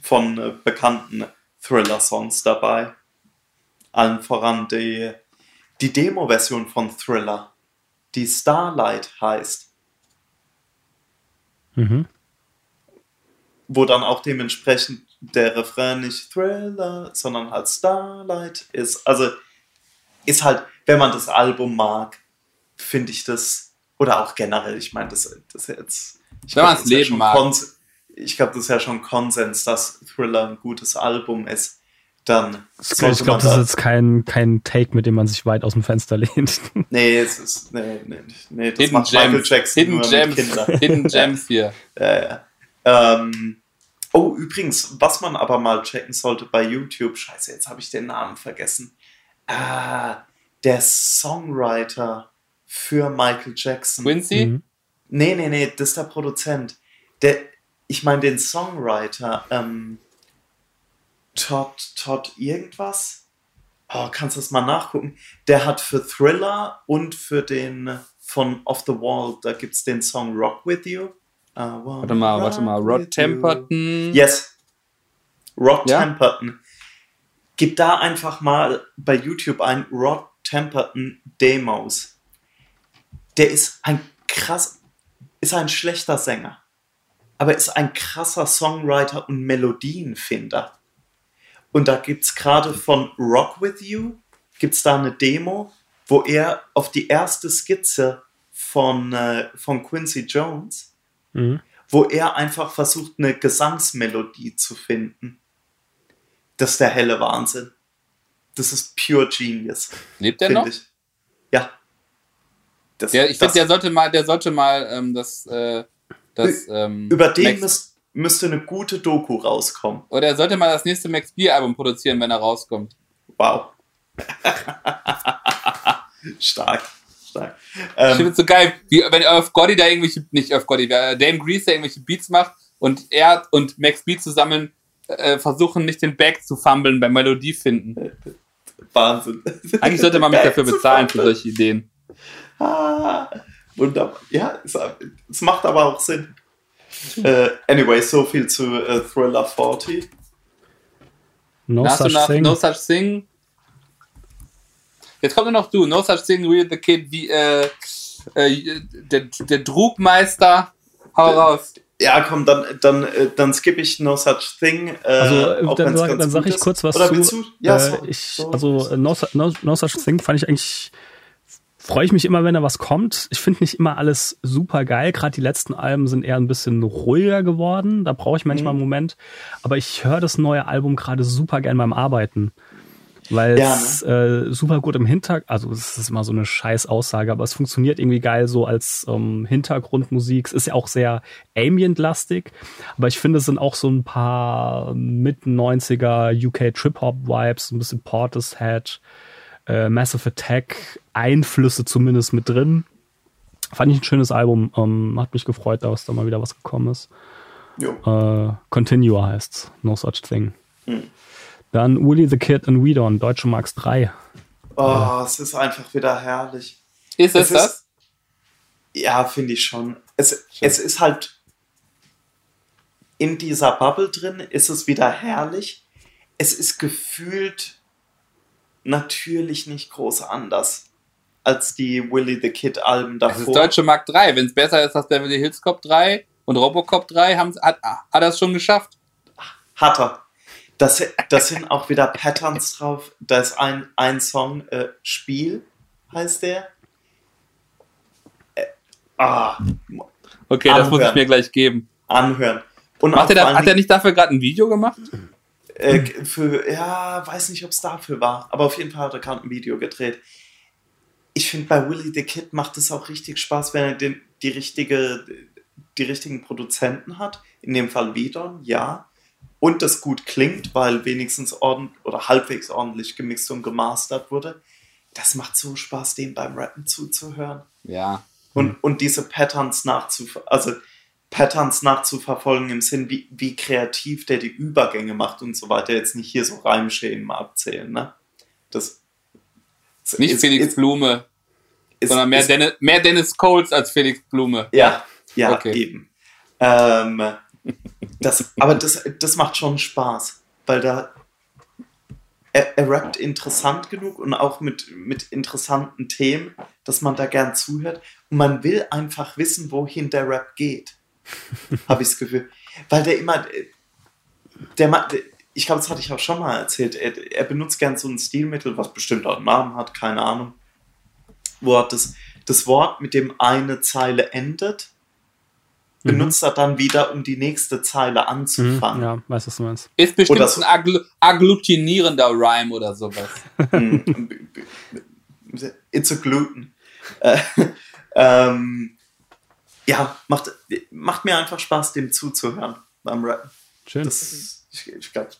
von äh, bekannten Thriller-Songs dabei. Allen voran die, die Demo-Version von Thriller, die Starlight heißt. Mhm. wo dann auch dementsprechend der Refrain nicht Thriller, sondern halt Starlight ist. Also ist halt, wenn man das Album mag, finde ich das, oder auch generell, ich meine, das, das jetzt. Ich Wenn man's das ist ja leben schon mag. Kons- ich glaube, das ist ja schon Konsens, dass Thriller ein gutes Album ist. Dann Ich glaube, das ist jetzt kein, kein Take, mit dem man sich weit aus dem Fenster lehnt. Nee, es ist. Nee, nee, nee das Hidden macht Michael Gems. Jackson Hidden nur Gems. Hidden Gems hier. Ja, ja. Ähm, oh, übrigens, was man aber mal checken sollte bei YouTube, scheiße, jetzt habe ich den Namen vergessen. Ah, der Songwriter für Michael Jackson. Quincy? Mhm. Nee, nee, nee, das ist der Produzent. Der, ich meine den Songwriter, ähm, Todd, Todd irgendwas? Oh, kannst du das mal nachgucken? Der hat für Thriller und für den von Off the Wall, da gibt es den Song Rock With You. Warte mal, warte mal. Rod Temperton. You. Yes. Rod Ja? Temperton. Gib da einfach mal bei YouTube ein Rod Temperton Demos. Der ist ein krass, ist ein schlechter Sänger, aber ist ein krasser Songwriter und Melodienfinder. Und da gibt es gerade von Rock With You, gibt es da eine Demo, wo er auf die erste Skizze von, äh, von Quincy Jones, Mhm. wo er einfach versucht, eine Gesangsmelodie zu finden. Das ist der helle Wahnsinn. Das ist pure Genius, Lebt der finde noch? ich. Ja. Das, Der, ich finde, der sollte mal, der sollte mal ähm, das, äh, das ähm, über den müsst, müsste eine gute Doku rauskommen. oder er sollte mal das nächste Max Beer Album produzieren, wenn er rauskommt. Wow. stark, stark. Ich Ähm, finde es so geil, wie wenn auf Gotti da irgendwelche, nicht auf Gotti, äh, Dame Grease da irgendwelche Beats macht und er und Max Beat zusammen äh, versuchen nicht den Back zu fummeln beim Melodie finden. Wahnsinn. Eigentlich sollte man mich dafür bezahlen für solche Ideen. Ah, wunderbar. Ja, es, es macht aber auch Sinn. Äh, anyway, so viel zu äh, Thriller 40. No such noch thing. No Such Thing. Jetzt kommt nur noch du. No Such Thing, Real the Kid, wie äh, äh, der, der Drugmeister. Hau raus. Ja, komm, dann, dann, äh, dann skippe ich No Such Thing. Äh, Also, dann, sag- ganz dann sag gut ich kurz was Oder zu. willst du? Ja, äh, sorry, ich, sorry. also, äh, no, no, no Such Thing fand ich eigentlich freue ich mich immer, wenn da was kommt. Ich finde nicht immer alles super geil. Gerade die letzten Alben sind eher ein bisschen ruhiger geworden. Da brauche ich manchmal einen Moment. Aber ich höre das neue Album gerade super gern beim Arbeiten. Weil Ja, es äh, super gut im Hintergrund, also es ist immer so eine scheiß Aussage, aber es funktioniert irgendwie geil so als ähm, Hintergrundmusik. Es ist ja auch sehr ambient-lastig, aber ich finde, es sind auch so ein paar Mid-90er UK Trip-Hop-Vibes, ein bisschen Portishead, äh, Massive Attack, Einflüsse zumindest mit drin. Fand ich ein schönes Album. Ähm, hat mich gefreut, dass da mal wieder was gekommen ist. Jo. Äh, Continua heißt's. No Such Thing. Hm. Dann Willy the Kid and Weedon, Deutsche Marks 3. Oh, es ist einfach wieder herrlich. Ist es, Es das? ist- Ja, finde ich schon. Es, es ist halt in dieser Bubble drin, ist es wieder herrlich. Es ist gefühlt natürlich nicht groß anders als die Willy the Kid Alben Es ist davor. Deutsche Mark 3. Wenn es besser ist als Beverly Hills Cop 3 und Robocop 3, haben's- hat, hat er es schon geschafft. Hat er. Das, das sind auch wieder Patterns drauf. Da ist ein, ein Song, äh, Spiel heißt der. Äh, ah, Okay, das muss ich Anhören. mir gleich geben. anhören. Und Macht er da, hat er nicht dafür gerade ein Video gemacht? Äh, für, ja, weiß nicht, ob es dafür war, aber auf jeden Fall hat er gerade ein Video gedreht. Ich finde, bei Willy the Kid macht es auch richtig Spaß, wenn er den, die, richtige, die richtigen Produzenten hat. In dem Fall Vidon, ja. Und das gut klingt, weil wenigstens ordentlich oder halbwegs ordentlich gemixt und gemastert wurde. Das macht so Spaß, dem beim Rappen zuzuhören. Ja. Und, und diese Patterns nachzuf also Patterns nachzuverfolgen im Sinn, wie, wie kreativ der die Übergänge macht und so weiter. Jetzt nicht hier so Reimschemen abzählen, ne? Das Nicht ist- Felix ist- Blume, ist- sondern mehr, Dennis, mehr Dennis Coles als Felix Blume. Ja, ja, Okay. eben. Ähm, das, aber das, das macht schon Spaß, weil da er, er rappt interessant genug und auch mit, mit interessanten Themen, dass man da gern zuhört. Und man will einfach wissen, wohin der Rap geht. Habe ich das Gefühl. Weil der immer, der, der ich glaube, das hatte ich auch schon mal erzählt, er, er benutzt gern so ein Stilmittel, was bestimmt auch einen Namen hat, keine Ahnung, wo er das, das Wort, mit dem eine Zeile endet, benutzt er dann wieder, um die nächste Zeile Mhm, anzufangen. ja, weiß, was du meinst. Ist bestimmt Oder so- ein Agl agglutinierender Rhyme oder sowas. Mm, It's a gluten. Äh, ähm, ja, macht, macht mir einfach Spaß, dem zuzuhören beim Rappen. Schön. Das, ich ich glaube,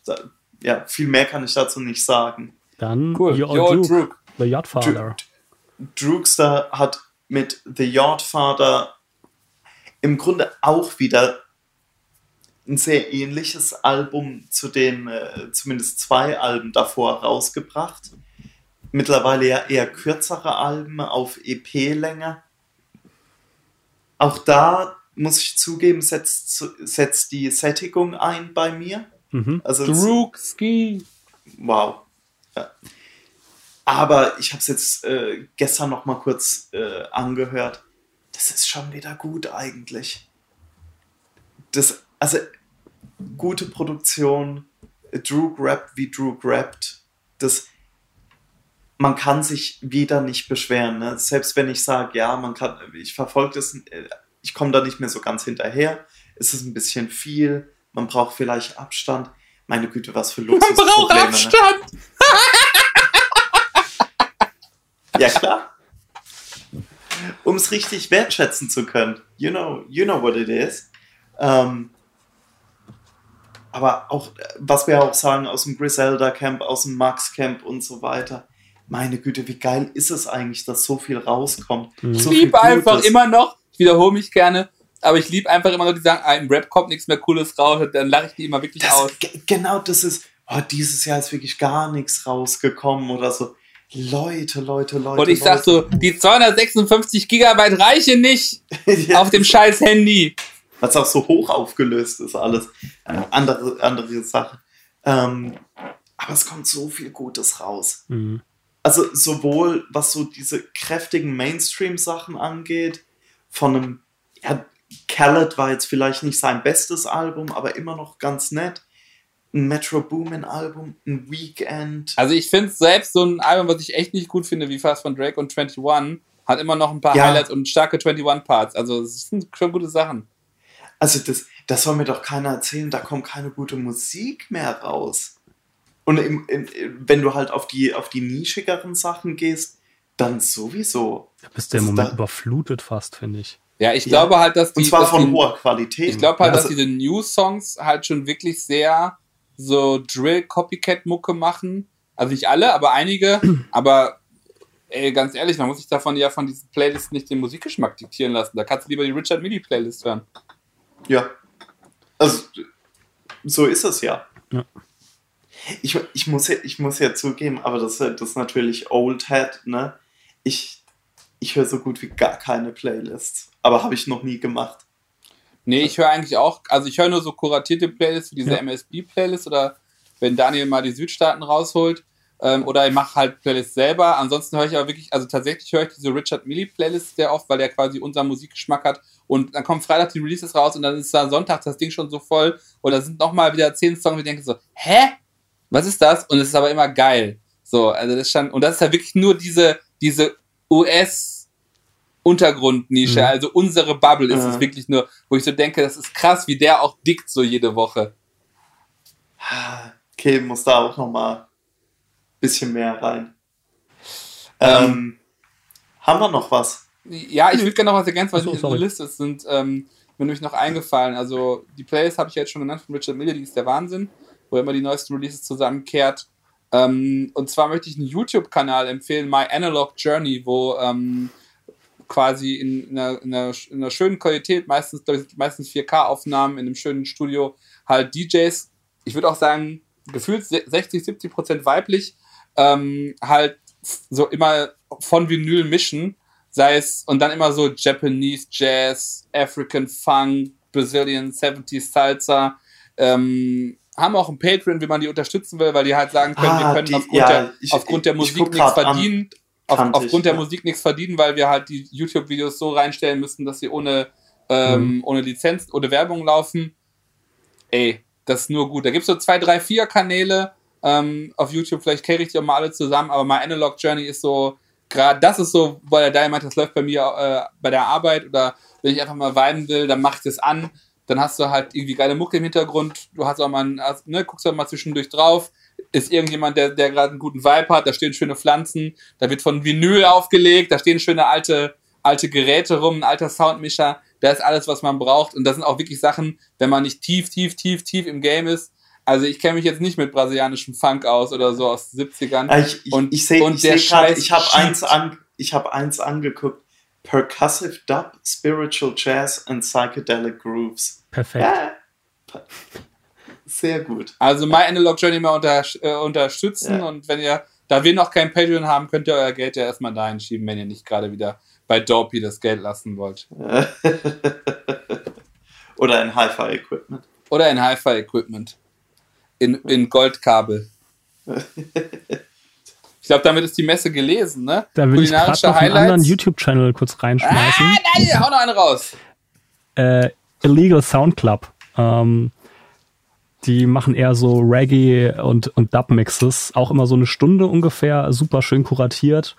ja, viel mehr kann ich dazu nicht sagen. Dann Cool. Your Yo, Duke, Druk. The Yacht Father. Drugster hat mit The Yardfather im Grunde auch wieder ein sehr ähnliches Album zu den äh, zumindest zwei Alben davor rausgebracht. Mittlerweile ja eher kürzere Alben auf EP-Länge. Auch da muss ich zugeben, setzt, setzt die Sättigung ein bei mir. Mhm. Also Drukski. Wow. Ja. Aber ich habe es jetzt äh, gestern noch mal kurz äh, angehört. Das ist schon wieder gut eigentlich. Das, also gute Produktion, Drew rappt wie Drew rappt. Das, man kann sich wieder nicht beschweren. Ne? Selbst wenn ich sage, ja, man kann, ich verfolge das, äh, ich komme da nicht mehr so ganz hinterher. Es ist ein bisschen viel. Man braucht vielleicht Abstand. Meine Güte, was für Man Luxusprobleme. braucht ne? Abstand. Ja, klar. Um es richtig wertschätzen zu können. You know, you know what it is. Ähm, aber auch, äh, was wir auch sagen, aus dem Griselda Camp, aus dem Max Camp und so weiter. Meine Güte, wie geil ist es eigentlich, dass so viel rauskommt. Mhm. So Ich liebe einfach immer noch, ich wiederhole mich gerne, aber ich liebe einfach immer noch, die sagen, ah, im Rap kommt nichts mehr Cooles raus, und dann lache ich die immer wirklich Das, aus. ge- genau das ist, oh, dieses Jahr ist wirklich gar nichts rausgekommen oder so. Leute, Leute, Leute. Und ich sag so, die 256 Gigabyte reichen nicht ja, auf dem scheiß Handy. was auch so hoch aufgelöst ist, alles. Äh, andere, andere Sache. Ähm, aber es kommt so viel Gutes raus. Mhm. Also sowohl was so diese kräftigen Mainstream-Sachen angeht, von einem, ja, Khaled war jetzt vielleicht nicht sein bestes Album, aber immer noch ganz nett. Ein Metro Boomin Album, ein Weekend. Also ich finde selbst so ein Album, was ich echt nicht gut finde, wie Fast von Drake und 21, hat immer noch ein paar Ja. Highlights und starke 21 Parts. Also es sind schon gute Sachen. Also das, das soll mir doch keiner erzählen, da kommt keine gute Musik mehr raus. Und im, im, wenn du halt auf die, auf die nischigeren Sachen gehst, dann sowieso. Da bist du im Also Moment da- überflutet fast, finde ich. Ja, ich Ja. glaube halt, dass die, Und zwar von die, hoher Qualität. Ich glaube halt, Also- dass diese New-Songs halt schon wirklich sehr so Drill-Copycat-Mucke machen. Also nicht alle, aber einige. aber ey, ganz ehrlich, man muss sich davon ja von diesen Playlists nicht den Musikgeschmack diktieren lassen. Da kannst du lieber die Richard Mille Playlist hören. Ja. Also, so ist es ja. Ja. Ich, ich, muss, ja ich muss ja zugeben, aber das, das ist natürlich Old Head, ne? Ich, ich höre so gut wie gar keine Playlists. Aber habe ich noch nie gemacht. Nee, ich höre eigentlich auch, also ich höre nur so kuratierte Playlists wie diese Ja. MSB-Playlist oder wenn Daniel mal die Südstaaten rausholt. Ähm, oder ich mache halt Playlists selber. Ansonsten höre ich aber wirklich, also tatsächlich höre ich diese Richard Mille Playlist sehr oft, weil der quasi unseren Musikgeschmack hat. Und dann kommt Freitag die Releases raus und dann ist da Sonntag das Ding schon so voll. Und da sind nochmal wieder zehn Songs, wo ich denke so, hä? Was ist das? Und es ist aber immer geil. So, also das schon, und das ist ja wirklich nur diese, diese US- Untergrundnische, Mhm. also unsere Bubble ist Mhm. es wirklich nur, wo ich so denke, das ist krass, wie der auch dickt so jede Woche. Okay, muss da auch noch mal ein bisschen mehr rein. Ähm. Ähm, haben wir noch was? Ja, ich würde gerne noch was ergänzen, Ach so, in der. Liste ist, sind ähm, mir nämlich noch eingefallen. Also die Playlist habe ich ja jetzt schon genannt von Richard Mille, die ist der Wahnsinn, wo er immer die neuesten Releases zusammenkehrt. Ähm, und zwar möchte ich einen YouTube-Kanal empfehlen, My Analog Journey, wo ähm, quasi in einer, in, einer, in einer schönen Qualität, meistens, ich, meistens 4K-Aufnahmen in einem schönen Studio, halt DJs, ich würde auch sagen, gefühlt 60, 70 Prozent weiblich, ähm, halt so immer von Vinyl mischen, sei es und dann immer so Japanese Jazz, African Funk, Brazilian 70s Salsa, ähm, haben auch ein Patreon, wie man die unterstützen will, weil die halt sagen können, wir Ah, können die- aufgrund, ja, der, ich- aufgrund der Musik nichts grad an. Auf, aufgrund der ja. Musik nichts verdienen, weil wir halt die YouTube-Videos so reinstellen müssen, dass sie ohne, ähm, ohne Lizenz, ohne Werbung laufen. Ey, das ist nur gut. Da gibt es so zwei, drei, vier Kanäle ähm, auf YouTube, vielleicht kenne ich die auch mal alle zusammen, aber My Analog Journey ist so, gerade das ist so, weil der Diamond, das läuft bei mir äh, bei der Arbeit oder wenn ich einfach mal weinen will, dann mache ich das an. Dann hast du halt irgendwie geile Mucke im Hintergrund. Du hast auch mal, ein, hast, ne, guckst auch mal zwischendurch drauf. Ist irgendjemand, der, der gerade einen guten Vibe hat. Da stehen schöne Pflanzen. Da wird von Vinyl aufgelegt. Da stehen schöne alte, alte Geräte rum, ein alter Soundmischer. Da ist alles, was man braucht. Und das sind auch wirklich Sachen, wenn man nicht tief, tief, tief, tief im Game ist. Also ich kenne mich jetzt nicht mit brasilianischem Funk aus oder so aus den 70ern. Ah, Ich, ich, Und- ich sehe und ich der seh grad, ich habe eins, an, ich hab eins angeguckt. Percussive Dub, Spiritual Jazz and Psychedelic Grooves. Perfekt. Ja. Sehr gut. Also My Analog Journey mal unter, äh, unterstützen Ja. und wenn ihr, da wir noch kein Patreon haben, könnt ihr euer Geld ja erstmal dahin schieben, wenn ihr nicht gerade wieder bei Dopey das Geld lassen wollt. Oder ein Hi-Fi-Equipment. Oder in Hi-Fi-Equipment. In, in Goldkabel. Ich glaube, damit ist die Messe gelesen, ne? Da will ich gerade noch einen anderen Highlights. YouTube-Channel kurz Ah, reinschmeißen. nein, hau noch eine raus. äh, Illegal Sound Club. Ähm, die machen eher so Reggae und, und Dub-Mixes. Auch immer so eine Stunde ungefähr, super schön kuratiert.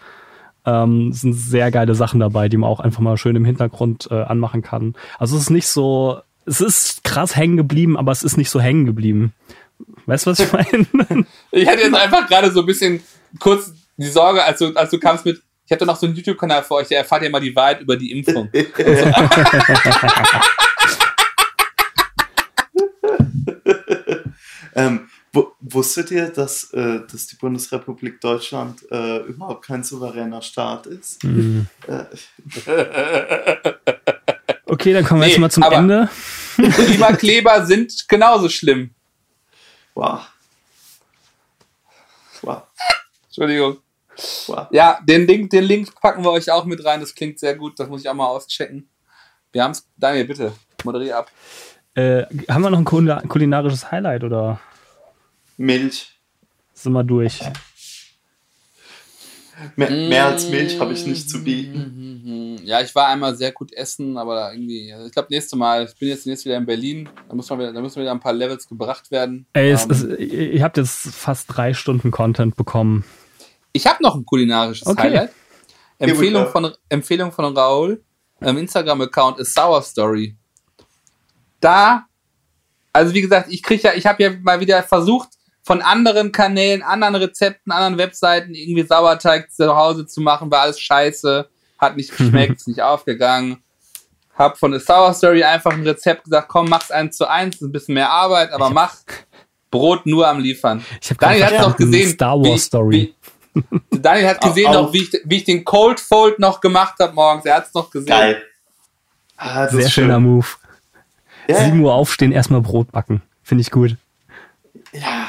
Ähm, sind sehr geile Sachen dabei, die man auch einfach mal schön im Hintergrund äh, anmachen kann. Also es ist nicht so, es ist krass hängen geblieben, aber es ist nicht so hängen geblieben. Weißt du, was ich meine? Ich hatte jetzt einfach gerade so ein bisschen kurz die Sorge, als du, als du kamst mit, ich hatte noch so einen YouTube-Kanal für euch, der erfahrt ja mal die Wahrheit über die Impfung. Ähm, wu- wusstet ihr, dass, äh, dass die Bundesrepublik Deutschland äh, überhaupt kein souveräner Staat ist? Hm. Äh, Okay, dann kommen wir Nee, jetzt mal zum aber- Ende. Klimakleber sind genauso schlimm. wow. Wow. Entschuldigung. Wow. Ja, den Link, den Link packen wir euch auch mit rein. Das klingt sehr gut. Das muss ich auch mal auschecken. Wir haben's. Daniel, bitte. Moderier ab. Äh, haben wir noch ein kulina- kulinarisches Highlight oder Milch. sind wir durch? Mehr, mehr als Milch habe ich nicht zu bieten. Ja, ich war einmal sehr gut essen, aber irgendwie, also ich glaube, nächste Mal, ich bin jetzt demnächst wieder in Berlin, da, muss man wieder, da müssen wieder ein paar Levels gebracht werden. Ey, es, Ähm, es, ihr habt jetzt fast drei Stunden Content bekommen. ich habe noch ein kulinarisches Okay. Highlight. Empfehlung von, Empfehlung von Raul, ähm, Instagram-Account ist Sour Story. Da, also wie gesagt, ich kriege ja, ich habe ja mal wieder versucht, von anderen Kanälen, anderen Rezepten, anderen Webseiten irgendwie Sauerteig zu Hause zu machen, war alles scheiße, hat nicht geschmeckt, ist nicht aufgegangen. Hab von der Sour Story einfach ein Rezept gesagt, komm, mach's eins zu eins, ist ein bisschen mehr Arbeit, aber mach Brot nur am Liefern. Ich hab Daniel hat noch verstanden, gesehen. Star Wars Story. Wie, Daniel hat gesehen, Auf- noch, wie, ich, wie ich den Cold Fold noch gemacht habe morgens. Er hat's noch gesehen. Geil. Ah, das Sehr ist schöner schön. Move. Ja, 7 Uhr aufstehen, erstmal Brot backen. Finde ich gut. ja.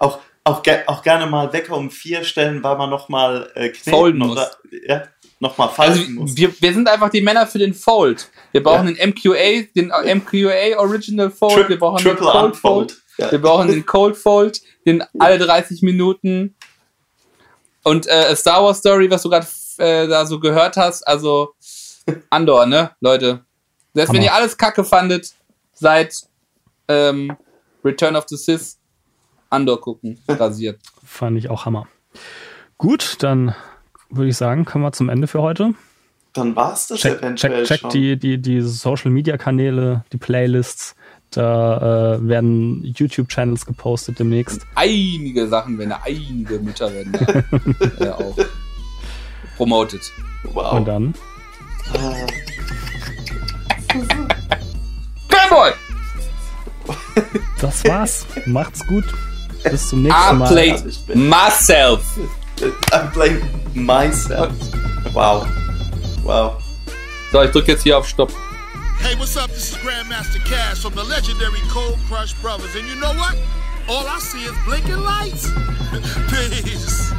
Auch, auch, ge auch gerne mal Wecker um vier stellen, weil man nochmal äh, kneten Folden muss. oder ja, nochmal Also falten muss. wir, wir sind einfach die Männer für den Fold. Wir brauchen den MQA, den MQA Original Fold. Tri- wir brauchen den Triple Cold Unfold. Fold. Ja. Wir brauchen den Cold Fold, den alle 30 Minuten. Und äh, Star Wars Story, was du gerade äh, da so gehört hast, also Andor, ne, Leute. Selbst wenn Hammer. ihr alles kacke fandet, seit ähm, Return of the Sith, Andor gucken, rasiert. Fand ich auch Hammer. Gut, dann würde ich sagen, kommen wir zum Ende für heute. Dann war's das Check, eventuell check, check schon. die, die, die Social Media Kanäle, die Playlists. Da äh, werden YouTube-Channels gepostet demnächst. Einige Sachen werden da, einige Mütter werden da äh, auch promoted. Wow. Und dann. Fanboy! Das war's. Macht's gut. Bis zum nächsten I Mal. played myself. I blame myself. Wow. Wow. So, ich drücke jetzt hier auf Stopp. Hey, what's up? This is Grandmaster Cash from the legendary Cold Crush Brothers. And you know what? All I see is blinking lights. Peace.